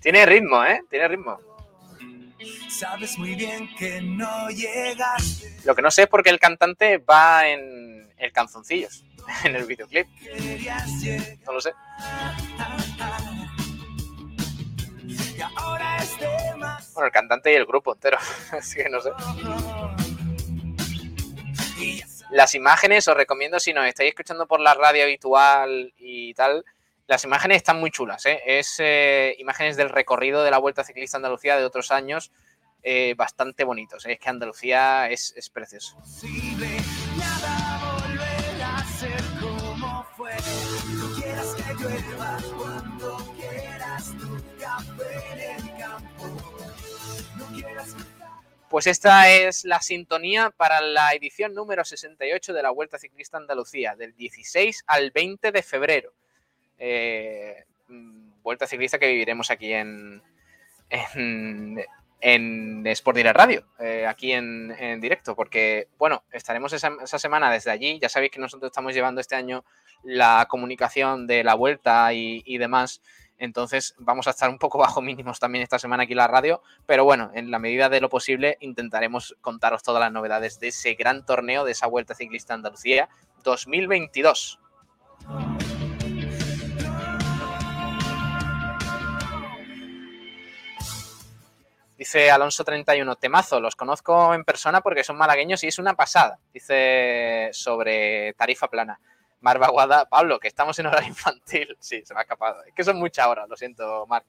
Tiene ritmo, ¿eh? Tiene ritmo. Sabes muy bien que no llegas. Lo que no sé es por qué el cantante va en el canzoncillos, en el videoclip. No lo sé. Y ahora es. Bueno, el cantante y el grupo entero. Así que no sé. Las imágenes, os recomiendo si nos estáis escuchando por la radio habitual y tal, las imágenes están muy chulas. ¿eh? Es eh, imágenes del recorrido de la Vuelta Ciclista Andalucía de otros años, eh, bastante bonitos. ¿eh? Es que Andalucía es, es precioso. Pues esta es la sintonía para la edición número 68 de la Vuelta Ciclista Andalucía, del 16 al 20 de febrero. Eh, mm, Vuelta Ciclista que viviremos aquí en, en, en Sport Direct Radio, eh, aquí en, directo, porque, bueno, estaremos esa, semana desde allí. Ya sabéis que nosotros estamos llevando este año la comunicación de la vuelta y demás. Entonces vamos a estar un poco bajo mínimos también esta semana aquí en la radio, pero bueno, en la medida de lo posible intentaremos contaros todas las novedades de ese gran torneo, de esa Vuelta Ciclista Andalucía 2022. Dice Alonso 31, temazo, los conozco en persona porque son malagueños y es una pasada. Dice sobre tarifa plana. Mar Baguada, Pablo, que estamos en hora infantil. Sí, se me ha escapado. Es que son muchas horas, lo siento, Marc.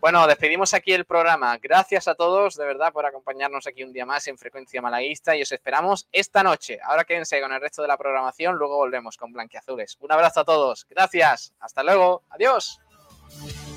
Bueno, despedimos aquí el programa. Gracias a todos, de verdad, por acompañarnos aquí un día más en Frecuencia Malaguista y os esperamos esta noche. Ahora quédense con el resto de la programación, luego volvemos con Blanquiazules. Un abrazo a todos. Gracias. Hasta luego. Adiós. Bye.